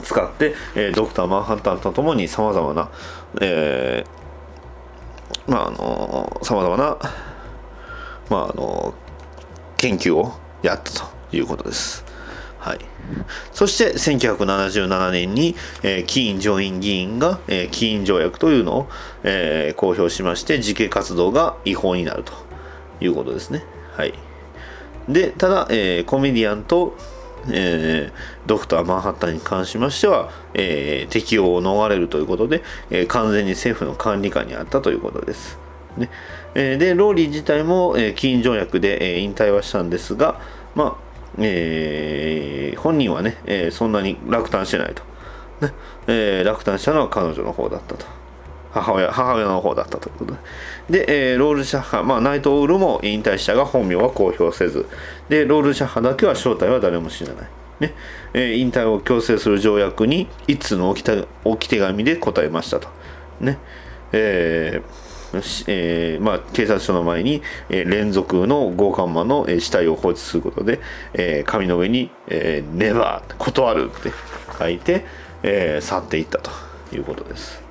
使って、えードクター・マンハッタンとともにさまざまな、えーまああのさまざまな、まああの研究をやったということです。はい、そして1977年に、えーキーン上院議員が、えーキーン条約というのを、えー公表しまして自警活動が違法になるということですね。はい、でただ、えーコメディアンと、えードクター・マンハッタンに関しましては、えー適用を逃れるということで、えー完全に政府の管理下にあったということです。ねえでローリー自体も、えーキーン条約で、えー引退はしたんですが、まあえー本人はね、えーそんなに落胆してないと、ねえー落胆したのは彼女の方だったと。母親母親の方だったということで。で、えーロールシャッハ、まあ、ナイトオールも引退したが本名は公表せず。でロールシャッハだけは正体は誰も知らない、ねえー引退を強制する条約に一通の置きた置き手紙で答えましたと。ねえーえーまあ、警察署の前に、えー連続の強姦魔の、えー死体を放置することで、えー紙の上に「えー、ネバー」断るって書いて、えー去っていったということです。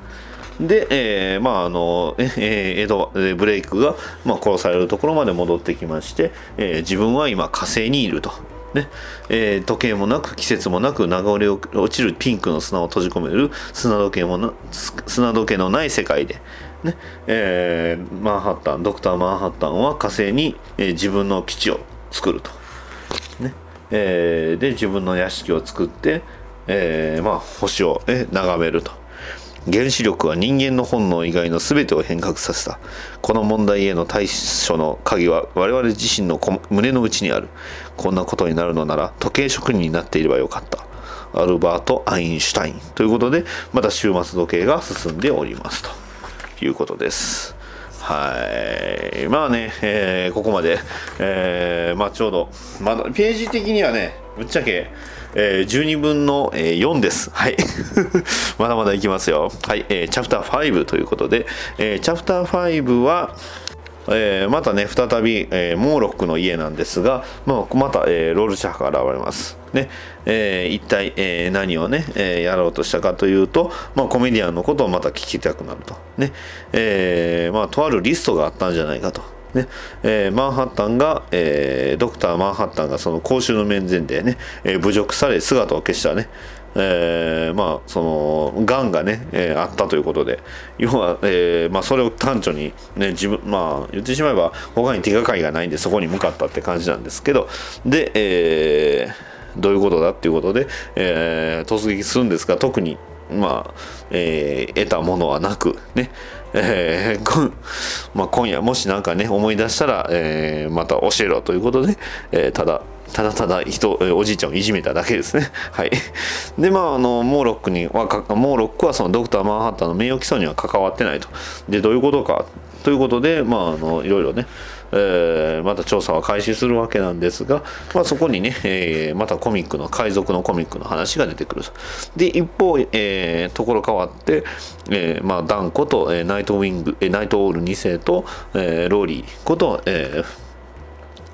で、えーまああのえーエドえーブレイクが、まあ、殺されるところまで戻ってきまして、えー自分は今火星にいると。ねえー時計もなく季節もなく流れ落ちるピンクの砂を閉じ込める砂時計もな砂時計のない世界で、ね。えーマンハッタンドクター・マンハッタンは火星に、えー自分の基地を作ると。ね。えーで自分の屋敷を作って、えーまあ、星を、え眺めると。原子力は人間の本能以外の全てを変革させた。この問題への対処の鍵は我々自身の胸の内にある。こんなことになるのなら時計職人になっていればよかった。アルバート・アインシュタイン。ということでまた終末時計が進んでおりますと。いうことです。はい。まあね、えーここまで、えーまあちょうどまだページ的にはねぶっちゃけ、えー12分の、えー4です。はい。まだまだいきますよ。はい、えーチャプター5ということで、えーチャプター5はえーまたね再び、えーモーロックの家なんですが、まあ、また、えーロールシャッハが現れます。ねえー一体、えー何をね、えーやろうとしたかというと、まあ、コメディアンのことをまた聞きたくなると。ねえーまあ、とあるリストがあったんじゃないかと。ねえーマンハッタンが、えードクター・マンハッタンがその公衆の面前でね、えー侮辱され姿を消したね、えーまあそのがんがね、えーあったということで要は、えーまあ、それを端緒に、ね、自分まあ言ってしまえば他に手がかりがないんでそこに向かったって感じなんですけどで、えーどういうことだっていうことで、えー突撃するんですが特にまあ、えー得たものはなくねえーまあ、今夜もし何かね思い出したら、えーまた教えろということで、えーただただただ人おじいちゃんをいじめただけですね。はい。でまああのモーロックにはモーロックはそのドクター・マンハッタンの名誉毀損には関わってないと。でどういうことか？ということでまああのいろいろねえーまた調査は開始するわけなんですが、まあ、そこにね、えーまたコミックの海賊のコミックの話が出てくると。で一方、えーところ変わって、えーまあ、ダンこと、えーナイトウィング、えーナイトオール2世と、えーローリーこと、えー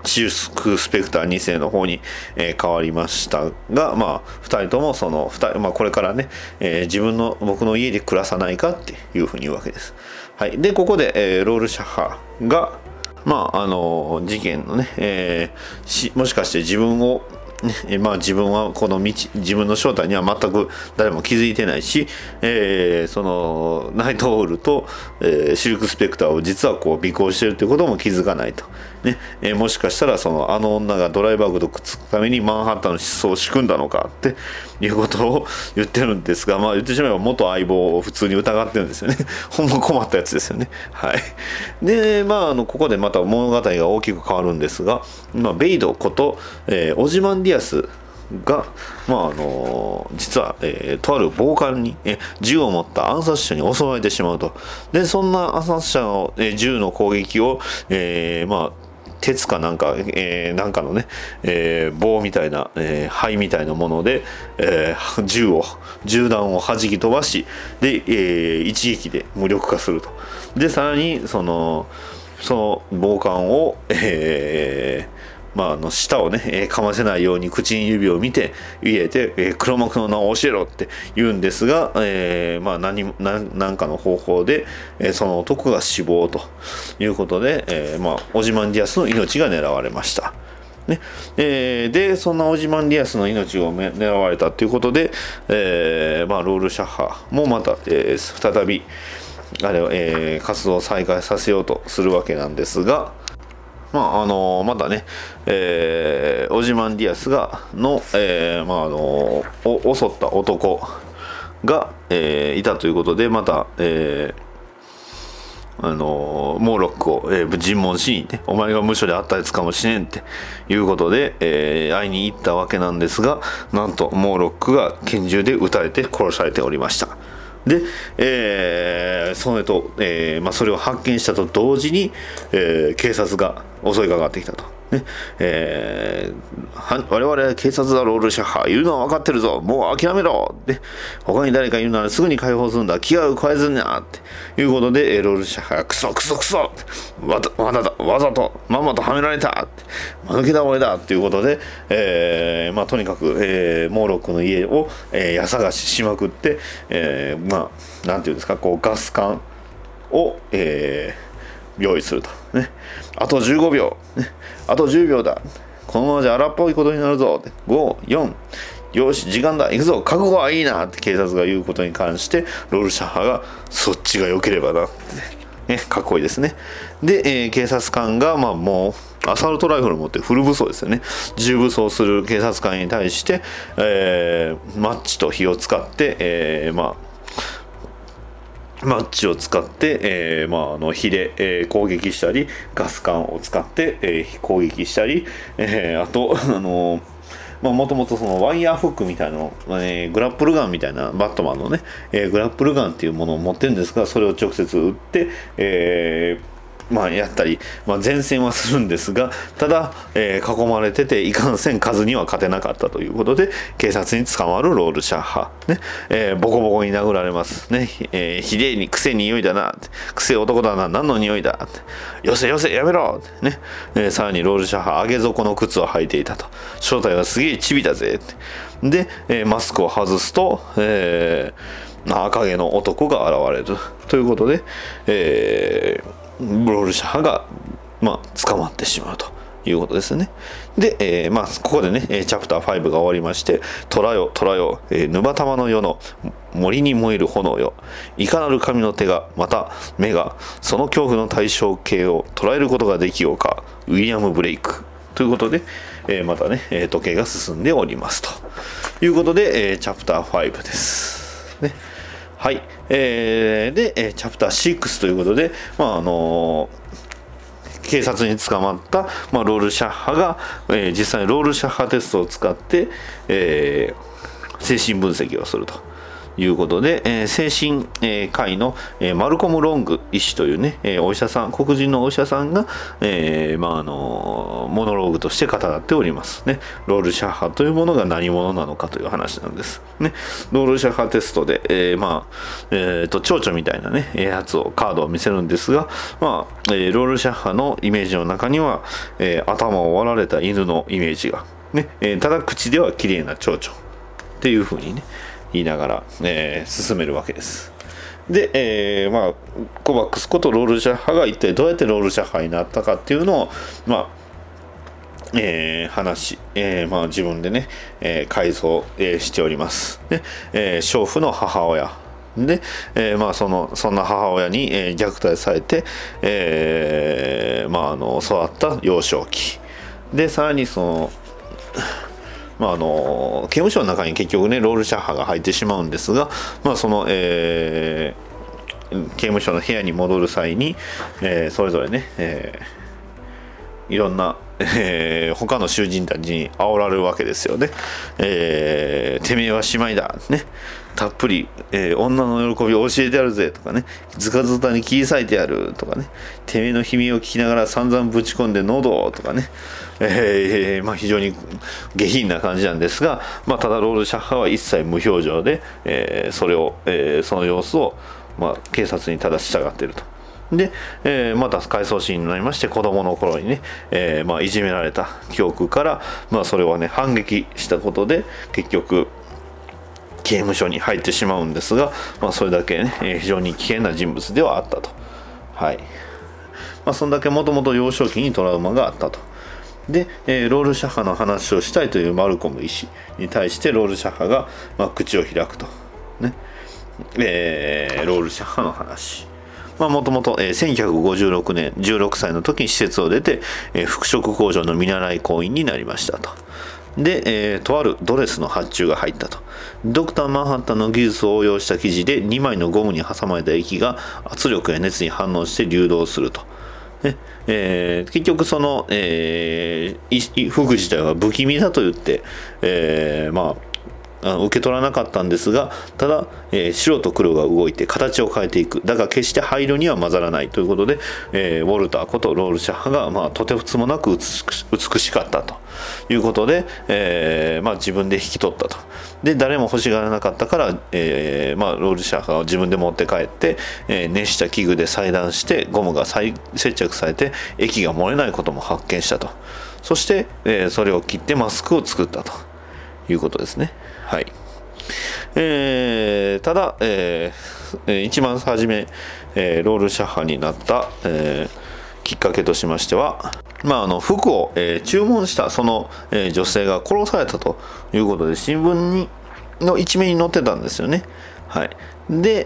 シウスク・スペクター2世の方に、えー変わりましたが、まあ、2人ともその2人、まあ、これからね、えー自分の僕の家で暮らさないかっていうふうに言うわけです。はい、でここで、えーロールシャッハが、まああの事件のね、えしもしかして自分をねまあ、自分はこの道自分の正体には全く誰も気づいてないし、えーそのナイトオールと、えーシルク・スペクターを実はこう尾行してるということも気づかないと、ねえーもしかしたらそのあの女がドライバーグとくっつくためにマンハッタンの失踪を仕組んだのかっていうことを言ってるんですが、まあ、言ってしまえば元相棒を普通に疑ってるんですよね。ほんま困ったやつですよね。はい。でまああのここでまた物語が大きく変わるんですが、まあ、ベイドこと、えーオジマンディアスが、まああの実は、えーとある暴漢に、え銃を持った暗殺者に襲われてしまうと。でそんな暗殺者の、え銃の攻撃を、えーまあ鉄かなんか、えーなんかのね、えー棒みたいな、えー灰みたいなもので、えー銃を銃弾を弾き飛ばしで、えー一撃で無力化すると。でさらにそのその暴漢を、えーまあ、あの舌をね、えー噛ませないように口に指を見て入れて、えー黒幕の名を教えろって言うんですが、えーまあ何何かの方法で、えーその男が死亡ということで、えーまあ、オジマンディアスの命が狙われました。ねえーでそんなオジマンディアスの命を狙われたということで、えーまあ、ロールシャッハもまた、えー再びあれ、えー活動を再開させようとするわけなんですが、まああのまだね、えーオジマンディアスがの、えーまああのお襲った男が、えーいたということでまた、えーあのモーロックを、えー尋問しにねお前が無所であったやつかもしれんっていうことで、えー会いに行ったわけなんですがなんとモーロックが拳銃で撃たれて殺されておりました。で、えーそれと、えーまあ、それを発見したと同時に、えー警察が襲いかかってきたと。ね。えー我々警察だロールシャッハいるのは分かってるぞ。もう諦めろ。で他に誰かいるならすぐに解放するんだ。気が加えずになって。いうことでえーロールシャッハがクソクソクソ。わざわざわざとまんまとはめられた。って間抜けだ俺だ。っていうことで、えーまあ、とにかく、えーモーロックの家を、えー家探ししまくって、えーまあなんていうんですかこうガス管を、えー用意すると、ね、あと15秒、ね、あと10秒だ。このままじゃ荒っぽいことになるぞ。54よし時間だ。行くぞ。覚悟はいいな。って警察が言うことに関してロールシャッハがそっちが良ければな。ってねかっこいいですね。で、えー警察官がまあもうアサルトライフル持ってフル武装ですよね。重武装する警察官に対して、えーマッチと火を使って、えーまあマッチを使って、えーまあ、あの火で、えー攻撃したりガス管を使って、えー攻撃したり、えーあと あのまあ、もともとそのワイヤーフックみたいなの、えーグラップルガンみたいなバットマンのね、えーグラップルガンっていうものを持ってるんですがそれを直接撃って、えーまあ、やったり、まあ、前線はするんですがただ、えー囲まれてていかんせん数には勝てなかったということで警察に捕まるロールシャッハ、ね。えーボコボコに殴られますね、えー、ひでえに癖匂いだな。って癖男だな。何の匂いだ。よせよせやめろ。ね、えーさらにロールシャッハ上げ底の靴を履いていたと。正体はすげえチビだぜ。で、えーマスクを外すと、えー赤毛の男が現れる。ということで、えーブロールシャッハが、まあ、捕まってしまうということですね。で、えーまあ、ここでね、えチャプター5が終わりまして、虎よ、虎よ、えー沼玉の世の森に燃える炎よ、いかなる神の手が、また目が、その恐怖の対象形を捉えることができようか、ウィリアム・ブレイク。ということで、えーまたね、え時計が進んでおりますということで、えチャプター5です。ね。はい。えーで、えーチャプター6ということで、まあ、あの警察に捕まった、まあ、ロールシャッハが、えー実際にロールシャッハテストを使って、えー精神分析をするということで、えー精神、えー科医の、えーマルコム・ロング医師というね、えーお医者さん黒人のお医者さんが、えーまああのモノローグとして語っておりますね。ロールシャッハというものが何者なのかという話なんです。ね。ロールシャッハテストで、えーまあえーと蝶々みたいなねえーやつをカードを見せるんですが、まあえーロールシャッハのイメージの中には、えー頭を割られた犬のイメージが、ね。えーただ口では綺麗な蝶々っていうふうにね言いながら、えー進めるわけですで、えーまあコバックスことロールシャッハが一体どうやってロールシャッハになったかっていうのをまあえー話、えーまあ、自分でね、えー改造、えしております。で、え娼婦の母親。で、えまあ、その、そんな母親に、え虐待されて、えーまあ、あの、育った幼少期。で、さらにその、まあ、あの刑務所の中に結局ねロールシャッハが入ってしまうんですが、まあ、その、えー刑務所の部屋に戻る際に、えーそれぞれね、えーいろんな、えー他の囚人たちに煽られるわけですよね。えーてめえは姉妹だ。ね。たっぷり、えー女の喜びを教えてやるぜとかね。ずかずたに切り裂いてやるとかね。てめえの悲鳴を聞きながら散々ぶち込んで喉とかね。えーまあ、非常に下品な感じなんですが、まあ、ただロールシャッハは一切無表情で、えーそれを、えーその様子を、まあ、警察にただ従っていると。で、えーまた回想シーンになりまして子供の頃にね、えーまあ、いじめられた記憶から、まあ、それはね反撃したことで結局刑務所に入ってしまうんですが、まあ、それだけね、えー非常に危険な人物ではあったと。はいまあ、そんだけもともと幼少期にトラウマがあったと。で、えーロールシャハの話をしたいというマルコム医師に対してロールシャハが、まあ、口を開くと。ねえーロールシャハの話。まあもともと1956年16歳の時に施設を出て、えー服飾工場の見習い工員になりましたと。で、えーとあるドレスの発注が入ったと。ドクターマンハッタンの技術を応用した生地で2枚のゴムに挟まれた液が圧力や熱に反応して流動すると。ねえー結局その、えーいい服自体は不気味だと言って、えーまあ受け取らなかったんですがただ、えー白と黒が動いて形を変えていく。だが決して灰色には混ざらない。ということで、えーウォルターことロールシャッハが、まあ、とてつもなく美しかったと。いうことで、えーまあ、自分で引き取ったと。で誰も欲しがらなかったから、えまあ、ロールシャッハを自分で持って帰って、え熱した器具で裁断してゴムが再接着されて液が漏れないことも発見したと。そして、えそれを切ってマスクを作ったと。いうことですね。はいえーただ、えーえー一番初め、えーロールシャッハになった、えーきっかけとしましては、まあ、あの服を、えー注文したその、えー女性が殺されたということで新聞にの一面に載ってたんですよね。はい、で、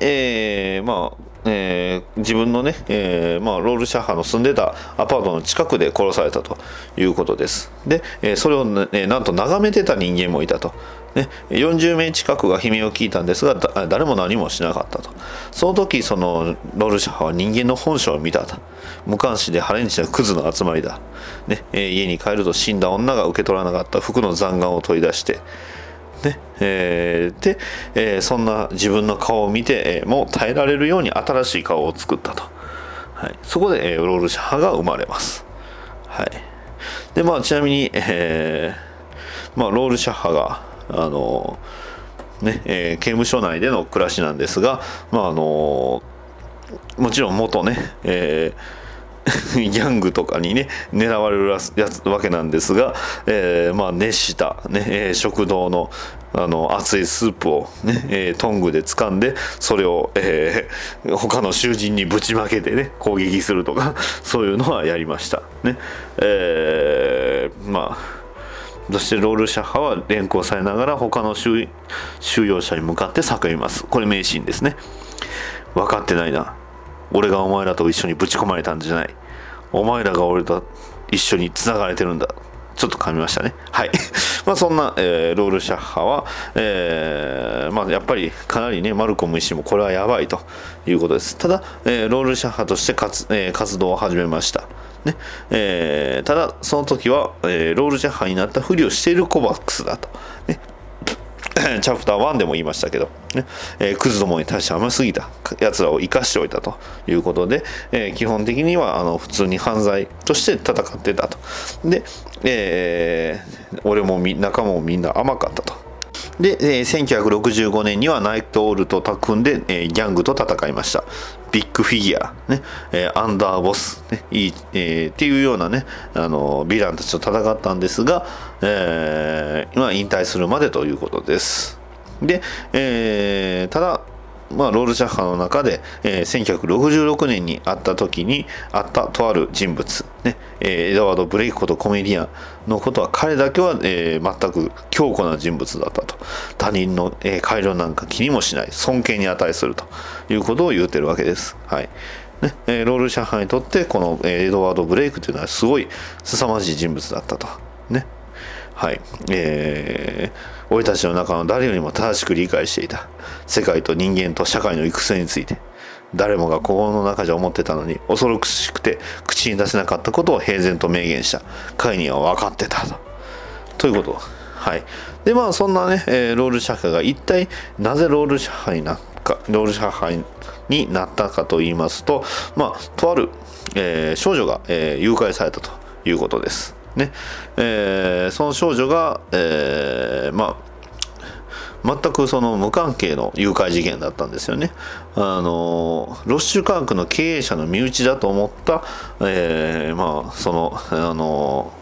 えーまあえー自分のね、えーまあ、ロールシャッハの住んでたアパートの近くで殺されたということです。で、えーそれを、ね、なんと眺めてた人間もいたと。ね、40名近くが悲鳴を聞いたんですが誰も何もしなかったとその時そのロールシャッハは人間の本性を見たと無関心で晴れにしたクズの集まりだ、ねえー家に帰ると死んだ女が受け取らなかった服の残骸を取り出してね。えーで、えーそんな自分の顔を見て、えーもう耐えられるように新しい顔を作ったと、はい、そこで、えーロールシャハが生まれます、はい。でまあ、ちなみに、えーまあ、ロールシャハがあのねえー刑務所内での暮らしなんですが、まああのもちろん元ね、えー ギャングとかにね狙われるやつわけなんですが、えーまあ、熱した、ねえー食堂のあの熱いスープを、ねえートングで掴んでそれを、えー他の囚人にぶちまけてね攻撃するとか そういうのはやりました。ね。えーまあそしてロールシャッハは連行されながら他の収収容者に向かって叫びます。これ名シーンですね。分かってないな。俺がお前らと一緒にぶち込まれたんじゃない。お前らが俺と一緒に繋がれてるんだ。ちょっと噛みましたね。はい。まあそんな、えーロールシャッハは、えーまあやっぱりかなりねマルコム医師もこれはやばいということです。ただ、えーロールシャッハとして活,、えー活動を始めました。ね。えーただその時は、えーロールシャッハになったふりをしているコバックスだと、ね、チャプター1でも言いましたけど、ねえークズどもに対して甘すぎた奴らを生かしておいたということで、えー基本的にはあの普通に犯罪として戦ってたと。で、えー俺もみ仲間もみんな甘かったと。で、えー1965年にはナイトオールとタッグ組んで、えーギャングと戦いました。ビッグフィギュア、ねえーアンダーボス、ねいいえーっていうようなね、あのヴィランたちと戦ったんですが、えー今引退するまでということです。で、えーただ、まあ、ロールシャッハの中で、えー1966年に会った時に会ったとある人物、ねえーエドワード・ブレイクことコメディアンのことは彼だけは、えー全く強固な人物だったと。他人の、えー改良なんか気にもしない。尊敬に値すると。いうことを言うてるわけです。はい。ねえーロールシャッハにとってこの、えーエドワード・ブレイクというのはすごい凄まじい人物だったと。ね。はい。えー俺たちの中の誰よりも正しく理解していた。世界と人間と社会の行く末について。誰もが心の中じゃ思ってたのに恐ろしくて口に出せなかったことを平然と明言した。彼には分かってた。とということ。はい。でまあそんなね、えーロールシャッハが一体なぜロールシャッハになったかロールシャッハになったかと言いますとまあとある、えー少女が、えー誘拐されたということです。ねえーその少女が、えーまあ全くその無関係の誘拐事件だったんですよね。あのロッシュカークの経営者の身内だと思った、えーまあそのあの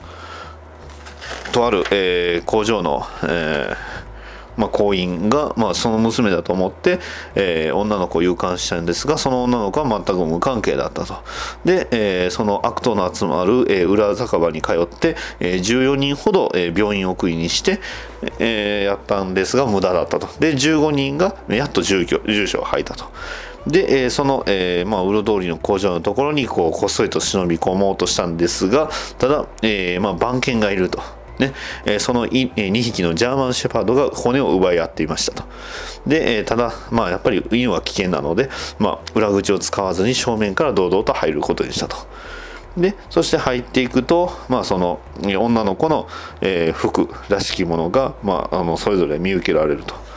とある、えー工場の、えーまあ、行員が、まあ、その娘だと思って、えー女の子を誘拐したんですがその女の子は全く無関係だったと。で、えーその悪党の集まる、えー裏酒場に通って、えー14人ほど、えー病院送りにして、えーやったんですが無駄だったと。で15人がやっと住居住所を吐いたと。で、えーその、えーまあ、ウロ通りの工場のところにこうこっそりと忍び込もうとしたんですがただ、えーまあ、番犬がいると。ねえその2匹のジャーマンシェパードが骨を奪い合っていましたと。で、えただ、まあ、やっぱり犬は危険なので、まあ、裏口を使わずに正面から堂々と入ることにしたと。でそして入っていくと、まあ、その女の子の、えー服らしきものが、まあ、あのそれぞれ見受けられると。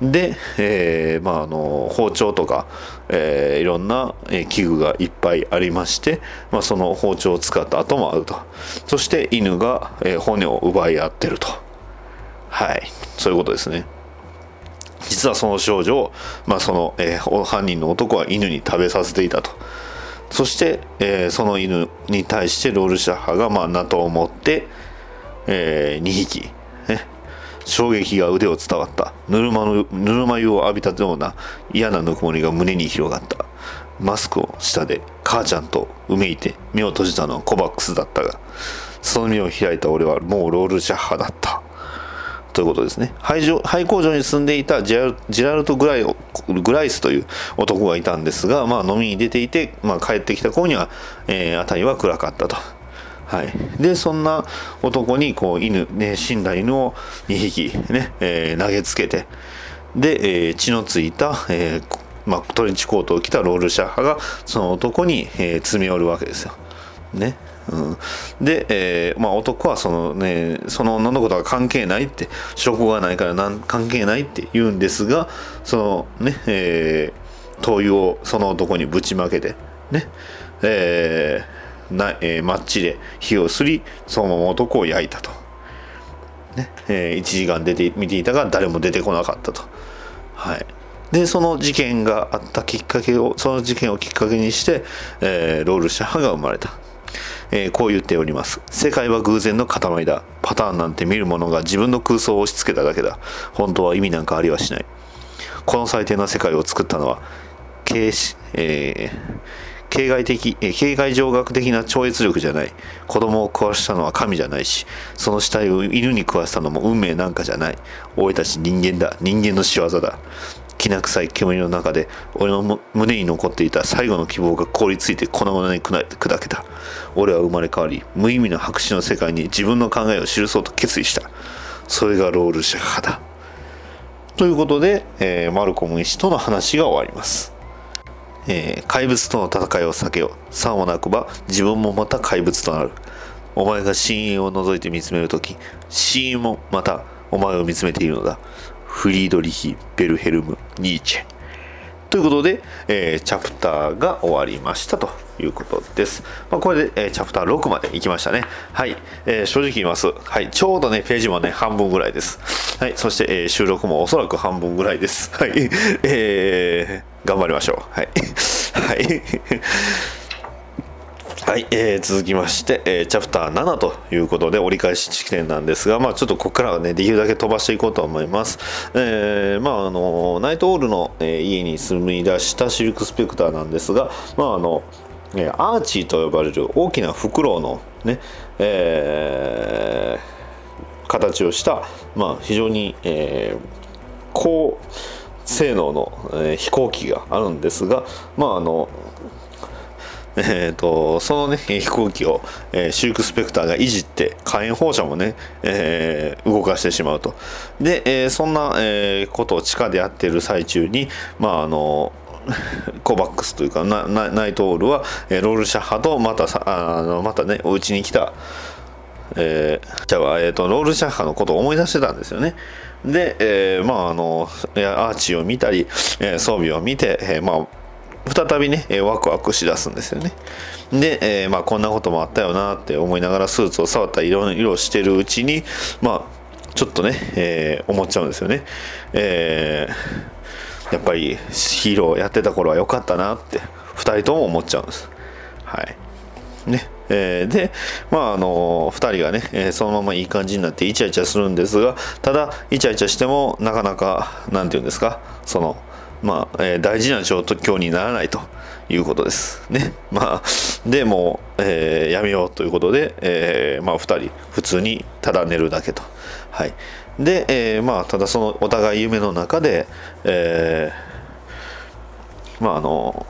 で、えーまあ、あの包丁とか、えーいろんな、え器具がいっぱいありまして、まあ、その包丁を使った跡もあると。そして犬が、えー骨を奪い合ってると。はい。そういうことですね。実はその少女を、まあそのえー犯人の男は犬に食べさせていたと。そして、えーその犬に対してロールシャッハが、まあ、ナトを持って、え2匹、衝撃が腕を伝わった。ぬるまのぬるま湯を浴びたような嫌なぬくもりが胸に広がった。マスクを下で母ちゃんとうめいて目を閉じたのはコバックスだったがその目を開いた俺はもうロールシャッハだった。ということですね。廃城廃工場に住んでいたジェラルジラルト・グライグライスという男がいたんですが、まあ、飲みに出ていて、まあ、帰ってきた頃には、えー辺りは暗かったと。はい、でそんな男にこう犬、ね、死んだ犬を2匹、ねえー投げつけてで、えー血のついた、えーま、トレンチコートを着たロールシャッハがその男に、えー詰め寄るわけですよ。ね。うん、で、えーまあ、男はその,、ね、その女の子とは関係ないって証拠がないからなん関係ないって言うんですがそのね、えー灯油をその男にぶちまけてね、えーなえーマッチで火をすりそのまま男を焼いたと。ねえ1時間出て見ていたが誰も出てこなかったと。はい、でその事件があったきっかけをその事件をきっかけにして、えーロールシャッハが生まれた、えーこう言っております。世界は偶然の塊だ。パターンなんて見る者が自分の空想を押し付けただけだ。本当は意味なんかありはしない。この最低な世界を作ったのは形しえー形骸的、え形骸上学的な超越力じゃない。子供を食わしたのは神じゃないし、その死体を犬に食わしたのも運命なんかじゃない。俺たち人間だ。人間の仕業だ。きな臭い煙の中で、俺の胸に残っていた最後の希望が凍りついて粉々に砕けた。俺は生まれ変わり、無意味な白紙の世界に自分の考えを記そうと決意した。それがロールシャッハだ。ということで、えーマルコム医師との話が終わります。えー怪物との戦いを避けよう。さもなくば自分もまた怪物となる。お前が深淵を覗いて見つめるとき、深淵もまたお前を見つめているのだ。フリードリヒ・ベルヘルム・ニーチェ。ということで、えーチャプターが終わりましたということです。まあ、これで、えーチャプター6まで行きましたね。はい。えー正直言います。はい。ちょうどね、ページもね、半分ぐらいです。はい。そして、え収録もおそらく半分ぐらいです。はい。え頑張りましょう。はい。はい。はい、えー続きまして、えーチャプター7ということで折り返し地点なんですが、まあ、ちょっとここからはねできるだけ飛ばしていこうと思います、えーまああのナイトオールの、えー家に住み出したシルクスペクターなんですが、まああのえーアーチーと呼ばれる大きなフクロウのね、えー形をした、まあ、非常に、えー高性能の、えー飛行機があるんですが、まああのえー、とそのね飛行機を、えーシルクスペクターがいじって火炎放射もね、えー動かしてしまうとで、えーそんな、えことを地下でやっている最中にまああの コバックスというかナナナイトオールは、えロールシャッハとまたさあのまたねお家に来たえじゃあ、えー、とロールシャッハのことを思い出してたんですよね。で、えーまああのアーチを見たり、えー装備を見て、えーまあ再びね、えーワクワクしだすんですよね。で、えーまあ、こんなこともあったよなって思いながらスーツを触ったり色々してるうちに、まあ、ちょっとね、えー思っちゃうんですよね。えーやっぱりヒーローやってた頃は良かったなって2人とも思っちゃうんです。はい。ね。えーで、まああの2人がね、えーそのままいい感じになってイチャイチャするんですがただイチャイチャしてもなかなかなんて言うんですかそのまあ、えー大事な状況にならないということです。ね。まあでもう、えーやめようということで、えーまあ2人普通にただ寝るだけと。はい。で、えーまあただそのお互い夢の中で、えーまああの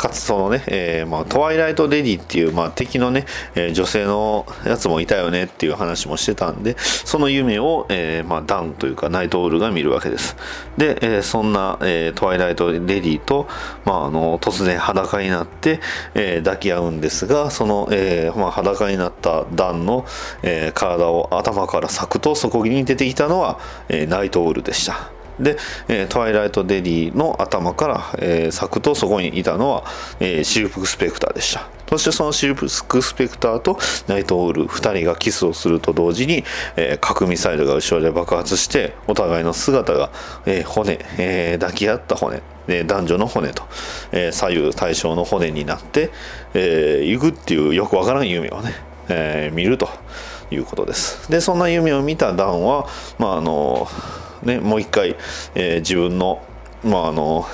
かつそのね、えーまあ、トワイライト・レディっていう、まあ、敵のね、えー女性のやつもいたよねっていう話もしてたんでその夢を、えーまあ、ダンというかナイト・オールが見るわけです。で、えーそんな、えートワイライト・レディと、まあ、あの突然裸になって、えー抱き合うんですがその、えーまあ、裸になったダンの、えー体を頭から裂くとそこに出てきたのは、えーナイト・オールでした。で、えートワイライト・デディの頭から、えー裂くとそこにいたのは、えーシルク・スペクターでした。そしてそのシルク・スペクターとナイト・オール2人がキスをすると同時に、えー核ミサイルが後ろで爆発してお互いの姿が、えー骨、えー抱き合った骨えー男女の骨と、えー左右対称の骨になって、えー行くっていうよくわからん夢をね、えー見るということです。でそんな夢を見たダンはまああのねもう一回、えー自分のまああの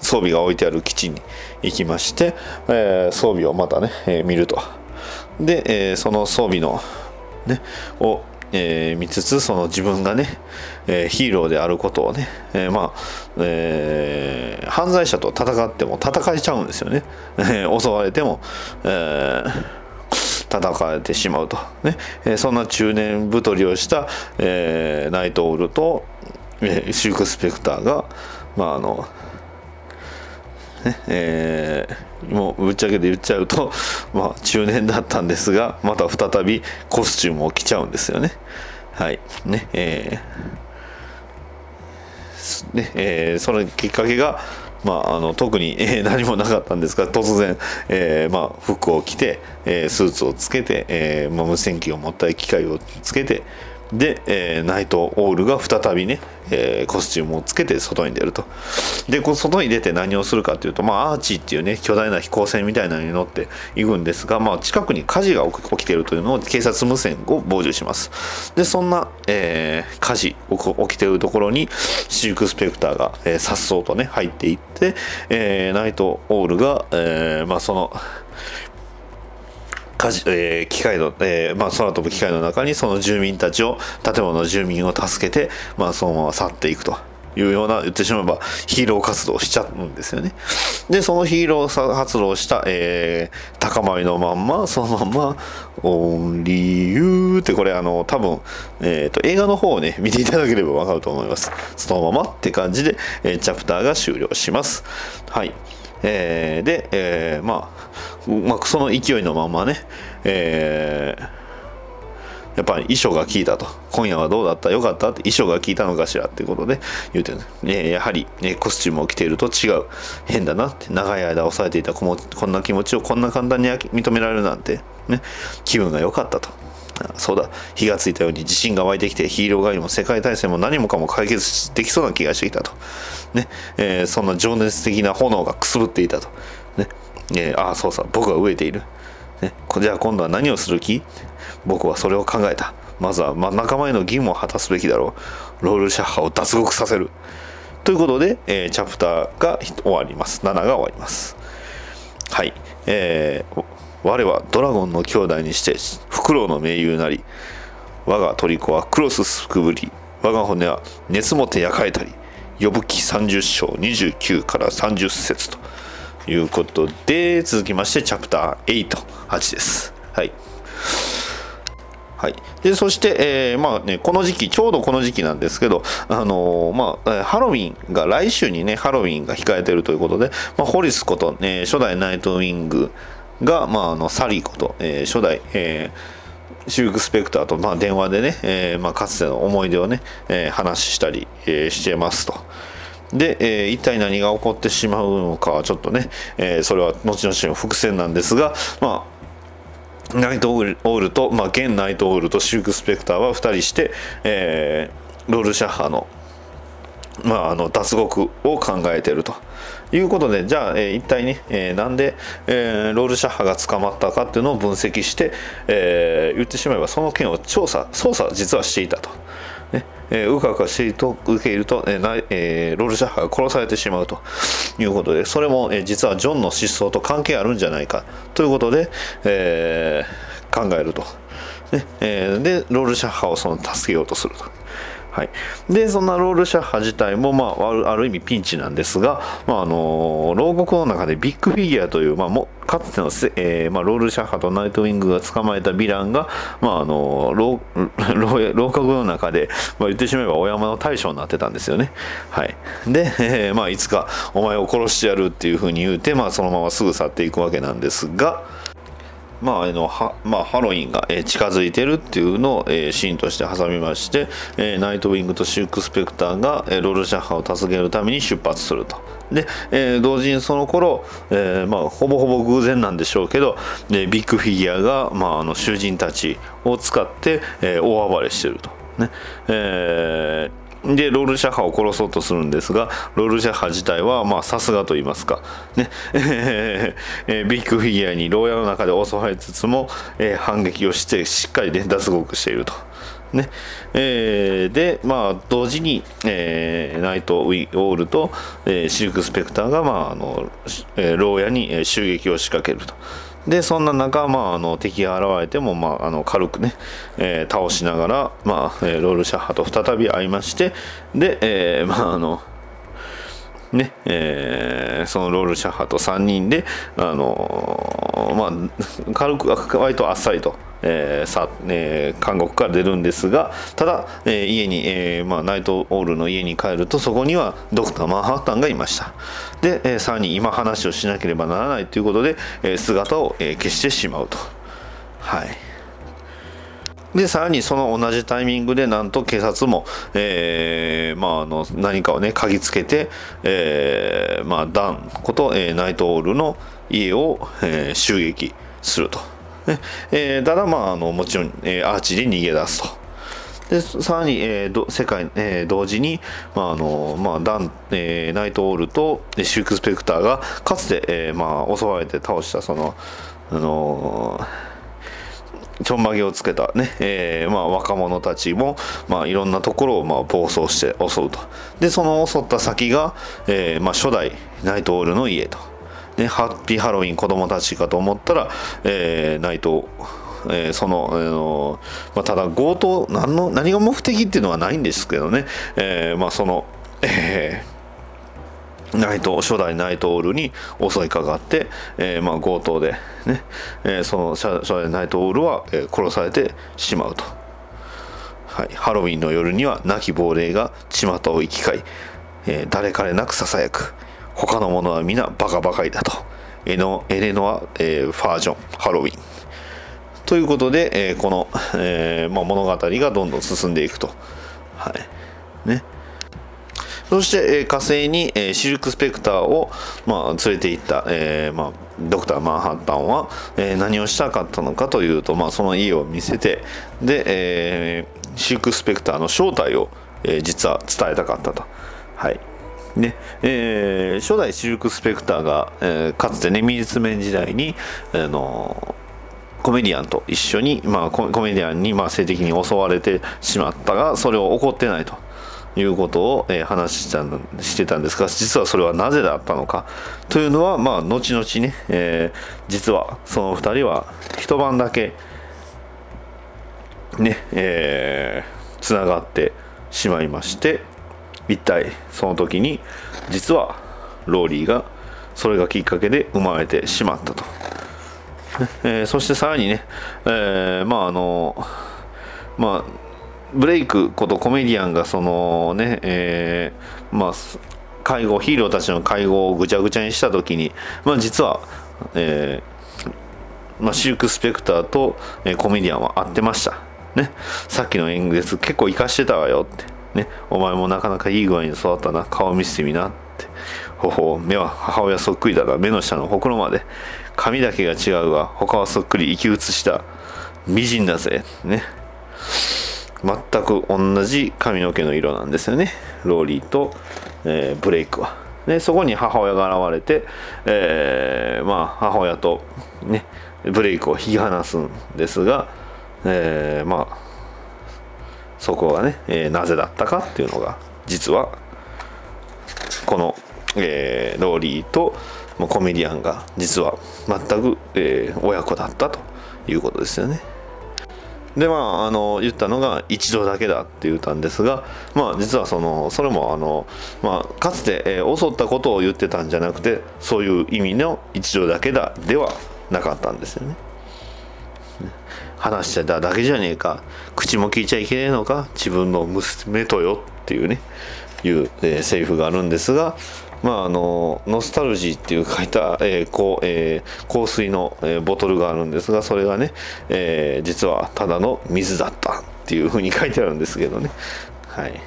装備が置いてある基地に行きまして、えー装備をまたね、えー見ると。で、えーその装備のねをえー見つつその自分がね、えーヒーローであることをね、えーまあ、えー犯罪者と戦っても戦えちゃうんですよね、えー襲われても、えー戦われてしまうと、ね。えーそんな中年太りをした、えーナイトオールと、えーシルク・スペクターが、まああのねえーもうぶっちゃけて言っちゃうと、まあ、中年だったんですがまた再びコスチュームを着ちゃうんですよね。はいねえーねえーそのきっかけが、まあ、あの特に、えー何もなかったんですが突然、えーまあ、服を着て、えースーツをつけて、えーまあ、無線機を持った機械をつけてで、えーナイトオールが再びね、えーコスチュームをつけて外に出ると。でこう外に出て何をするかというと、まあ、アーチっていうね巨大な飛行船みたいなのに乗っていくんですが、まあ、近くに火事が起きているというのを警察無線を傍受します。でそんな、えー火事起きているところにシルク・スペクターがさっそうとね入っていって、えーナイトオールが、えーまあ、その火事えー機械の、えーまあ、空飛ぶ機械の中にその住民たちを建物の住民を助けて、まあ、そのまま去っていくというような言ってしまえばヒーロー活動をしちゃうんですよね。でそのヒーロー活動をした、えー高まりのまんまそのまんま「Only You」ってこれあの多分、えーと映画の方をね 見ていただければ分かると思います。そのままって感じで、えーチャプターが終了します。はい。えーで、えーまあ、まあ、その勢いのままね、えーやっぱり衣装が効いたと。今夜はどうだった？よかったって衣装が効いたのかしらっていうことで言うてる、ね、やはり、ね、コスチュームを着ていると違う。変だなって。長い間抑えていたこもこんな気持ちをこんな簡単に認められるなんて、ね、気分が良かったと。そうだ。火がついたように自信が湧いてきてヒーロー狩りも世界大戦も何もかも解決できそうな気がしてきたと、ね。えーそんな情熱的な炎がくすぶっていたと、ね。えーああそうさ僕は飢えている、ね、じゃあ今度は何をする気？僕はそれを考えた。まずは、まあ、仲間への義務を果たすべきだろう。ロールシャッハを脱獄させる。ということで、えーチャプターが終わります。7が終わります。はい、えー我はドラゴンの兄弟にしてフクロウの盟友なり我が虜はクロスすくぶり我が骨は熱もて焼かれたり呼ぶ記30章29から30節と。いうことで続きましてチャプター88です。はい。はい、でそして、えーまあね、この時期ちょうどこの時期なんですけど、あのーまあ、ハロウィンが来週にねハロウィンが控えてるということで、まあ、ホリスこと、ね、初代ナイトウィングが、まあ、あのサリーこと、えー初代、えーシルク・スペクターと、まあ、電話でね、えまあ、かつての思い出をね、え話したり、えしてますと。で、えー一体何が起こってしまうのかはちょっとね、えーそれは後々の伏線なんですが、まあ、ナイトオールと、まあ、現ナイトオールとシルク・スペクターは2人して、えーロールシャッハの,、まあ、あの脱獄を考えているということでじゃあ、えー一体ね、えーなんで、えーロールシャッハが捕まったかっていうのを分析して、えー言ってしまえばその件を調査捜査実はしていたと。ねえーうかうかしていると受け入ると、えーなえーロールシャッハが殺されてしまうということでそれも、えー実はジョンの失踪と関係あるんじゃないかということで、えー考えると、ねえーでロールシャッハをその助けようとすると。はい、でそんなロールシャッハ自体も、まあ、ある意味ピンチなんですが、まあ、あの牢獄の中でビッグフィギュアという、まあ、もかつての、えーまあ、ロールシャッハとナイトウィングが捕まえたヴィランが、まあ、あの牢 牢獄の中で、まあ、言ってしまえばお山の大将になってたんですよね。はい、で、え ーまあ、いつかお前を殺してやるっていうふうに言うて、まあ、そのまますぐ去っていくわけなんですが。まああのはまあ、ハロウィンが、えー近づいてるっていうのを、えーシーンとして挟みまして、えーナイトウィングとシルク・スペクターが、えーロールシャッハを助けるために出発すると。で、えー同時にその頃、えーまあ、ほぼほぼ偶然なんでしょうけど、えービッグフィギュアが、まあ、あの囚人たちを使って、えー大暴れしてると。ねえーでロールシャッハを殺そうとするんですがロールシャッハ自体はまあさすがと言いますかねえ えビッグフィギュアに牢屋の中で襲われつつも、えー反撃をしてしっかりね脱獄していると。ねえーでまあ同時に、えーナイト・ウィオールと、えーシルク・スペクターが、まああのえー牢屋にえー襲撃を仕掛けると。でそんな中、まあ、あの敵が現れても、まあ、あの軽くね、えー倒しながら、まあえーロールシャッハと再び会いましてで、えーまああのねえーそのロールシャッハと3人で、あのーまあ、軽く割とあっさりと、えーさえー監獄から出るんですがただ、えー家に、えーまあ、ナイトオールの家に帰るとそこにはドクター・マンハッタンがいました。で、えーさらに今話をしなければならないということで、えー姿を、えー消してしまうと。はい。でさらにその同じタイミングでなんと警察も、えーまあ、あの何かをね嗅ぎつけて、えーまあ、ダンこと、えーナイトオールの家を、えー襲撃すると、ねえーただ、まあ、あのもちろん、えーアーチで逃げ出すと。でさらに、えーど世界、えー同時に、まああのまあ、ダン、えーナイトオールとえーシルク・スペクターがかつて、えーまあ、襲われて倒したその、あのーちょんまげをつけたね、えーまあ、若者たちも、まあ、いろんなところを、まあ、暴走して襲うと。で、その襲った先が、えーまあ、初代ナイトオールの家と。で、ハッピーハロウィン子供たちかと思ったら、えーナイト、えーその、あのまあ、ただ強盗、何の、何が目的っていうのはないんですけどね、えーまあ、その、えーナイト初代ナイトオールに襲いかかって、えーまあ、強盗で、ねえーその初初代ナイトオールは、えー殺されてしまうと、はい、ハロウィンの夜には亡き亡霊が巷を行き交い、えー誰彼なくささやく。他の者は皆バカバカりだと。エノエレノア、えーファージョンハロウィン。ということで、えーこの、えーまあ、物語がどんどん進んでいくと。はい。ね。そして、えー火星に、えーシルク・スペクターを、まあ、連れて行った、えーまあ、ドクター・マンハッタンは、えー何をしたかったのかというと、まあ、その家を見せてで、えーシルク・スペクターの正体を、えー実は伝えたかったと。はい。ね。えー初代シルク・スペクターが、えーかつてね美術面時代に、あのコメディアンと一緒に、まあ、コメディアンに、まあ、性的に襲われてしまったがそれを怒ってないと。いうことを、えー話したしてたんですが実はそれはなぜだったのか。というのは、まあ、後々ね、えー実はその2人は一晩だけねえーつながってしまいまして一体その時に実はローリーがそれがきっかけで生まれてしまったと。えーそしてさらにね、えーまああのまあブレイクことコメディアンがそのね、えーまあす会合ヒーローたちの会合をぐちゃぐちゃにした時にまあ実は、えーまあ、シルク・スペクターと、えーコメディアンは会ってました。ね、さっきの演説結構活かしてたわよって。ね、お前もなかなかいい具合に育ったな。顔見せてみなって。ほほ目は母親そっくりだが目の下のほくろまで。髪だけが違うが他はそっくり生き写した美人だぜ。ね。全く同じ髪の毛の色なんですよね。ローリーと、えーブレイクは。でそこに母親が現れて、えーまあ、母親と、ね、ブレイクを引き離すんですが、えーまあそこがね、えーなぜだったかっていうのが実はこの、えーローリーとコメディアンが実は全く、えー親子だったということですよね。でまああの言ったのが一度だけだって言ったんですがまあ実はそのそれもあの、まあ、かつて、えー襲ったことを言ってたんじゃなくてそういう意味の一度だけだではなかったんですよね話してただけじゃねえか。口も聞いちゃいけねえのか。自分の娘とよっていうね。いう、えーセリフがあるんですが。まああのノスタルジーっていう書いた、えーこうえー香水の、えーボトルがあるんですがそれがね、えー実はただの水だったっていうふうに書いてあるんですけどね。はい。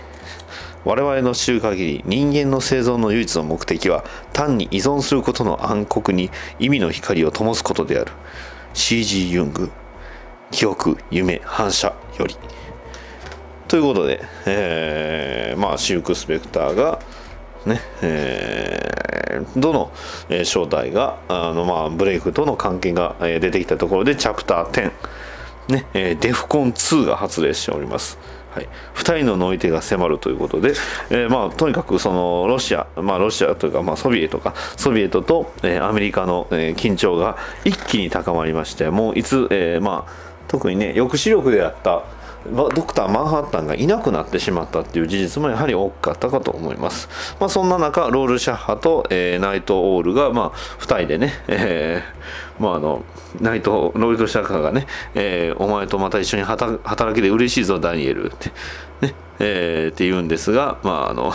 我々の知る限り人間の生存の唯一の目的は単に依存することの暗黒に意味の光を灯すことである。CG ユング。記憶夢反射より。ということで、えーまあシルク・スペクターがねえーどの、えー正体があの、まあ、ブレイクとの関係が、えー出てきたところでチャプター10、ねえーデフコン2が発令しております。はい、2人の乗り手が迫るということで、えーまあ、とにかくそのロシア、まあ、ロシアというか、まあ、ソビエトか。ソビエトと、えーアメリカの、えー緊張が一気に高まりましてもういつ、えーまあ、特にね抑止力であったドクター・マンハッタンがいなくなってしまったっていう事実もやはり大きかったかと思います。まあ、そんな中、ロールシャッハと、えーナイト・オールが、まあ、2人でね、えーまあ、あの、ナイト、ロールシャッハがね、えーお前とまた一緒に働働きで嬉しいぞ、ダニエルって、ね、えーって言うんですが、まあ、あの、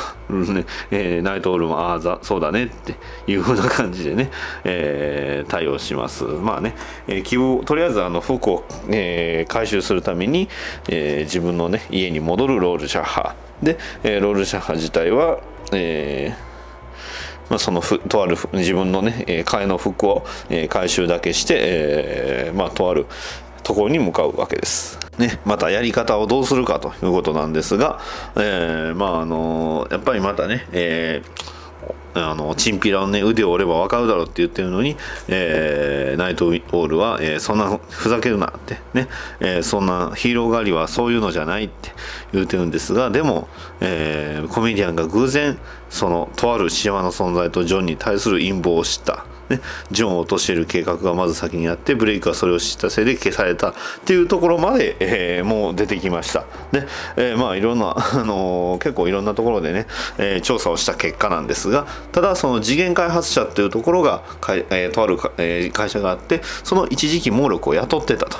えーナイト・オールも、ああ、そうだねっていう風な感じでね、えー対応します。まあね、えー希望、とりあえずあの服を、えー回収するために、えー自分のね、家に戻るロールシャッハ。で、えーロールシャッハ自体は、えーまあ、そのふとある自分のね、え替えの服を、え回収だけして、えーまあ、とあるところに向かうわけです。ね、またやり方をどうするかということなんですが、えーまああのやっぱりまたね、えーあのチンピラの、ね、腕を折れば分かるだろうって言ってるのに、えーナイト・オールは、えーそんなふざけるなってね、えーそんなヒーロー狩りはそういうのじゃないって言ってるんですがでも、えーコメディアンが偶然そのとある島の存在とジョンに対する陰謀を知った。ね、ジョンを落としている計画がまず先にあってブレイクはそれを知ったせいで消されたっていうところまで、えーもう出てきました。で、えーまあいろんな、あのー結構いろんなところでね、え調査をした結果なんですがただその次元開発者っていうところがかい、えとあるか、え会社があってその一時期猛力を雇ってたと。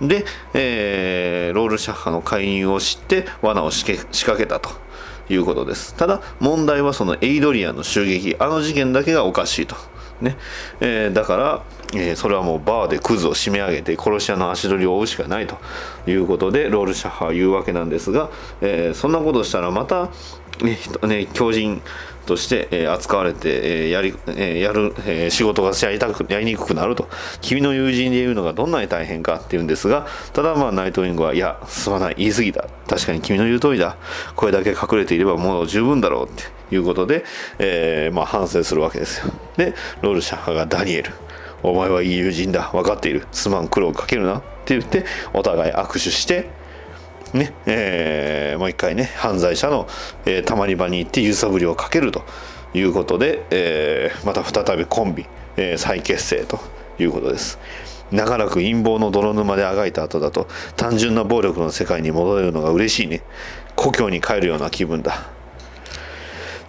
で、えロールシャッハの介入を知って罠を仕掛けたと。いうことです。ただ問題はそのエイドリアンの襲撃。あの事件だけがおかしいと。ね。えーだから、えーそれはもうバーでクズを締め上げて殺し屋の足取りを追うしかないと。いうことでロールシャッハは言うわけなんですが、えーそんなことしたらまた、ね人ね、狂人として、え扱われて、えやりえやる、え仕事がやりたくやりにくくなると。君の友人で言うのがどんなに大変かって言うんですがただまあナイトウィングはいやすまない。言い過ぎだ確かに君の言う通りだ。これだけ隠れていればもう十分だろうって。いうことで、えーまあ、反省するわけですよ。でロールシャッハがダニエル。お前はいい友人だ。分かっている。すまん苦労かけるな。って言ってお互い握手してねえーもう一回ね犯罪者の、えーたまり場に行って揺さぶりをかけると。いうことで、えーまた再びコンビ、えー再結成と。いうことです。長らく陰謀の泥沼であがいた後だと単純な暴力の世界に戻れるのが嬉しいね。故郷に帰るような気分だ。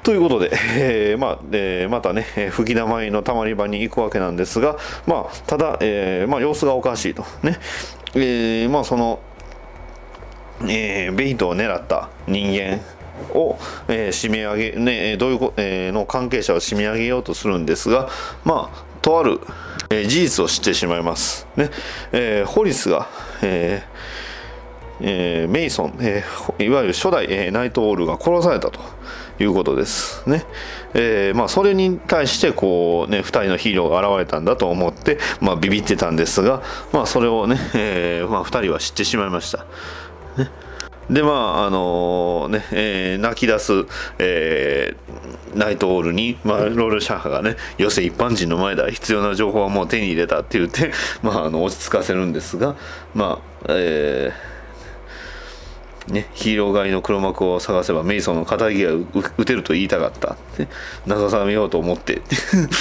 ということで、えーまあえーまたね、えー吹き溜まりのたまり場に行くわけなんですが、まあ、ただ、えーまあ、様子がおかしいと。ねえーまあ、そのえーベイトを狙った人間を、えー締め上げ、ね、どういうこ、えーの関係者を締め上げようとするんですが、まあ、とある、えー事実を知ってしまいます。ねえーホリスが、えーえーメイソン、えーいわゆる初代、えーナイトオールが殺されたということですね。えーまあ、それに対してこう、ね、2人のヒーローが現れたんだと思って、まあ、ビビってたんですが、まあ、それをね、えーまあ、2人は知ってしまいました。でまああのね、えー泣き出す、えーナイトオールに、まあ、ロールシャッハがね寄せ一般人の前だ必要な情報はもう手に入れたって言って、まあ、あの落ち着かせるんですがまあえーね、ヒーロー狩りの黒幕を探せばメイソンの仇が打てると言いたかったって慰めようと思って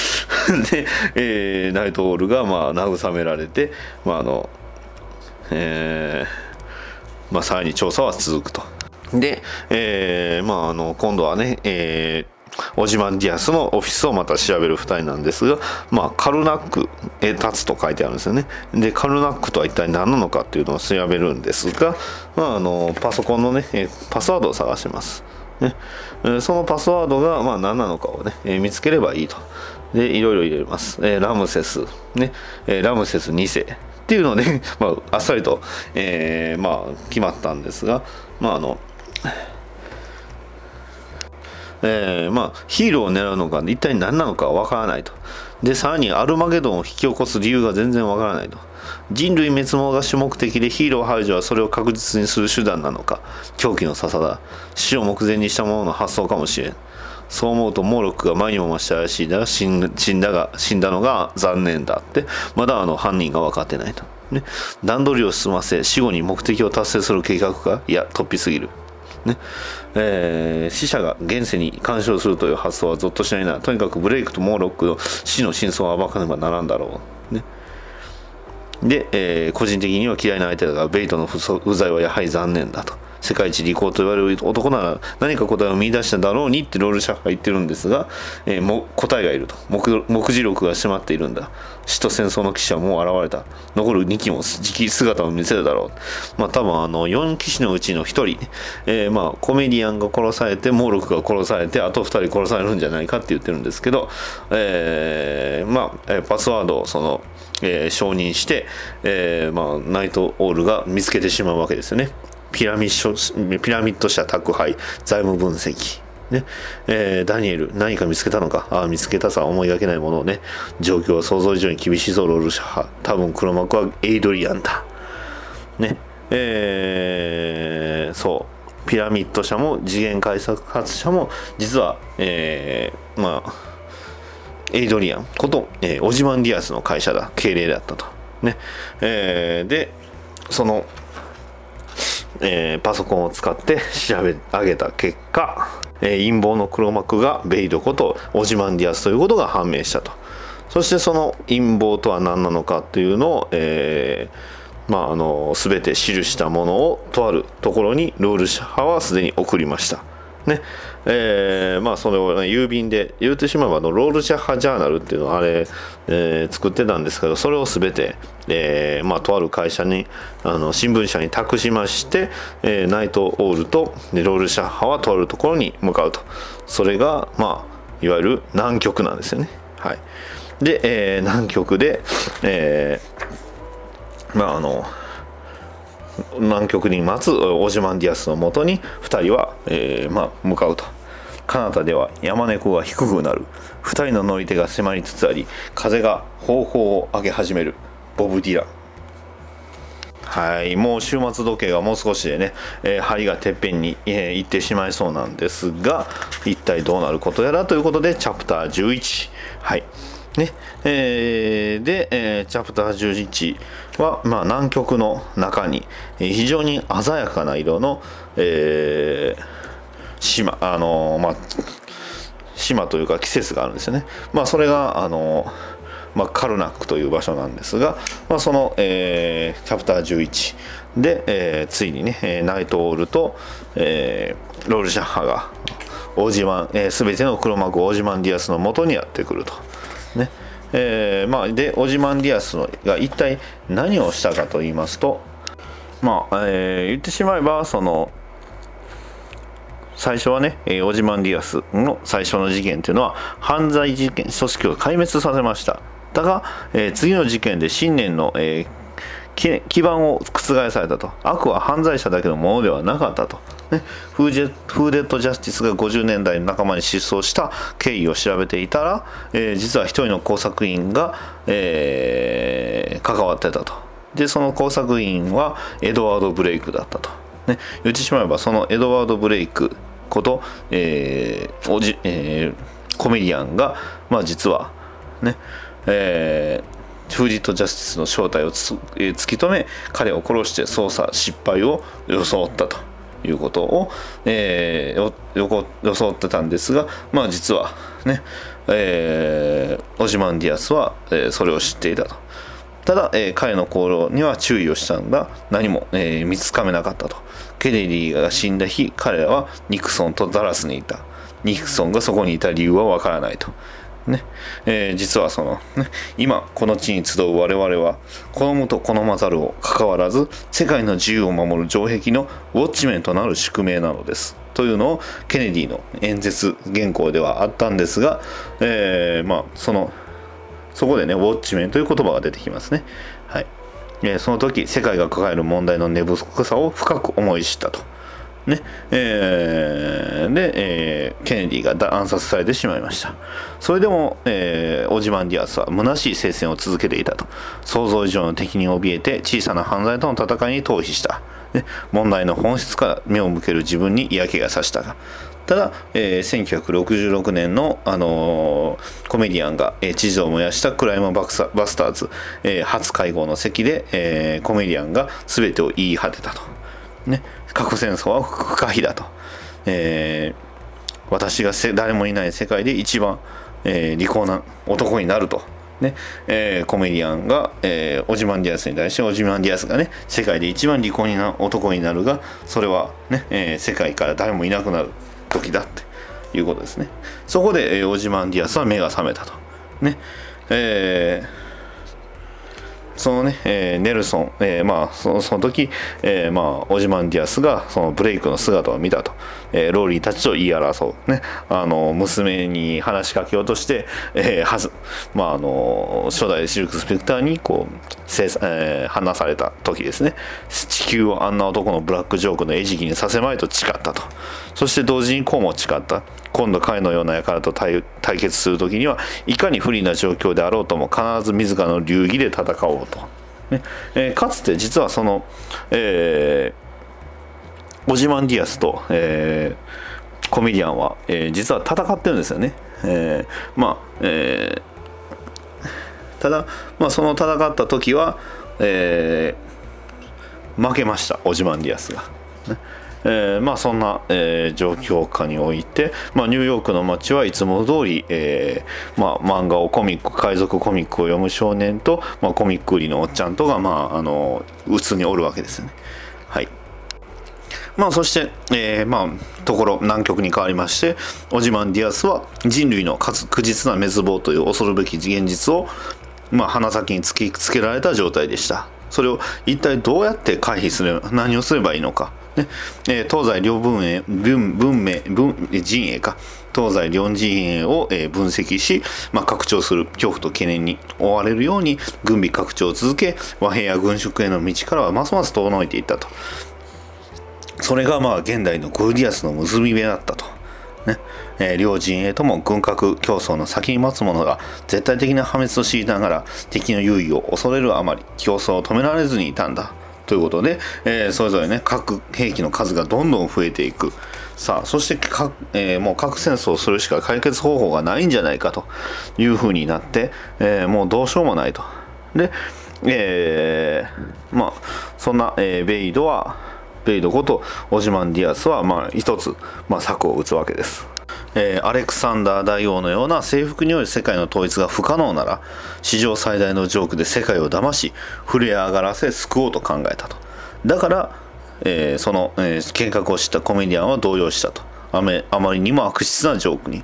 で、えーナイトオールがまあ慰められて、まああのえーまあ、さらに調査は続くと。で、えーまあ、あの今度はね、えーオジマンディアスのオフィスをまた調べる2人なんですが、まあ、カルナックへ立つと書いてあるんですよね。で、カルナックとは一体何なのかっていうのを調べるんですが、まあ、あのパソコンのね、パスワードを探します。ね、そのパスワードがまあ何なのかをね、え見つければいいと。で、いろいろ入れます。えーラムセス、ね、えーラムセス2世っていうので、まあ、あっさりと、えまあ、決まったんですが、まあ、あの、えーまあ、ヒーローを狙うのが一体何なのかわからないと。で、さらにアルマゲドンを引き起こす理由が全然わからないと。人類滅亡が主目的でヒーロー排除はそれを確実にする手段なのか。狂気の笹だ。死を目前にしたものの発想かもしれん。そう思うとモーロックが前にも増したらしいだ死ん死んだが死んだのが残念だってまだあの犯人が分かってないと、ね、段取りを進ませ死後に目的を達成する計画か？いや突飛すぎるねえー死者が現世に干渉するという発想はぞっとしないな。とにかくブレイクとモーロックの死の真相を暴かねばならんだろう、ね、で、えー個人的には嫌いな相手だがベイトの不不在はやはり残念だと。世界一利口と言われる男なら何か答えを見出しただろうにってロールシャッハが言ってるんですが、えーも答えがいると。目目次録が閉まっているんだ。死と戦争の騎士はもう現れた。残る2機も時期姿を見せるだろう。まあ多分あの4騎士のうちの1人、えーまあコメディアンが殺されてモーロクが殺されてあと2人殺されるんじゃないかって言ってるんですけど、えーまあパスワードをそのえー承認して、えーまあ、ナイトオールが見つけてしまうわけですよね。ピラミッド社宅配財務分析。ね。えーダニエル何か見つけたのか？ああ見つけたさ思いがけないものをね。状況は想像以上に厳しいぞロールシャハ多分黒幕はエイドリアンだ。ね。えーそう。ピラミッド社も次元開発者も実は、えーまあエイドリアン。こと、えーオジマンディアスの会社だ。敬礼だったと。ね。えーでその、えーパソコンを使って 調べ上げた結果、えー陰謀の黒幕がベイドことオジマンディアスということが判明したとそしてその陰謀とは何なのかっていうのを、えーまあ、あの全て記したものをとあるところにロールシャハはすでに送りました。ね。えーまあそれを、ね、郵便で言うてしまえばのロールシャッハジャーナルっていうのをあれ、えー作ってたんですけどそれを全て、えーまあ、とある会社にあの新聞社に託しまして、えーナイトオールとロールシャッハはとあるところに向かうと。それがまあいわゆる南極なんですよね。はい。で、えー南極で、えーまああの南極に待つオジマンディアスのもとに2人は、えーまあ、向かうと。彼方では山猫が低くなる。2人の乗り手が迫りつつあり風が方向を上げ始める。ボブ・ディラン。はいもう終末時計がもう少しでね、えー針がてっぺんに、えー行ってしまいそうなんですが一体どうなることやらということでチャプター11はい。ねえーで、えーチャプター11は、まあ、南極の中に、えー非常に鮮やかな色の、えー島あのーまあ島というか季節があるんですよね。まあそれがあのまあ、カルナックという場所なんですが、まあ、その、えーチャプター11で、えーついにね、ナイトオールと、えーロールシャッハがオージマン、えー、全ての黒幕オージマンディアスの元にやってくると。ね。えーまあ、でオジマンディアスが一体何をしたかと言いますと、まあえー言ってしまえばその最初はね、えーオジマンディアスの最初の事件というのは犯罪事件組織を壊滅させました。だが、えー次の事件で信念の、えー基盤を覆されたと。悪は犯罪者だけのものではなかったと、ね、フージェフーデッド・ジャスティスが50年代の仲間に失踪した経緯を調べていたら、えー実は一人の工作員が、えー関わってたと。でその工作員はエドワード・ブレイクだったと、ね、言ってしまえばそのエドワード・ブレイクこと、えーおじえーコメディアンが、まあ、実はね、えーフージット・ジャスティスの正体を、え突き止め彼を殺して捜査失敗を装ったと。いうことを、えー装ってたんですが、まあ、実はね、えーオジマンディアスは、えーそれを知っていたと。ただ、えー彼の行動には注意をしたんだ。何も、えー見つかめなかったと。ケネディが死んだ日彼らはニクソンとダラスにいた。ニクソンがそこにいた理由はわからないと。ね。えー実はその、ね、今この地に集う我々は好むと好まざるを関わらず世界の自由を守る城壁のウォッチメンとなる宿命なのです。というのをケネディの演説原稿ではあったんですが、えーまあそのそこでねウォッチメンという言葉が出てきますね。はい、えーその時世界が抱える問題の根深さを深く思い知ったと。ね。えーで、えーケネディが暗殺されてしまいました。それでも、えーオジマンディアスは虚しい聖戦を続けていたと。想像以上の敵に怯えて小さな犯罪との戦いに逃避した、ね、問題の本質から目を向ける自分に嫌気がさしたがただ、えー1966年の、あのーコメディアンが、えー地図を燃やしたクライムバクサバスターズ、えー初会合の席で、えーコメディアンが全てを言い果てたと。ね、核戦争は不可避だと。えー私が誰もいない世界で一番、えー利口な男になると。ね。えーコメディアンが、えーオジマンディアスに対してオジマンディアスがね世界で一番利口な男になるがそれはね、えー世界から誰もいなくなる時だって。いうことですね。そこで、えーオジマンディアスは目が覚めたと。ね。えーそのね、えーネルソン、えーまあそのその時、えーまあオジマンディアスがそのブレイクの姿を見たと、えーローリーたちと言い争う。ね。あの娘に話しかけようとして、えーはずまああの初代シルク・スペクターにこう制裁えー話された時ですね。地球をあんな男のブラックジョークの餌食にさせまいと誓ったと。そして同時にこうも誓った。今度彼のような輩と対対決する時にはいかに不利な状況であろうとも必ず自らの流儀で戦おうと、ね。えーかつて実はその、えーオジマンディアスと、えーコメディアンは、えー実は戦ってるんですよね、えーまあ、えーただ、まあ、その戦った時は、えー負けましたオジマンディアスが。ねえーまあそんな、えー状況下において、まあ、ニューヨークの街はいつも通り、えーまあ、漫画をコミック海賊コミックを読む少年と、まあ、コミック売りのおっちゃんとが、まあ、あの鬱におるわけですよね。はいまあそして、えーまあところ南極に変わりましてオジマンディアスは人類のかつ苦実な滅亡という恐るべき現実を、まあ、鼻先に突きつけられた状態でした。それを一体どうやって回避すれば何をすればいいのか、ね。えー東西両文営文文明文陣営か。東西両陣営を、えー分析し、まあ、拡張する恐怖と懸念に追われるように軍備拡張を続け和平や軍縮への道からはますます遠のいていったと。それがまあ現代のゴルディアスの結び目だったと。ね。えー両陣営とも軍拡競争の先に待つ者が絶対的な破滅を強いながら敵の優位を恐れるあまり競争を止められずにいたんだということで、えーそれぞれね核兵器の数がどんどん増えていく。さあそして核、えーもう核戦争をするしか解決方法がないんじゃないかというふうになって、えーもうどうしようもないと。で、えまあそんな、えベイドはベイドことオジマンディアスはまあ一つ、まあ、策を打つわけです、えーアレクサンダー大王のような征服による世界の統一が不可能なら史上最大のジョークで世界を騙し震え上がらせ救おうと考えたと。だから、えーその、えー計画を知ったコメディアンは動揺したと。あめあまりにも悪質なジョークに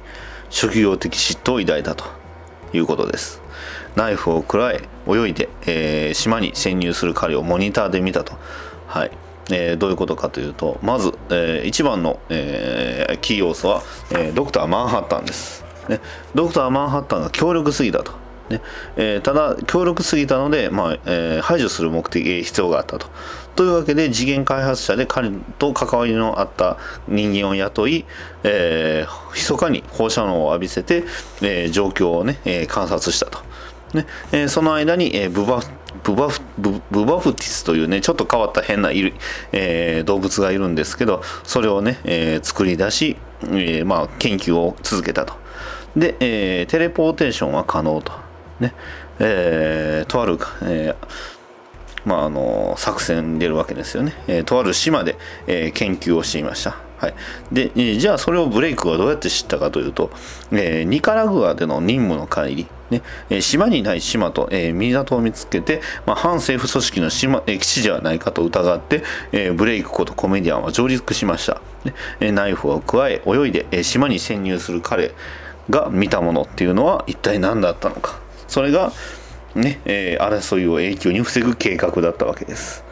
職業的嫉妬を抱いたと。いうことです。ナイフをくらえ泳いで、えー島に潜入する彼をモニターで見たと。はい。えーどういうことかというとまず、えー一番の、えーキー要素は、えードクター・マンハッタンです、ね、ドクター・マンハッタンが強力すぎたと、ね。えーただ強力すぎたので、まあえー排除する目的必要があったと。というわけで次元開発者で彼と関わりのあった人間を雇い、えー密かに放射能を浴びせて、えー状況をね、えー観察したと。ね。えーその間に、えーブバブバフブブバフティスというねちょっと変わった変ないる、えー動物がいるんですけどそれをね、えー作り出し、えーまあ、研究を続けたと。で、えーテレポーテーションは可能と。ね。えーとある、えーまあ、あの作戦に出るわけですよね、えーとある島で、えー研究をしていました、はい、で、えじゃあそれをブレイクはどうやって知ったかというと、えーニカラグアでの任務の帰り、ねえ島にない島と、えー港を見つけて、まあ、反政府組織の島、えー基地ではないかと疑って、えーブレイクことコメディアンは上陸しました、ねえナイフを加え泳いで、え島に潜入する彼が見たものっていうのは一体何だったのか。それが、ねえー争いを永久に防ぐ計画だったわけです。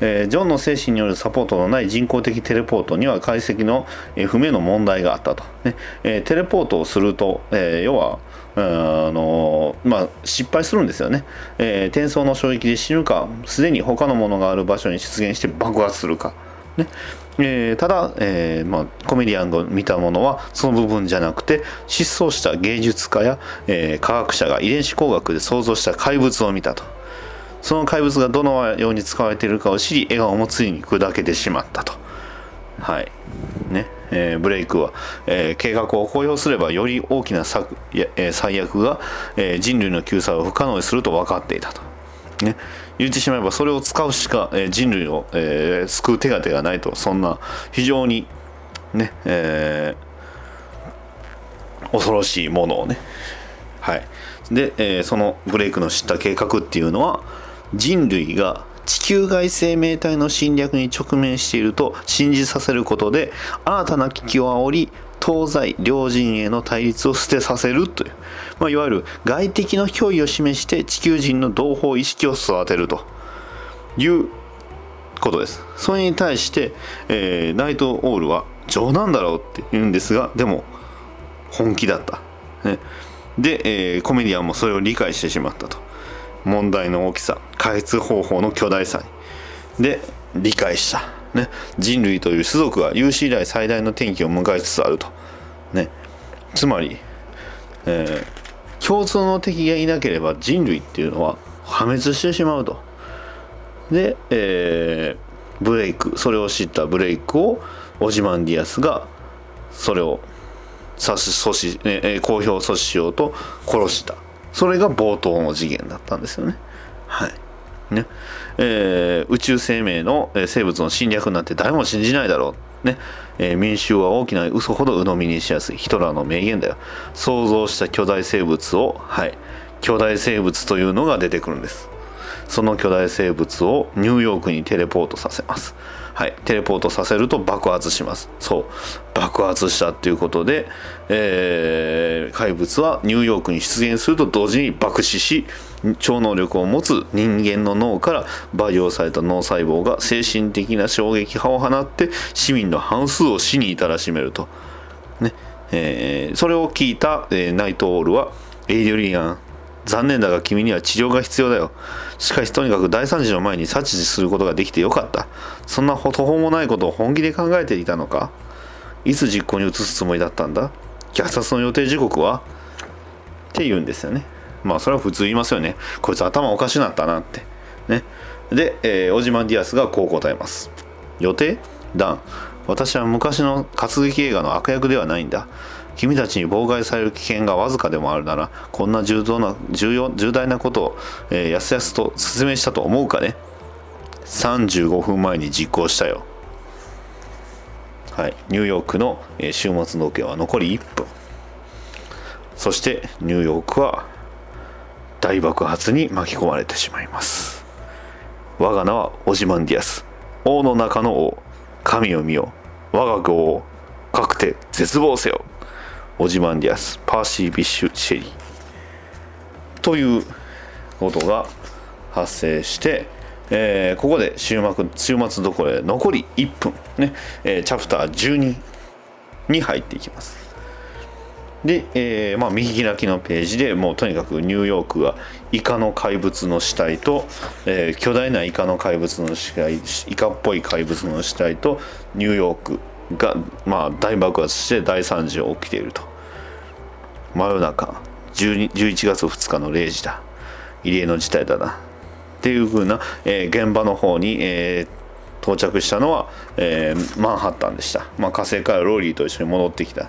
えージョンの精神によるサポートのない人工的テレポートには解析の、えー不明の問題があったと、ね。えーテレポートをすると、えー要はあのまあ、失敗するんですよね、えー転送の衝撃で死ぬかすでに他のものがある場所に出現して爆発するか、ね。えーただ、えーまあ、コメディアンが見たものはその部分じゃなくて失踪した芸術家や、えー科学者が遺伝子工学で創造した怪物を見たと。その怪物がどのように使われているかを知り笑顔もついに砕けてしまったと。はい。ね。えーブレイクは、えー計画を公表すればより大きな策や、えー最悪が、えー人類の救済を不可能にすると分かっていたと、ね、言ってしまえばそれを使うしか、えー人類を、えー救う手立てがないと。そんな非常にね、えー恐ろしいものをね。はい、で、えーそのブレイクの知った計画っていうのは人類が地球外生命体の侵略に直面していると信じさせることで新たな危機を煽り東西両陣営の対立を捨てさせるという、まあ、いわゆる外敵の脅威を示して地球人の同胞意識を育てるということです。それに対して、えーナイトオールは冗談だろうって言うんですがでも本気だった、ね、で、えーコメディアンもそれを理解してしまったと。問題の大きさ開発方法の巨大さに。で理解した、ね、人類という種族が有史以来最大の転機を迎えつつあると、ね、つまり、えー共通の敵がいなければ人類っていうのは破滅してしまうと。で、えーブレイクそれを知ったブレイクをオジマンディアスがそれを阻止、えー公表阻止しようと殺した。それが冒頭の次元だったんですよね。はい。ね。えー宇宙生命のえー生物の侵略なんて誰も信じないだろう。ね、えー民衆は大きな嘘ほど鵜呑みにしやすい。ヒトラーの名言だよ。想像した巨大生物をはい。巨大生物というのが出てくるんです。その巨大生物をニューヨークにテレポートさせます。はい、テレポートさせると爆発します。そう、爆発したっていうことで、えー怪物はニューヨークに出現すると同時に爆死し、超能力を持つ人間の脳から培養された脳細胞が精神的な衝撃波を放って市民の半数を死に至らしめると。ねえーそれを聞いた、えーナイトオールはエイドリアン残念だが君には治療が必要だよ。しかしとにかく大惨事の前に察知することができてよかった。そんな途方もないことを本気で考えていたのか？いつ実行に移すつもりだったんだ？虐殺の予定時刻は？って言うんですよね。まあそれは普通言いますよね。こいつ頭おかしなったなって。ね。で、えーオジマンディアスがこう答えます。予定？ダン私は昔の活劇映画の悪役ではないんだ。君たちに妨害される危険がわずかでもあるならこんな重要な重要重大なことを、えーやすやすと説明したと思うかね？35分前に実行したよ。はい。ニューヨークの、えー週末の時計は残り1分。そしてニューヨークは大爆発に巻き込まれてしまいます。我が名はオジマンディアス。王の中の王神を見よ。我が業をかくて絶望せよ。オジマンディアスパーシー・ビッシュ・シェリー。ということが発生して、えーここで終末終末どころで残り1分。ね、えーチャプター12に入っていきます。で、えーまあ、右開きのページでもうとにかくニューヨークがイカの怪物の死体と、えー巨大なイカの怪物の死体イカっぽい怪物の死体とニューヨークが、まあ、大爆発して大惨事が起きていると。真夜中12 11月2日の0時だ。異例の事態だな。っていう風な、えー現場の方に、えー到着したのは、えーマンハッタンでした、まあ、火星からローリーと一緒に戻ってきた。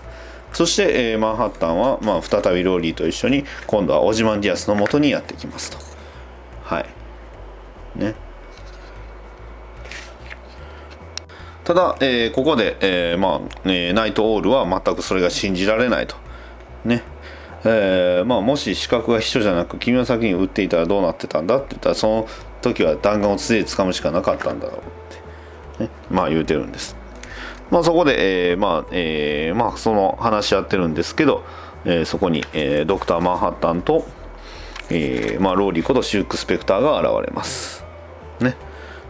そして、えーマンハッタンは、まあ、再びローリーと一緒に今度はオジマンディアスの元にやってきますと。はい。ね。ただ、えーここで、えーまあえーナイトオールは全くそれが信じられないと。ね。えーまあ、もし資格が秘書じゃなく君の先に打っていたらどうなってたんだって言ったらその時は弾丸を素手で掴むしかなかったんだろうって、ね、まあ言うてるんです。まあそこで、えーまあえーまあ、その話し合ってるんですけど、えーそこに、えードクター・マンハッタンと、えーまあ、ローリーことシューク・スペクターが現れます。ね。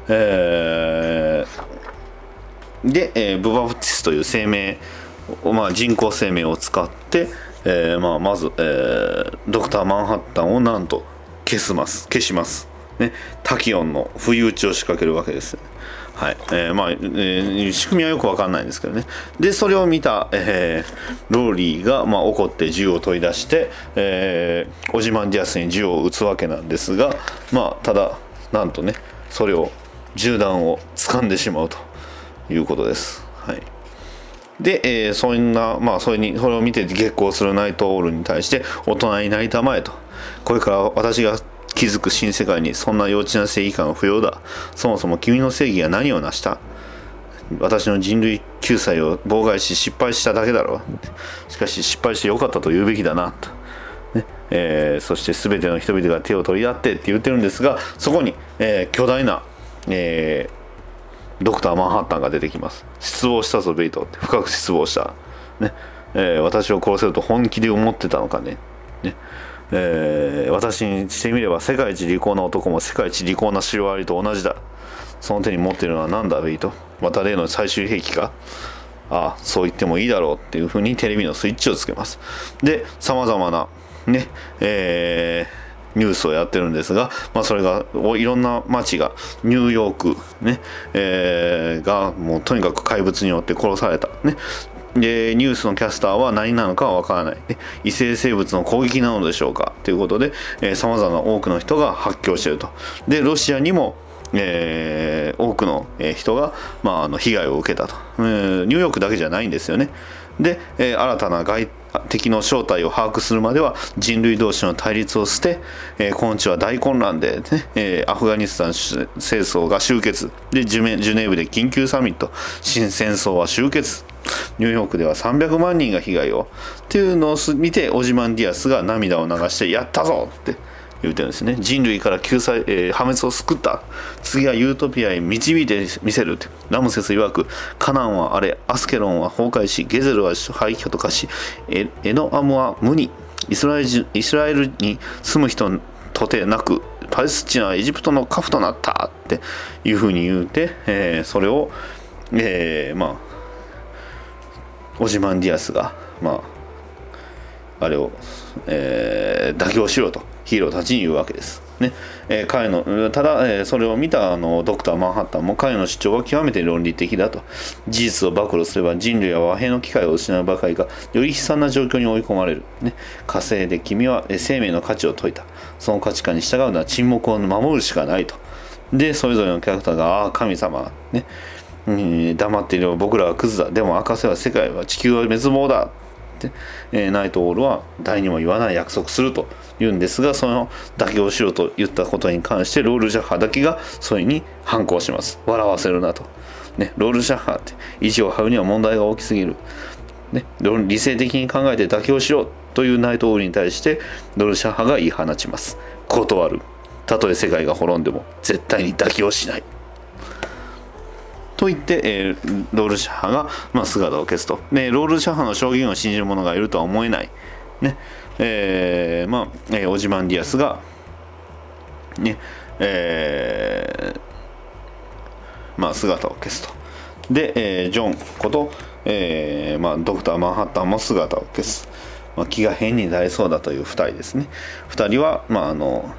えーで、えーブバプティスという生命、まあ、人工生命を使って、えーまあ、まず、えードクター・マンハッタンをなんと消すます。消します、ね、タキオンの不意打ちを仕掛けるわけですはい。えーまあえー仕組みはよくわかんないんですけどね。でそれを見た、えーローリーが、まあ、怒って銃を取り出して、えーオジマンディアスに銃を撃つわけなんですが、まあ、ただなんとねそれを銃弾を掴んでしまうということです。はい。で、えーそんな、まあ、それに、それを見て激高するナイトオールに対して、大人になりたまえと。これから私が築く新世界にそんな幼稚な正義感は不要だ。そもそも君の正義は何を成した？私の人類救済を妨害し失敗しただけだろう。しかし失敗してよかったと言うべきだな。とねえーそして全ての人々が手を取り合ってって言ってるんですが、そこに、えー巨大な、えードクター・マンハッタンが出てきます。失望したぞベイトって。深く失望した、ね。えー私を殺せると本気で思ってたのかね。ね。えー私にしてみれば世界一利口な男も世界一利口なシロアリと同じだ。その手に持っているのは何だベイト？また例の最終兵器か？ああそう言ってもいいだろうっていうふうにテレビのスイッチをつけます。でさまざまなね。えーニュースをやってるんですが、まあ、それがいろんな街がニューヨーク、ねえーがもうとにかく怪物によって殺された、ね、でニュースのキャスターは何なのかは分からない、ね、異性生物の攻撃なのでしょうか。ということでさまざまな多くの人が発狂していると。でロシアにもえー多くの人が、まあ、あの被害を受けたと、えーニューヨークだけじゃないんですよね。で、えー新たな外敵の正体を把握するまでは人類同士の対立を捨て、えー今日は大混乱で、ねえーアフガニスタン戦争が終結。でジュメジュネーブで緊急サミット。新戦争は終結。ニューヨークでは300万人が被害を。っていうのを見てオジマンディアスが涙を流してやったぞって。言うてるんですね。人類から救済、えー破滅を救った。次はユートピアへ導いてみせるラムセス曰くカナンはあれアスケロンは崩壊しゲゼルは廃墟と化しエエノアムは無に。イスラエルイスラエルに住む人とてなくパレスチナはエジプトのカフとなったっていうふうに言うて、えーそれを、えーまあオジマンディアスがまああれを、えー妥協しろと。ヒーローたちに言うわけです。ね。えー彼のただ、えーそれを見たあのドクター・マンハッタンも彼の主張は極めて論理的だと。事実を暴露すれば人類は和平の機会を失うばかりかより悲惨な状況に追い込まれる、ね、火星で君はえー生命の価値を説いた。その価値観に従うのは沈黙を守るしかないと。でそれぞれのキャラクターが「ああ神様」ね。うん黙っていれば僕らはクズだ。でも明かせば世界は地球は滅亡だ、えーナイトオールは誰にも言わない約束すると言うんですがその妥協しろと言ったことに関してロール・ジャッハだけがそれに反抗します。笑わせるなと、ね、ロール・ジャッハって意地を張るには問題が大きすぎる、ね、理性的に考えて妥協しろというナイトオールに対してロール・シャッハが言い放ちます。断る。たとえ世界が滅んでも絶対に妥協しない。と言って、えーロールシャッハが、まあ、姿を消すと、ね、ロールシャッハの証言を信じる者がいるとは思えない、ね。えーまあえーオジマンディアスが、ね。えーまあ、姿を消すと。で、えージョンこと、えーまあ、ドクター・マンハッタンも姿を消す、まあ、気が変になりそうだという2人ですね。2人は、まあ、あの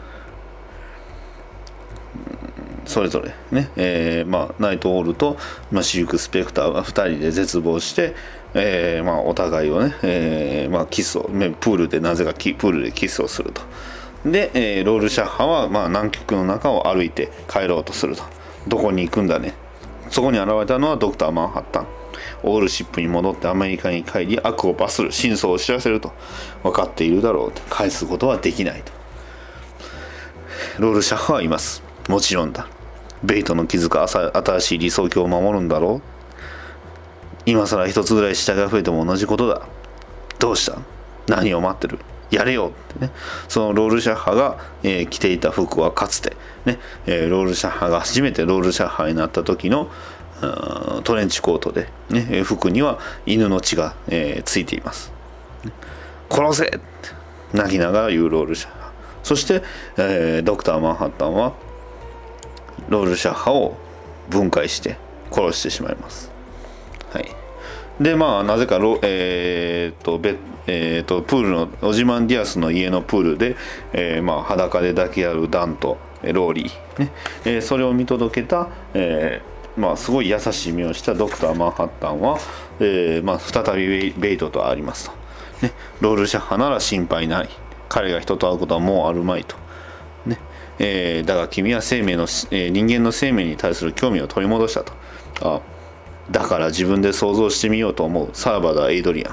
それぞれね、えーまあ、ナイトオールと、まあ、シルク・スペクターが2人で絶望して、えーまあ、お互いをね、えーまあ、キスをプールでなぜかキプールでキスをすると。で、えーロール・シャッハは、まあ、南極の中を歩いて帰ろうとすると。どこに行くんだね。そこに現れたのはドクター・マンハッタン。オールシップに戻ってアメリカに帰り悪を罰する。真相を知らせると。分かっているだろうと。返すことはできないと。ロールシャッハはいます。もちろんだ。ベイトの築く朝新しい理想郷を守るんだろう。今更一つぐらい下が増えても同じことだ。どうした？何を待ってる？やれよ。ってね。そのロールシャッハが、えー着ていた服はかつて。ね、えーロールシャッハが初めてロールシャッハになった時のトレンチコートで、ね、服には犬の血が、えーついています。殺せって。泣きながら言うロールシャッハ。そして、えードクター・マンハッタンはロールシャッハを分解して殺してしまいます。はい。でまあなぜかロ、えーとべえー、とプールのオジマンディアスの家のプールで、えーまあ、裸で抱き合うダンとローリー、ね。えーそれを見届けた、えーまあ、すごい優しい目をしたドクター・マンハッタンは、えーまあ、再びベイトとありますと、ね、ロールシャッハなら心配ない。彼が人と会うことはもうあるまいと、えーだが君は生命の、えー人間の生命に対する興味を取り戻したと。あだから自分で想像してみようと思う。サーバーダ・エイドリア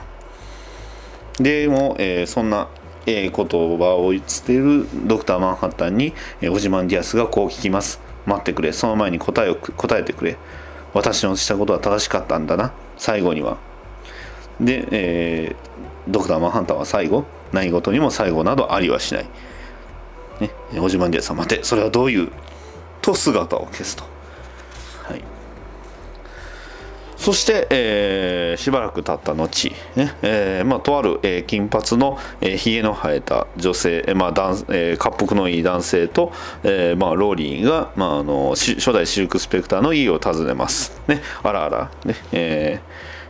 ン。でも、えーそんな、えー言葉を言っているドクター・マンハッタンに、えーオジマン・ディアスがこう聞きます。待ってくれ。その前に答えを答えてくれ。私のしたことは正しかったんだな。最後には。で、えードクター・マンハッタンは最後。何事にも最後などありはしない、ね、オジマン・ディアスは待てそれはどういうと姿を消すと。はい。そして、えーしばらく経った後、ねえーまあ、とある、えー金髪の、えー、の生えた女性、えーまあ男えー、滑腹のいい男性と、えーまあ、ローリーが、まあ、あのし初代シルク・スペクターの家を訪ねます。ね、あらあら、ねえ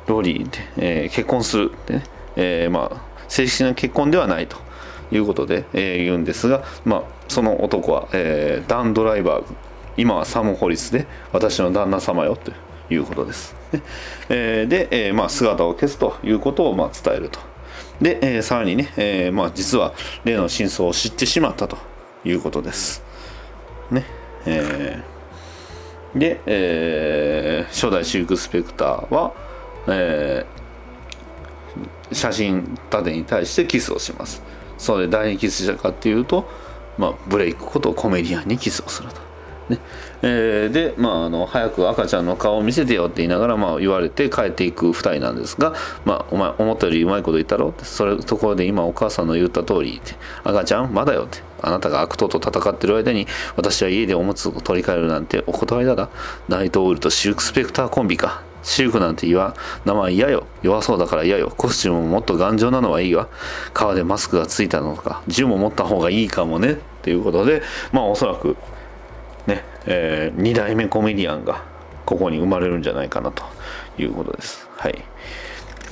ーローリーで、えー結婚するってね、えーまあ、正式な結婚ではないと。いうことで、えー言うんですが、まあ、その男は、えーダン・ドライバー今はサム・ホリスで私の旦那様よということです。ねえーで、えーまあ、姿を消すということをまあ伝えると。で、えーさらにね、えーまあ、実は例の真相を知ってしまったということです。ねえーで、えー初代シルク・スペクターは、えー写真立てに対してキスをします。それで誰にキスしたかっていうと、まあ、ブレイクことコメディアンにキスをすると。ね。えーで、まあ、あの早く赤ちゃんの顔を見せてよって言いながら、まあ、言われて帰っていく2人なんですが、まあ、お前思ったよりうまいこと言ったろ？ってそれところで今お母さんの言った通りって赤ちゃんまだよってあなたが悪党と戦ってる間に私は家でおむつを取り替えるなんてお断りだな。ナイトオールとシルクスペクターコンビか。シルクなんて言わ名前嫌よ。弱そうだから嫌よ。コスチュームももっと頑丈なのはいいわ。革でマスクがついたのか。銃も持った方がいいかもね。っていうことでまあおそらくね、え2代目コメディアンがここに生まれるんじゃないかなということです。はい。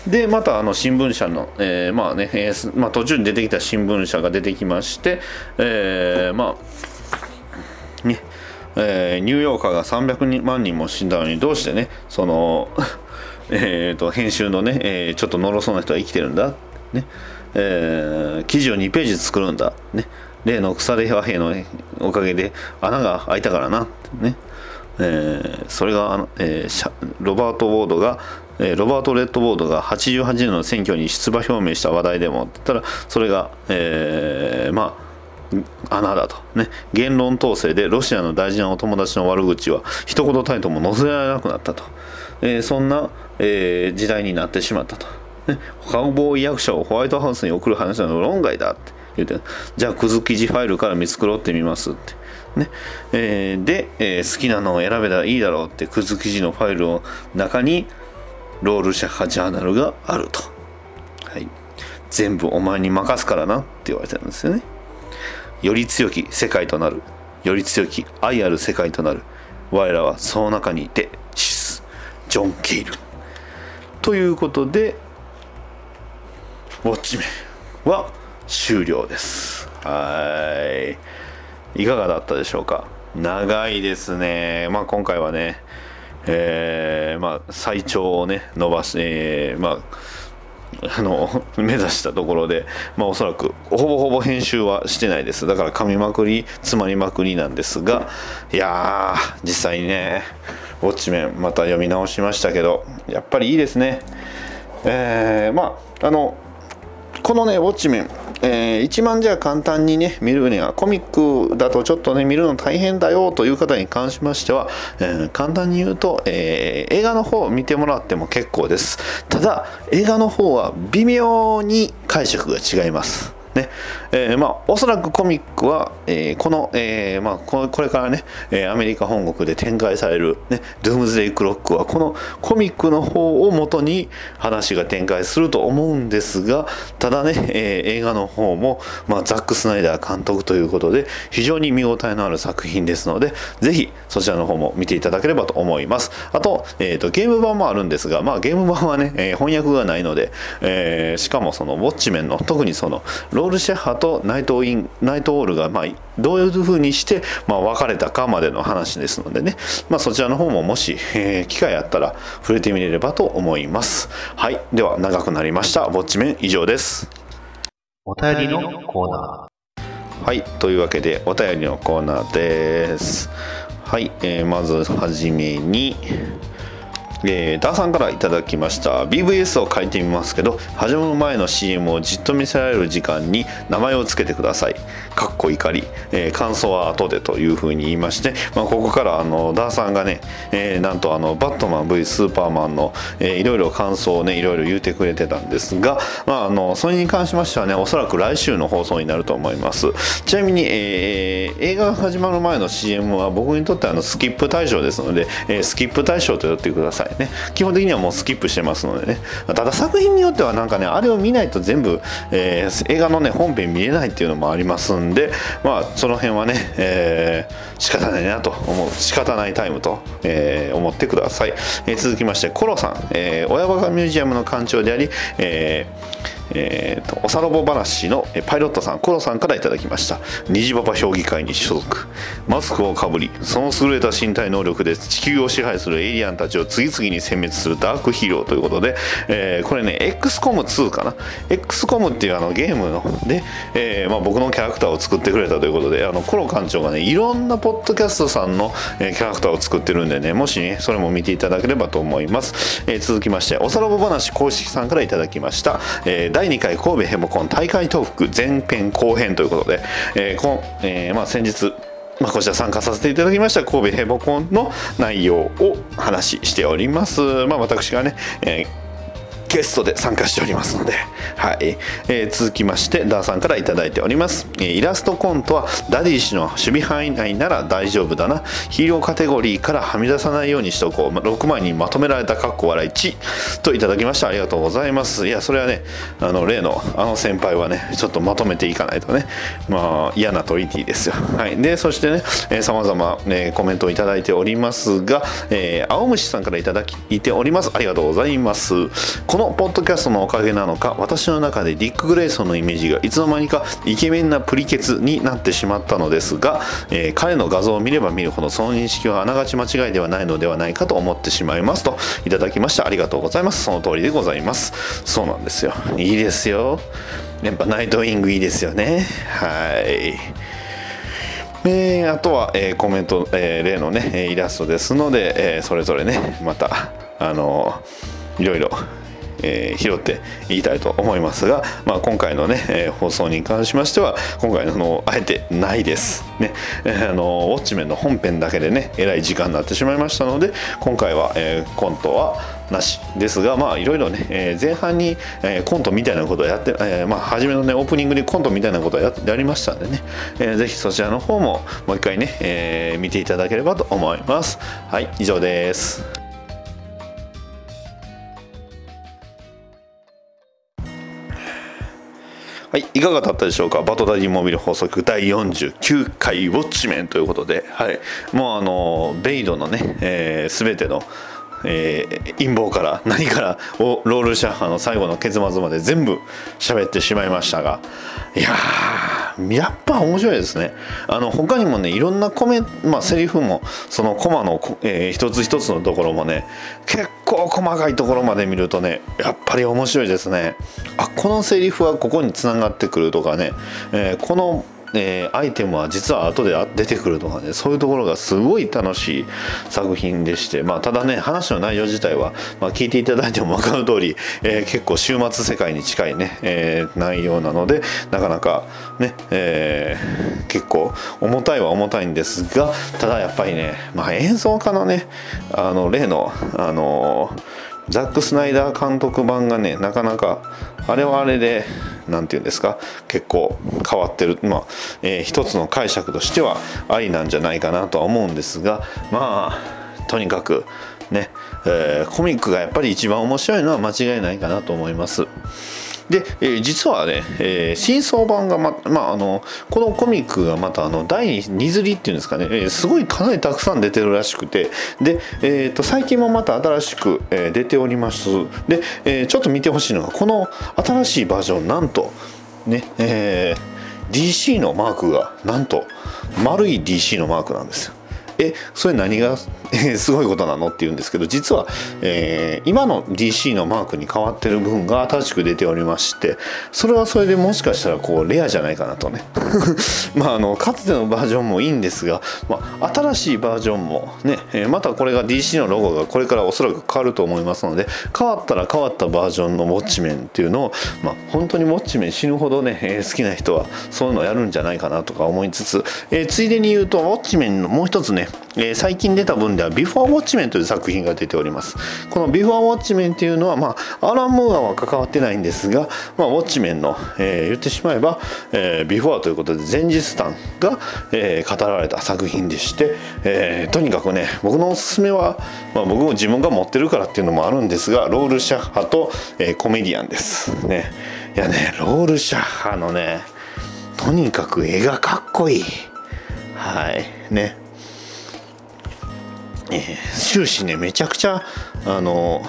でまたあの新聞社の、えーまあね、えーまあ、途中に出てきた新聞社が出てきまして、えーまあねえーニューヨーカーが300万人も死んだのにどうしてねその えと編集のね、えーちょっとのろそうな人は生きてるんだ、ね。えー記事を2ページ作るんだ、ね、例の腐れ和平のおかげで穴が開いたからなね、えーそれがあの、えーロバート・ウォードが、えーロバート・レッドボードが88年の選挙に出馬表明した話題でもって言ったらそれが、えーまあ穴だと。ね。言論統制でロシアの大事なお友達の悪口は一言たりとも載せられなくなったと、えーそんな、えー時代になってしまったと、ね、カウボーイ役者をホワイトハウスに送る話なの論外だって。言ってじゃあクズ記事ファイルから見繕ってみますって。ね。えーで、えー好きなのを選べたらいいだろうってクズ記事のファイルの中にロールシャッハジャーナルがあると、はい、全部お前に任すからなって言われてるんですよね。より強き世界となる。より強き愛ある世界となる。我らはその中にいてシスジョン・ケイル。ということでウォッチメンは終了です。はい。いかがだったでしょうか？長いですね。まあ今回はねえーまあ最長をね伸ばし、えーまああの目指したところで、まあ、おそらくほぼほぼ編集はしてないです。だから噛みまくり詰まりまくりなんですがいやー実際にねウォッチメンまた読み直しましたけどやっぱりいいですね。えーまああのこのねウォッチメン。えー、一番じゃあ簡単にね見るにはコミックだとちょっとね見るの大変だよという方に関しましては、えー、簡単に言うと、えー、映画の方を見てもらっても結構です。ただ映画の方は微妙に解釈が違います。ね。えー、まあ、おそらくコミックは、えー、この、えー、まあ、これからね、えアメリカ本国で展開される、ね、ドゥームズデイクロックはこのコミックの方をもとに話が展開すると思うんですがただね、え映画の方も、まあ、ザック・スナイダー監督ということで非常に見応えのある作品ですのでぜひそちらの方も見ていただければと思います。あと,、えーと、ゲーム版もあるんですが、まあ、ゲーム版はね、え翻訳がないので、えしかもそのウォッチメンの特にそのロールシェハとナイトインナイトオールがまあどういうふうにして、まあ、別れたかまでの話ですのでね、まあ、そちらの方ももし、えー、機会あったら触れてみれればと思います。はい。では長くなりました。ウォッチメン以上です。お便りのコーナー。はい。というわけでお便りのコーナーです。はい、えー、まずはじめにえー、ダーさんからいただきました。BVS を書いてみますけど始まる前の CM をじっと見せられる時間に名前を付けてください。かっこ怒り、えー、感想は後でというふうに言いまして、まあ、ここからあのダーさんがね、えー、なんとあのバットマン V スーパーマンの、えー、いろいろ感想をねいろいろ言うてくれてたんですが、まあ、あのそれに関しましてはねおそらく来週の放送になると思います。ちなみに、えー、映画が始まる前の CM は僕にとってあのスキップ対象ですので、えー、スキップ対象と呼ってください。ね。基本的にはもうスキップしてますのでね。ただ作品によってはなんかねあれを見ないと全部、えー、映画のね本編見れないっていうのもありますんでまあその辺はね、えー、仕方ないなと思う。仕方ないタイムと、えー、思ってください、えー、続きましてコロさん、えー、親バカミュージアムの館長であり、えーえーと、おさらぼ話のパイロットさんコロさんからいただきました。虹パパ評議会に所属。マスクをかぶりその優れた身体能力で地球を支配するエイリアンたちを次々に殲滅するダークヒーローということで、えー、これね XCOM2 かな。XCOM っていうあのゲームので、えーまあ、僕のキャラクターを作ってくれたということであのコロ館長がねいろんなポッドキャストさんの、え、キャラクターを作ってるんでねもしねそれも見ていただければと思います、えー、続きましておさらぼ話公式さんからいただきました、えー第2回神戸ヘモコン大会東北前編後編ということで、えーこえーまあ、先日まあ、こちら参加させていただきました神戸ヘボコンの内容を話しております。まあ、私がね、えーゲストで参加しておりますので、はい。えー、続きましてダーさんから頂いております、えー、イラストコントはダディ氏の守備範囲内なら大丈夫だな。ヒーローカテゴリーからはみ出さないようにしとこう。6枚にまとめられたかっこ笑い1といただきました。ありがとうございます。いやそれはねあの例のあの先輩はねちょっとまとめていかないとねまあ嫌なトリティですよ。はい。でそしてねさまざまコメントを頂いておりますが、えー、青虫さんから頂いております。ありがとうございます。このポッドキャストのおかげなのか私の中でディック・グレイソンのイメージがいつの間にかイケメンなプリケツになってしまったのですが、えー、彼の画像を見れば見るほどその認識はあながち間違いではないのではないかと思ってしまいます。といただきましたありがとうございます。その通りでございます。そうなんですよ。いいですよ。やっぱナイトウィングいいですよね。はい。えー、あとは、えー、コメント、えー、例のねイラストですので、えそれぞれねまたあのいろいろえー、拾っていきたいと思いますが、まあ、今回のね、えー、放送に関しましては今回のあえてないです。ね、えー、あのウォッチメンの本編だけでねえらい時間になってしまいましたので今回は、えー、コントはなしですがまあいろいろね、えー、前半に、えー、コントみたいなことをやって、えー、まあ初めのねオープニングでコントみたいなことをややりましたんでね、えー、ぜひそちらの方ももう一回ね、えー、見ていただければと思います。はい以上です。はい、いかがだったでしょうか？バトダディモビル法則第49回ウォッチメンということで、はい、もうあのベイドのね、えー、全てのえー、陰謀から 何からをロールシャッハの最後の結末まで全部喋ってしまいましたがいややっぱ面白いですね。あの他にもねいろんなコメまあセリフもそのコマの、えー、一つ一つのところもね結構細かいところまで見るとねやっぱり面白いですね。あこのセリフはここにつながってくるとかね、えー、このえーアイテムは実は後で出てくるとかねそういうところがすごい楽しい作品でして、まあ、ただね話の内容自体は、まあ、聞いていただいても分かる通り、えー結構終末世界に近いね、えー内容なのでなかなかね、えー結構重たいは重たいんですがただやっぱりね、まあ、演奏家のねあの例のあのザック・スナイダー監督版がねなかなかあれはあれで何て言うんですか結構変わってるまあ、えー一つの解釈としてはありなんじゃないかなとは思うんですがまあとにかくね、えーコミックがやっぱり一番面白いのは間違いないかなと思います。で、えー実はね、えー新装版がま、まあ、あのこのコミックがまたあの第2釣りっていうんですかね、えーすごいかなりたくさん出てるらしくてで、えー、と最近もまた新しく、えー出ております。で、えーちょっと見てほしいのがこの新しいバージョンなんとねえー DC のマークがなんと丸い DC のマークなんですよ。えそれ何がすごいことなのって言うんですけど実は、えー今の DC のマークに変わってる部分が新しく出ておりましてそれはそれでもしかしたらこうレアじゃないかなとね。まああのかつてのバージョンもいいんですが、まあ、新しいバージョンもね、えーまたこれが DC のロゴがこれからおそらく変わると思いますので変わったら変わったバージョンのウォッチメンっていうのを、まあ、本当にウォッチメン死ぬほどね、えー好きな人はそういうのをやるんじゃないかなとか思いつつ、えーついでに言うとウォッチメンのもう一つね、えー最近出た分ではビフォーウォッチメンという作品が出ております。このビフォーウォッチメンっていうのは、まあ、アラン・ムーアは関わってないんですが、まあ、ウォッチメンの、えー言ってしまえば、えービフォーということで前日談が、えー語られた作品でして、えーとにかくね僕のおすすめは、まあ、僕も自分が持ってるからっていうのもあるんですがロールシャッハと、えーコメディアンです。ね。いやねロールシャッハのねとにかく絵がかっこいい。はい。ね。えー終始ねめちゃくちゃあの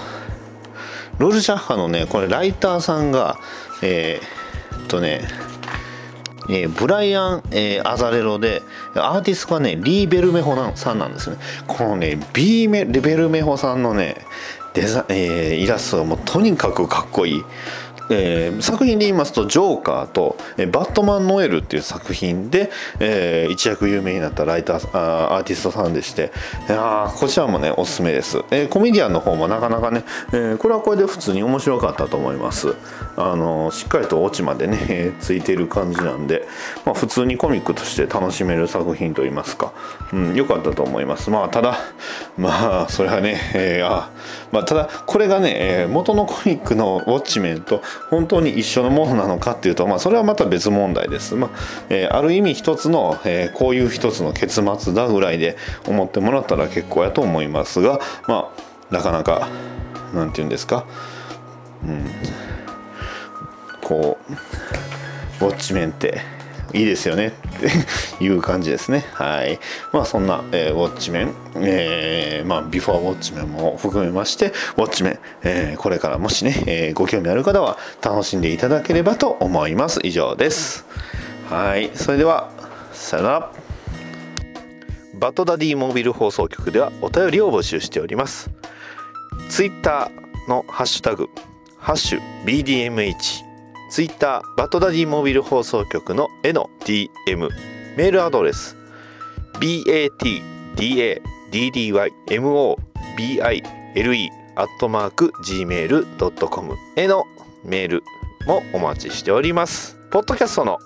ロールシャッハのねこれライターさんがえーっとねえーブライアン、えーアザレロでアーティストがねリー・ベルメホなさんなんですね。このねビーメベルメホさんのねデザ、えーイラストがもうとにかくかっこいい。えー作品で言いますと「ジョーカーと」えバットマン・ノエル」っていう作品で、えー一躍有名になったライターあアーティストさんでしていやーこちらもねおすすめです、えーコメディアンの方もなかなかね、えーこれはこれで普通に面白かったと思います。あのーしっかりとオチまでね、え ーついてる感じなんで、まあ、普通にコミックとして楽しめる作品といいますか、うん、よかったと思います。まあただまあそれはね、えーあまあ、ただこれがね、えー元のコミックのウォッチメンと本当に一緒のものなのかっていうと、まあ、それはまた別問題です、まあえーある意味一つの、えーこういう一つの結末だぐらいで思ってもらったら結構やと思いますがまあなかなかなんて言うんですか？うん。こうウォッチメンっていいですよねっていう感じですね。はい。まあそんな、えーウォッチメン、えーまあビフォーウォッチメンも含めましてウォッチメン、えーこれからもしね、えご興味ある方は楽しんでいただければと思います。以上です。はい。それではさよなら。バトダディモービル放送局ではお便りを募集しております。ツイッターのハッシュタグハッシュ BDMH ツイッターバトダディモビル放送局の絵の DM メールアドレス BATDADDYMOBILE アットマーク Gmail.com へのメールもお待ちしております。ポッドキャストの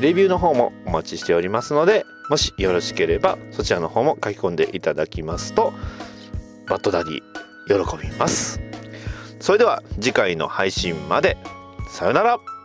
レビューの方もお待ちしておりますのでもしよろしければそちらの方も書き込んでいただきますとバッドダディ喜びます。それでは次回の配信まで。さよなら。